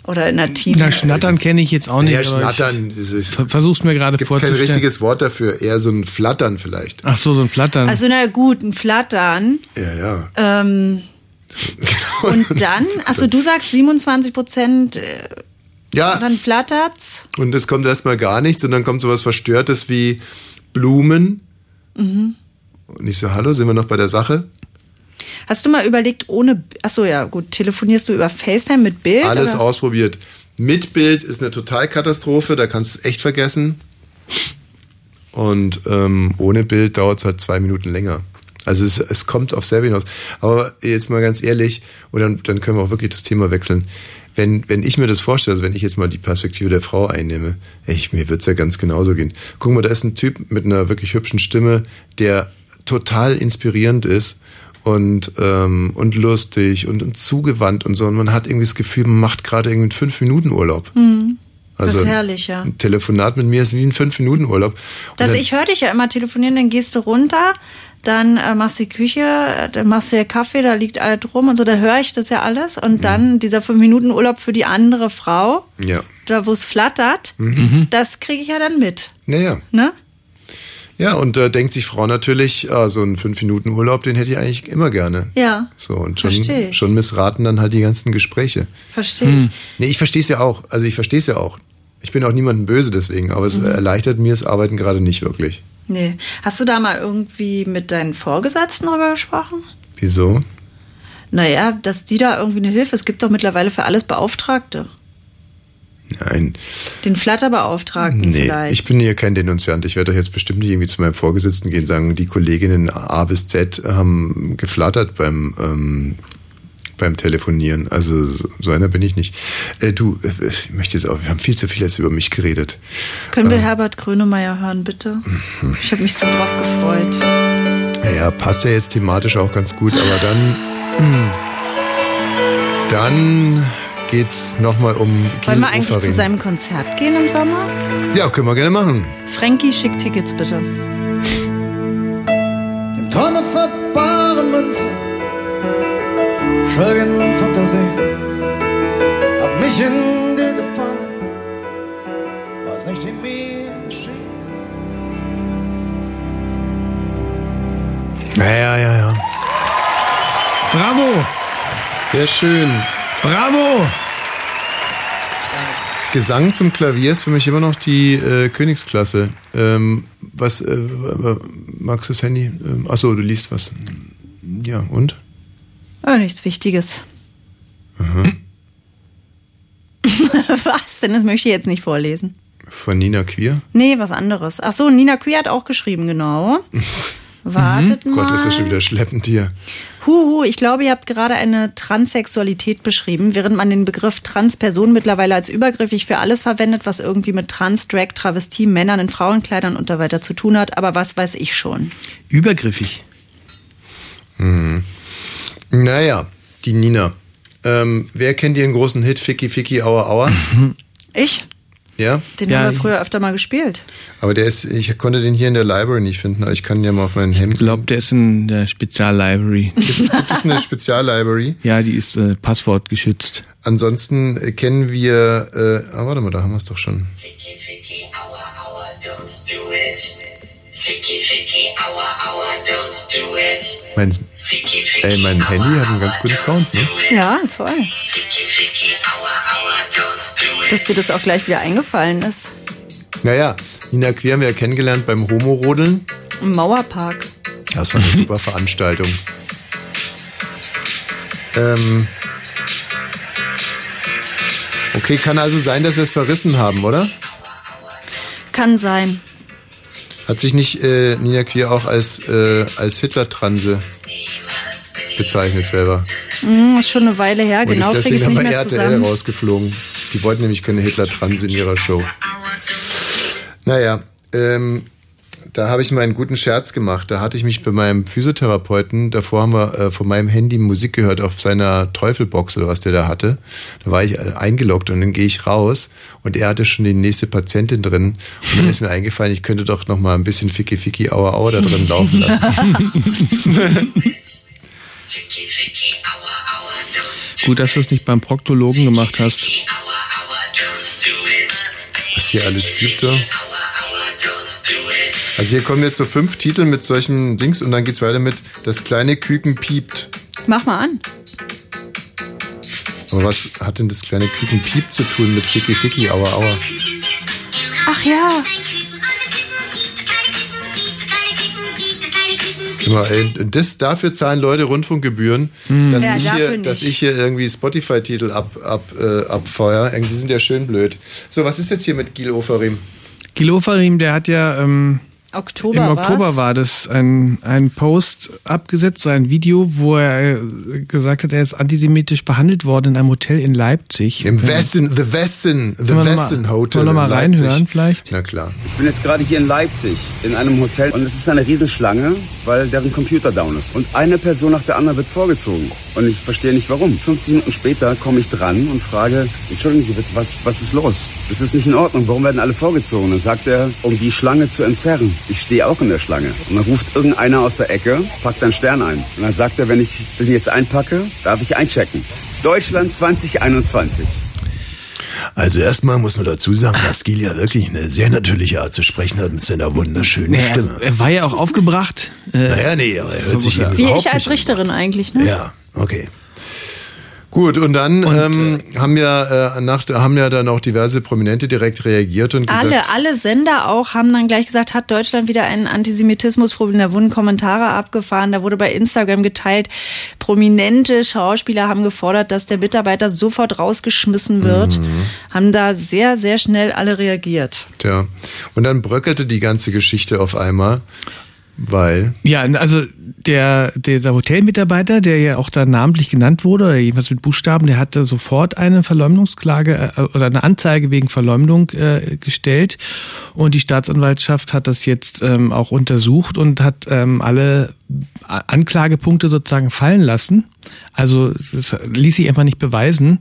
Oder in der Team. Na, Schnattern kenne ich jetzt auch nicht. Ja, Schnattern. Das ist, versuch's mir gerade gibt kein vorzustellen. richtiges Wort dafür. Eher so ein Flattern vielleicht. Ach so, so ein Flattern. Also na gut, ein Flattern. Ja, ja. Ähm, *laughs* und dann, also du sagst 27 Prozent, äh, Ja. dann flattert's. Und es kommt erstmal gar nichts und dann kommt sowas Verstörtes wie Blumen. Mhm. Und ich so, hallo, sind wir noch bei der Sache? Hast du mal überlegt, ohne, achso ja gut, telefonierst du über FaceTime mit Bild? Alles oder? ausprobiert. Mit Bild ist eine Totalkatastrophe, da kannst du es echt vergessen. Und ähm, ohne Bild dauert es halt zwei Minuten länger. Also es, es kommt auf selber hinaus. Aber jetzt mal ganz ehrlich, und dann, dann können wir auch wirklich das Thema wechseln. Wenn, wenn ich mir das vorstelle, also wenn ich jetzt mal die Perspektive der Frau einnehme, ich, mir wird's ja ganz genauso gehen. Guck mal, da ist ein Typ mit einer wirklich hübschen Stimme, der total inspirierend ist und, ähm, und lustig und, und zugewandt und so. Und man hat irgendwie das Gefühl, man macht gerade irgendwie einen Fünf-Minuten-Urlaub. Hm. Das Also ist herrlich, ja. Ein Telefonat mit mir ist wie ein Fünf-Minuten-Urlaub. Das, ich höre dich ja immer telefonieren, dann gehst du runter, dann äh, machst du die Küche, äh, dann machst du dir Kaffee, da liegt alles rum und so, da höre ich das ja alles. Mhm. Und dann dieser fünf Minuten Urlaub für die andere Frau, Ja. da wo es flattert, Mhm. das kriege ich ja dann mit. Naja. Ne? Ja, und da denkt sich Frau natürlich, ah, so einen Fünf-Minuten-Urlaub, den hätte ich eigentlich immer gerne. Ja. So, und schon, ich. schon missraten dann halt die ganzen Gespräche. Verstehe ich. Nee, ich verstehe es ja auch. Also ich verstehe es ja auch. Ich bin auch niemandem böse deswegen, aber es Mhm. erleichtert mir das Arbeiten gerade nicht wirklich. Nee. Hast du da mal irgendwie mit deinen Vorgesetzten drüber gesprochen? Wieso? Naja, dass die da irgendwie eine Hilfe. Es gibt doch mittlerweile für alles Beauftragte. Nein. Den Flatterbeauftragten Nee, vielleicht. ich bin hier kein Denunziant. Ich werde doch jetzt bestimmt nicht irgendwie zu meinem Vorgesetzten gehen und sagen, die Kolleginnen A bis Z haben geflattert beim, ähm, beim Telefonieren. Also so, einer bin ich nicht. Äh, du, äh, ich möchte jetzt auch, wir haben viel zu viel jetzt über mich geredet. Können wir Ähm, Herbert Grönemeyer hören, bitte? Ich habe mich so drauf gefreut. Ja, passt ja jetzt thematisch auch ganz gut, aber dann, hm, dann geht's nochmal um Wollen wir eigentlich Ofarim. zu seinem Konzert gehen im Sommer? Ja, können wir gerne machen. Frankie, schick Tickets bitte. Träume für bare Münze, schwelgen Fantasie. Hab mich in dir gefangen, weiß nicht, wie mir geschieht. Ja, ja, ja, ja. Bravo! Sehr schön. Bravo! Gesang zum Klavier ist für mich immer noch die äh, Königsklasse. Ähm, was, äh, magst du das Handy? Ähm, achso, du liest was. Ja, und? Oh, nichts Wichtiges. Aha. *laughs* was denn? Das möchte ich jetzt nicht vorlesen. Von Nina Queer. Nee, was anderes. Ach so, Nina Queer hat auch geschrieben, genau. *laughs* Wartet mal. Mhm. Gott, ist das schon wieder schleppend hier. Huhu, ich glaube, ihr habt gerade eine Transsexualität beschrieben, während man den Begriff Transperson mittlerweile als übergriffig für alles verwendet, was irgendwie mit Trans, Drag, Travestie, Männern in Frauenkleidern und so weiter zu tun hat. Aber was weiß ich schon. Übergriffig. Mhm. Naja, die Nina. Ähm, wer kennt ihren großen Hit Ficky Ficky Aua Aua? Ich? Ja? Den haben wir früher öfter mal gespielt. Aber der ist, ich konnte den hier in der Library nicht finden, aber ich kann ihn ja mal auf meinen Hemd. Ich glaube, der ist in der Speziallibrary. *laughs* Gibt es eine Speziallibrary? Ja, die ist äh, passwortgeschützt. Ansonsten äh, kennen wir, äh, ah, warte mal, da haben wir es doch schon. Mein, ey, mein Handy hat einen ganz guten Sound, ne? Ja, voll. Dass dir das auch gleich wieder eingefallen ist. Naja, Nina Queer haben wir ja kennengelernt beim Homo-Rodeln. Im Mauerpark. Das war eine super Veranstaltung. Ähm, okay, kann also sein, dass wir es verrissen haben, oder? Kann sein. Hat sich nicht äh, Nina Queer auch als, äh, als Hitler-Transe bezeichnet selber? Hm, ist schon eine Weile her, Und genau, ist ich deswegen nicht aber mehr RTL zusammen. rausgeflogen. Die wollten nämlich keine Hitler-Transe in ihrer Show. Naja, ähm, da habe ich mal einen guten Scherz gemacht. Da hatte ich mich bei meinem Physiotherapeuten, davor haben wir äh, von meinem Handy Musik gehört auf seiner Teufelbox oder was der da hatte. Da war ich äh, eingeloggt und dann gehe ich raus und er hatte schon die nächste Patientin drin. Und dann ist mir eingefallen, ich könnte doch noch mal ein bisschen Ficky Ficky Aua Aua da drin laufen lassen. *laughs* Gut, dass du es nicht beim Proktologen gemacht hast. was hier alles gibt. Da. Also hier kommen jetzt so fünf Titel mit solchen Dings und dann geht's weiter mit Das kleine Küken piept. Mach mal an. Aber was hat denn das kleine Küken piept zu tun mit Ficky Ficky Aua Aua? Ach ja. Mal, ey, das, dafür zahlen Leute Rundfunkgebühren, dass, Ja, ich hier, dass ich hier irgendwie Spotify-Titel ab, ab, äh, abfeuer. Irgendwie sind ja schön blöd. So, was ist jetzt hier mit Gil Oferim? Gil Ofarim, der hat ja ähm, Oktober Im war's. Oktober war das ein, ein Post abgesetzt, ein Video, wo er gesagt hat, er ist antisemitisch behandelt worden in einem Hotel in Leipzig. Im Westen, The Westen, The Westen Hotel. wollen wir mal reinhören vielleicht? Na klar. Ich bin jetzt gerade hier in Leipzig in einem Hotel und es ist eine Riesenschlange, weil deren Computer down ist. Und eine Person nach der anderen wird vorgezogen. Und ich verstehe nicht warum. 15 Minuten später komme ich dran und frage, entschuldigen Sie bitte, was, was ist los? Das ist nicht in Ordnung. Warum werden alle vorgezogen? Dann sagt er, um die Schlange zu entzerren. Ich stehe auch in der Schlange. Und dann ruft irgendeiner aus der Ecke, packt einen Stern ein. Und dann sagt er, wenn ich den jetzt einpacke, darf ich einchecken. Deutschland 2021. Also erstmal muss man dazu sagen, dass Gil ja wirklich eine sehr natürliche Art zu sprechen hat mit seiner wunderschönen Nee, Stimme. er, war ja auch aufgebracht. Äh, Naja, nee, aber er hört sich eben Wie ich als Richterin eigentlich, ne? Ja, okay. Gut, und dann ähm, haben ja äh, nach, haben ja dann auch diverse Prominente direkt reagiert und gesagt, Alle, alle Sender auch haben dann gleich gesagt, hat Deutschland wieder ein Antisemitismusproblem. Da wurden Kommentare abgefahren, da wurde bei Instagram geteilt. Prominente Schauspieler haben gefordert, dass der Mitarbeiter sofort rausgeschmissen wird. Mhm. Haben da sehr, sehr schnell alle reagiert. Tja. Und dann bröckelte die ganze Geschichte auf einmal, weil. Ja, also der, dieser Hotelmitarbeiter, der ja auch da namentlich genannt wurde, oder jedenfalls mit Buchstaben, der hatte sofort eine Verleumdungsklage äh, oder eine Anzeige wegen Verleumdung äh, gestellt. Und die Staatsanwaltschaft hat das jetzt ähm, auch untersucht und hat ähm, alle A- Anklagepunkte sozusagen fallen lassen. Also das ließ sich einfach nicht beweisen.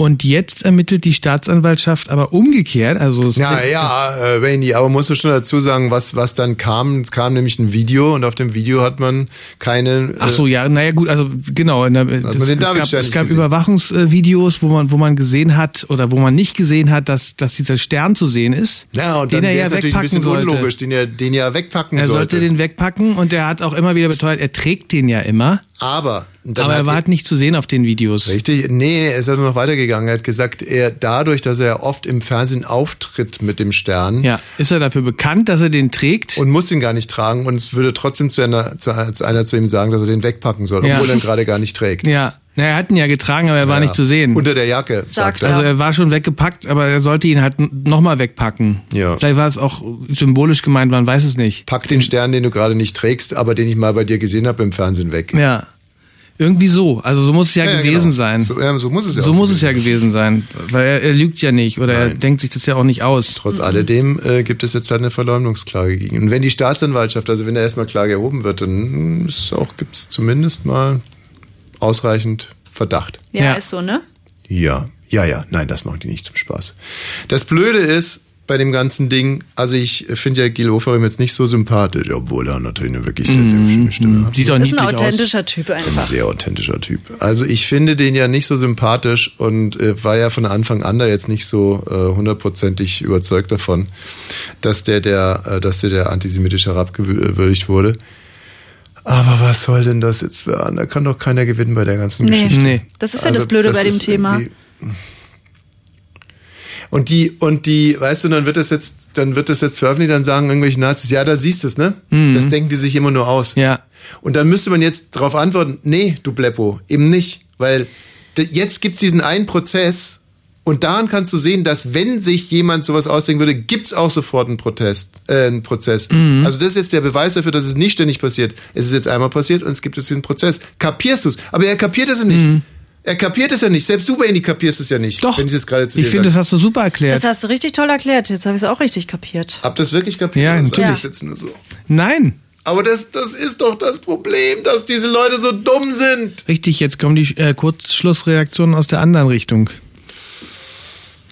Und jetzt ermittelt die Staatsanwaltschaft aber umgekehrt. Also es Ja, ja, äh, Rainy, aber musst du schon dazu sagen, was, was dann kam. Es kam nämlich ein Video und auf dem Video hat man keine. Ach so, ja, naja gut, also genau. In der, es David gab, es gab. Überwachungsvideos, wo man, wo man gesehen hat oder wo man nicht gesehen hat, dass, dass dieser Stern zu sehen ist. Ja, und den dann er ja es natürlich ein wegpacken bisschen sollte. unlogisch, den er, den er wegpacken Er sollte. sollte den wegpacken und er hat auch immer wieder beteuert, er trägt den ja immer. Aber, aber er war halt nicht zu sehen auf den Videos. Richtig? Nee, er ist ja noch weitergegangen. Er hat gesagt, er dadurch, dass er oft im Fernsehen auftritt mit dem Stern. Ja, ist er dafür bekannt, dass er den trägt? Und muss ihn gar nicht tragen und es würde trotzdem zu einer, zu, zu einer zu ihm sagen, dass er den wegpacken soll, Ja. obwohl er ihn gerade gar nicht trägt. Ja, na, er hat ihn ja getragen, aber er war Ja. nicht zu sehen. Unter der Jacke, sagt er. Also er war schon weggepackt, aber er sollte ihn halt nochmal wegpacken. Ja. Vielleicht war es auch symbolisch gemeint, man weiß es nicht. Pack den Stern, den du gerade nicht trägst, aber den ich mal bei dir gesehen habe im Fernsehen weg. Ja. Irgendwie so. Also so muss es ja, Ja, ja, gewesen genau. sein. So, ja, so muss es ja So auch muss es ja gewesen sein. Weil er, er lügt ja nicht oder er Nein. denkt sich das ja auch nicht aus. Trotz alledem äh, gibt es jetzt halt eine Verleumdungsklage gegen ihn. Und wenn die Staatsanwaltschaft, also wenn da erstmal Klage erhoben wird, dann ist auch, gibt es zumindest mal ausreichend Verdacht. Ja, ist so, ne? Ja, ja, ja, nein, das macht die nicht zum Spaß. Das Blöde ist bei dem ganzen Ding, also ich finde ja Gil Oferim jetzt nicht so sympathisch, obwohl er natürlich eine wirklich sehr, sehr schöne Stimme hat. Sieht auch Ist ein authentischer Typ Ein einfach. sehr authentischer Typ. Also ich finde den ja nicht so sympathisch und äh, war ja von Anfang an da jetzt nicht so äh, hundertprozentig überzeugt davon, dass der, der, äh, dass der, der antisemitisch herabgewürdigt wurde. Aber was soll denn das jetzt werden? Da kann doch keiner gewinnen bei der ganzen Nee. Geschichte. Nee. Das ist ja das Blöde bei dem Thema. Und die, und die, weißt du, dann wird das jetzt, dann wird das jetzt veröffentlicht, dann sagen irgendwelche Nazis, ja, da siehst du es, ne? Mhm. Das denken die sich immer nur aus. Ja. Und dann müsste man jetzt darauf antworten, nee, du Bleppo, eben nicht. Weil jetzt gibt's diesen einen Prozess und daran kannst du sehen, dass wenn sich jemand sowas ausdenken würde, gibt's auch sofort einen Protest, äh, einen Prozess. Mhm. Also das ist jetzt der Beweis dafür, dass es nicht ständig passiert. Es ist jetzt einmal passiert und es gibt jetzt diesen Prozess. Kapierst du's? Aber er kapiert es ja nicht. Er kapiert es ja nicht. Selbst du, Benny, kapierst es ja nicht. Doch. Wenn ich das gerade zu Ich finde, das hast du super erklärt. Das hast du richtig toll erklärt. Jetzt habe ich es auch richtig kapiert. Habt ihr das wirklich kapiert? Ja, natürlich. Ich jetzt nur so. Nein. Aber das, das ist doch das Problem, dass diese Leute so dumm sind. Richtig, jetzt kommen die äh, Kurzschlussreaktionen aus der anderen Richtung.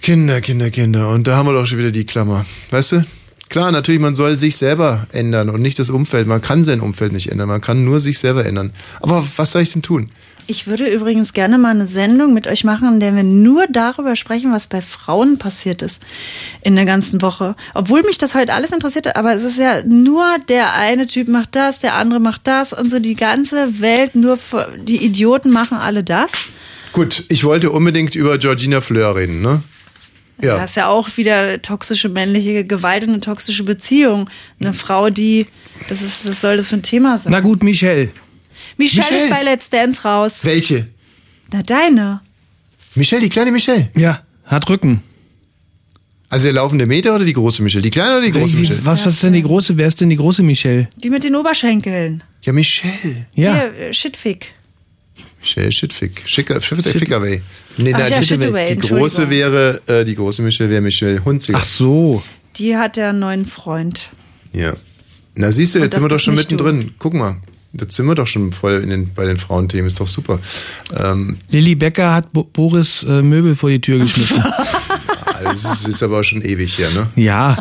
Kinder, Kinder, Kinder. Und da haben wir doch schon wieder die Klammer. Weißt du? Klar, natürlich, man soll sich selber ändern und nicht das Umfeld. Man kann sein Umfeld nicht ändern. Man kann nur sich selber ändern. Aber was soll ich denn tun? Ich würde übrigens gerne mal eine Sendung mit euch machen, in der wir nur darüber sprechen, was bei Frauen passiert ist in der ganzen Woche. Obwohl mich das heute alles interessiert aber es ist ja nur der eine Typ macht das, der andere macht das und so die ganze Welt, nur die Idioten machen alle das. Gut, ich wollte unbedingt über Georgina Fleur reden, ne? Ja. Das ist ja auch wieder toxische männliche Gewalt und eine toxische Beziehung. Eine Frau, die, das ist, was soll das für ein Thema sein? Na gut, Michelle. Michelle, Michelle. ist bei Let's Dance raus. Welche? Na, deine. Michelle, die kleine Michelle. Ja, hat Rücken. Also der laufende Meter oder die große Michelle? Die kleine oder die große Michelle? Was, was ist denn die große? Wer ist denn die große Michelle? Die mit den Oberschenkeln. Ja, Michelle. Ja. Hier, äh, Shitfick. Michelle Shitfick. Schicker, Fickerway. Nee, Ach nein, ja, Shitaway. Shitaway, Die große wäre, äh, die große Michelle wäre Michelle Hunziger. Ach so. Die hat ja einen neuen Freund. Ja. Na siehst du, jetzt sind wir doch schon mittendrin. Guck mal. Jetzt sind wir doch schon voll in den, bei den Frauenthemen. Ist doch super. Ähm, Lilly Becker hat Bo Boris äh, Möbel vor die Tür *laughs* geschmissen. Das ist, ist aber schon ewig her, ne? ja,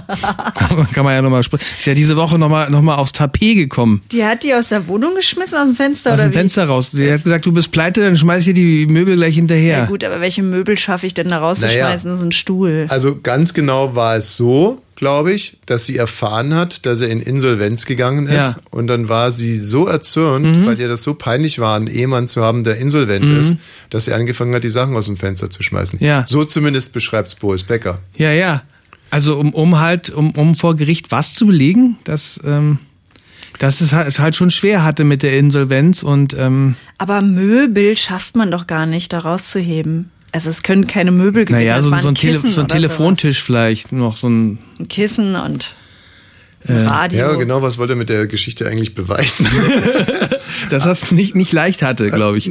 kann, *laughs* man- kann man ja nochmal sprechen. Ist ja diese Woche nochmal noch mal aufs Tapet gekommen. Die hat die aus der Wohnung geschmissen, aus dem Fenster Aus oder dem wie? Fenster raus. Sie hat gesagt, du bist pleite, dann schmeiß ich dir die Möbel gleich hinterher. Ja gut, aber welche Möbel schaffe ich denn da rauszuschmeißen? Das ist ein Stuhl. Also ganz genau war es so, glaube ich, dass sie erfahren hat, dass er in Insolvenz gegangen ist. Ja. Und dann war sie so erzürnt, weil ihr das so peinlich war, einen Ehemann zu haben, der insolvent Mhm. ist, dass sie angefangen hat, die Sachen aus dem Fenster zu schmeißen. Ja. So zumindest beschreibt es Boris Becker. Ja, ja. Also um, um halt, um, um vor Gericht was zu belegen, dass, ähm, dass es halt, halt schon schwer hatte mit der Insolvenz und ähm, Aber Möbel schafft man doch gar nicht, da rauszuheben. Also es können keine Möbel gewesen naja, es so, waren so ein, Tele so ein Telefontisch vielleicht noch so ein sowas. Ein Kissen und Äh, ein Radio. Ja, genau, was wollte er mit der Geschichte eigentlich beweisen? *laughs* dass er es nicht, nicht leicht hatte, glaube ich.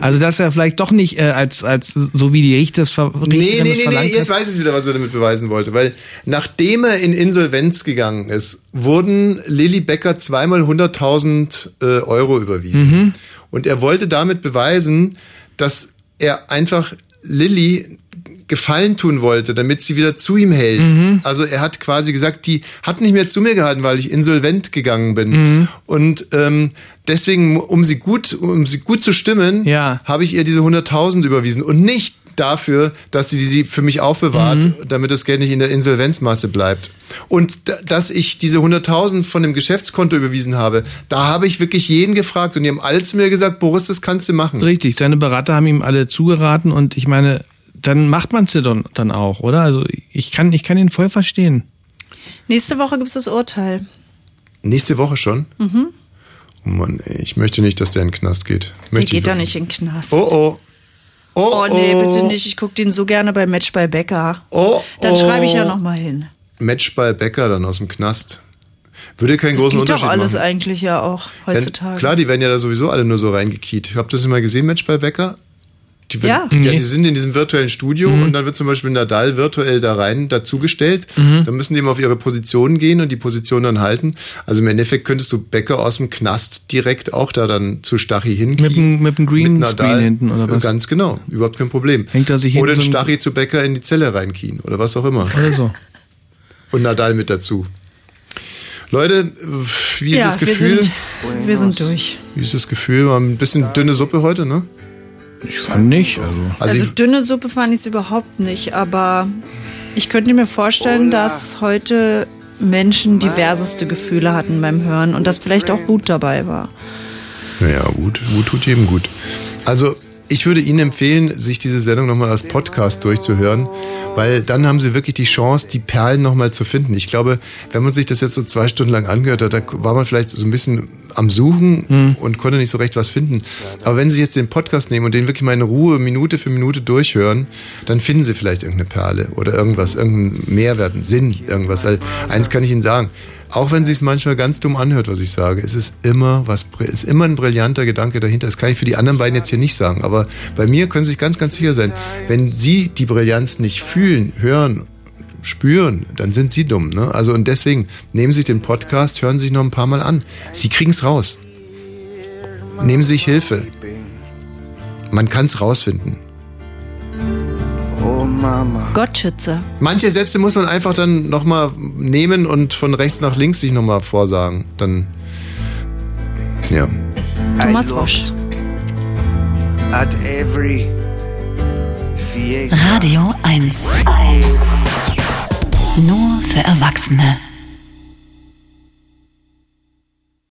Also dass er vielleicht doch nicht äh, als, als so wie die Richter es ver Nee, nee, es nee, verlangt nee, jetzt hat. weiß ich wieder, was er damit beweisen wollte. Weil nachdem er in Insolvenz gegangen ist, wurden Lilly Becker zweimal 100.000 äh, Euro überwiesen. Mhm. Und er wollte damit beweisen, dass er einfach Lilly Gefallen tun wollte, damit sie wieder zu ihm hält. Mhm. Also er hat quasi gesagt, die hat nicht mehr zu mir gehalten, weil ich insolvent gegangen bin. Mhm. Und ähm, deswegen, um sie gut, um sie gut zu stimmen, habe ich ihr diese 100.000 überwiesen und nicht dafür, dass sie sie für mich aufbewahrt, Mhm. damit das Geld nicht in der Insolvenzmasse bleibt. Und da- dass ich diese 100.000 von dem Geschäftskonto überwiesen habe, da habe ich wirklich jeden gefragt und die haben alle zu mir gesagt, Boris, das kannst du machen. Richtig, seine Berater haben ihm alle zugeraten und ich meine, dann macht man es ja dann, dann auch, oder? Also ich kann, ich kann ihn voll verstehen. Nächste Woche gibt es das Urteil. Nächste Woche schon? Mhm. Oh Mann, ey, ich möchte nicht, dass der in den Knast geht. Der Möchte geht ich da nicht in den Knast. Oh oh. Oh, nee, oh. bitte nicht. Ich gucke den so gerne bei Match bei Becker. Oh, Dann oh. schreibe ich ja noch mal hin. Matchball Becker dann aus dem Knast. Würde keinen Das großen geht doch Unterschied alles machen. eigentlich ja auch heutzutage. Ja, klar, die werden ja da sowieso alle nur so reingekiet. Habt ihr das mal gesehen, Matchball Becker? Die, wird- Ja. ja, Nee. die sind in diesem virtuellen Studio Mhm. und dann wird zum Beispiel Nadal virtuell da rein dazugestellt. Mhm. Dann müssen die immer auf ihre Position gehen und die Position dann halten. Also im Endeffekt könntest du Becker aus dem Knast direkt auch da dann zu Stachy hinkriegen. Mit dem, mit dem Green Mit Screen Nadal. hinten oder was? Ganz genau, überhaupt kein Problem. Hängt er sich Oder den so ein- Stachy zu Becker in die Zelle reinkien oder was auch immer. Oder so. Und Nadal mit dazu. Leute, wie ist ja, das Gefühl? Wir sind, wir sind durch. Wie ist das Gefühl? War ein bisschen dünne Suppe heute, ne? Ich fand nicht. Also, Also, Also, dünne Suppe fand ich es überhaupt nicht, aber ich könnte mir vorstellen, dass heute Menschen diverseste Gefühle hatten beim Hören und dass vielleicht auch Wut dabei war. naja, Wut, Wut tut jedem gut. Also, ich würde Ihnen empfehlen, sich diese Sendung nochmal als Podcast durchzuhören, weil dann haben Sie wirklich die Chance, die Perlen nochmal zu finden. Ich glaube, wenn man sich das jetzt so zwei Stunden lang angehört hat, da war man vielleicht so ein bisschen am Suchen und konnte nicht so recht was finden. Aber wenn Sie jetzt den Podcast nehmen und den wirklich mal in Ruhe Minute für Minute durchhören, dann finden Sie vielleicht irgendeine Perle oder irgendwas, irgendeinen Mehrwert, einen Sinn, irgendwas. Weil eins kann ich Ihnen sagen, auch wenn sich es manchmal ganz dumm anhört, was ich sage, es ist immer was, ist immer ein brillanter Gedanke dahinter. Das kann ich für die anderen beiden jetzt hier nicht sagen, aber bei mir können Sie sich ganz, ganz sicher sein, wenn Sie die Brillanz nicht fühlen, hören, spüren, dann sind Sie dumm. Ne? Also und deswegen nehmen Sie sich den Podcast, hören Sie sich noch ein paar Mal an. Sie kriegen es raus. Nehmen Sie sich Hilfe. Man kann es rausfinden. Mama. Gottschütze. Manche Sätze muss man einfach dann nochmal nehmen und von rechts nach links sich nochmal vorsagen. Dann, ja. Thomas Wosch. At every fiesta. Radio 1. Nur für Erwachsene.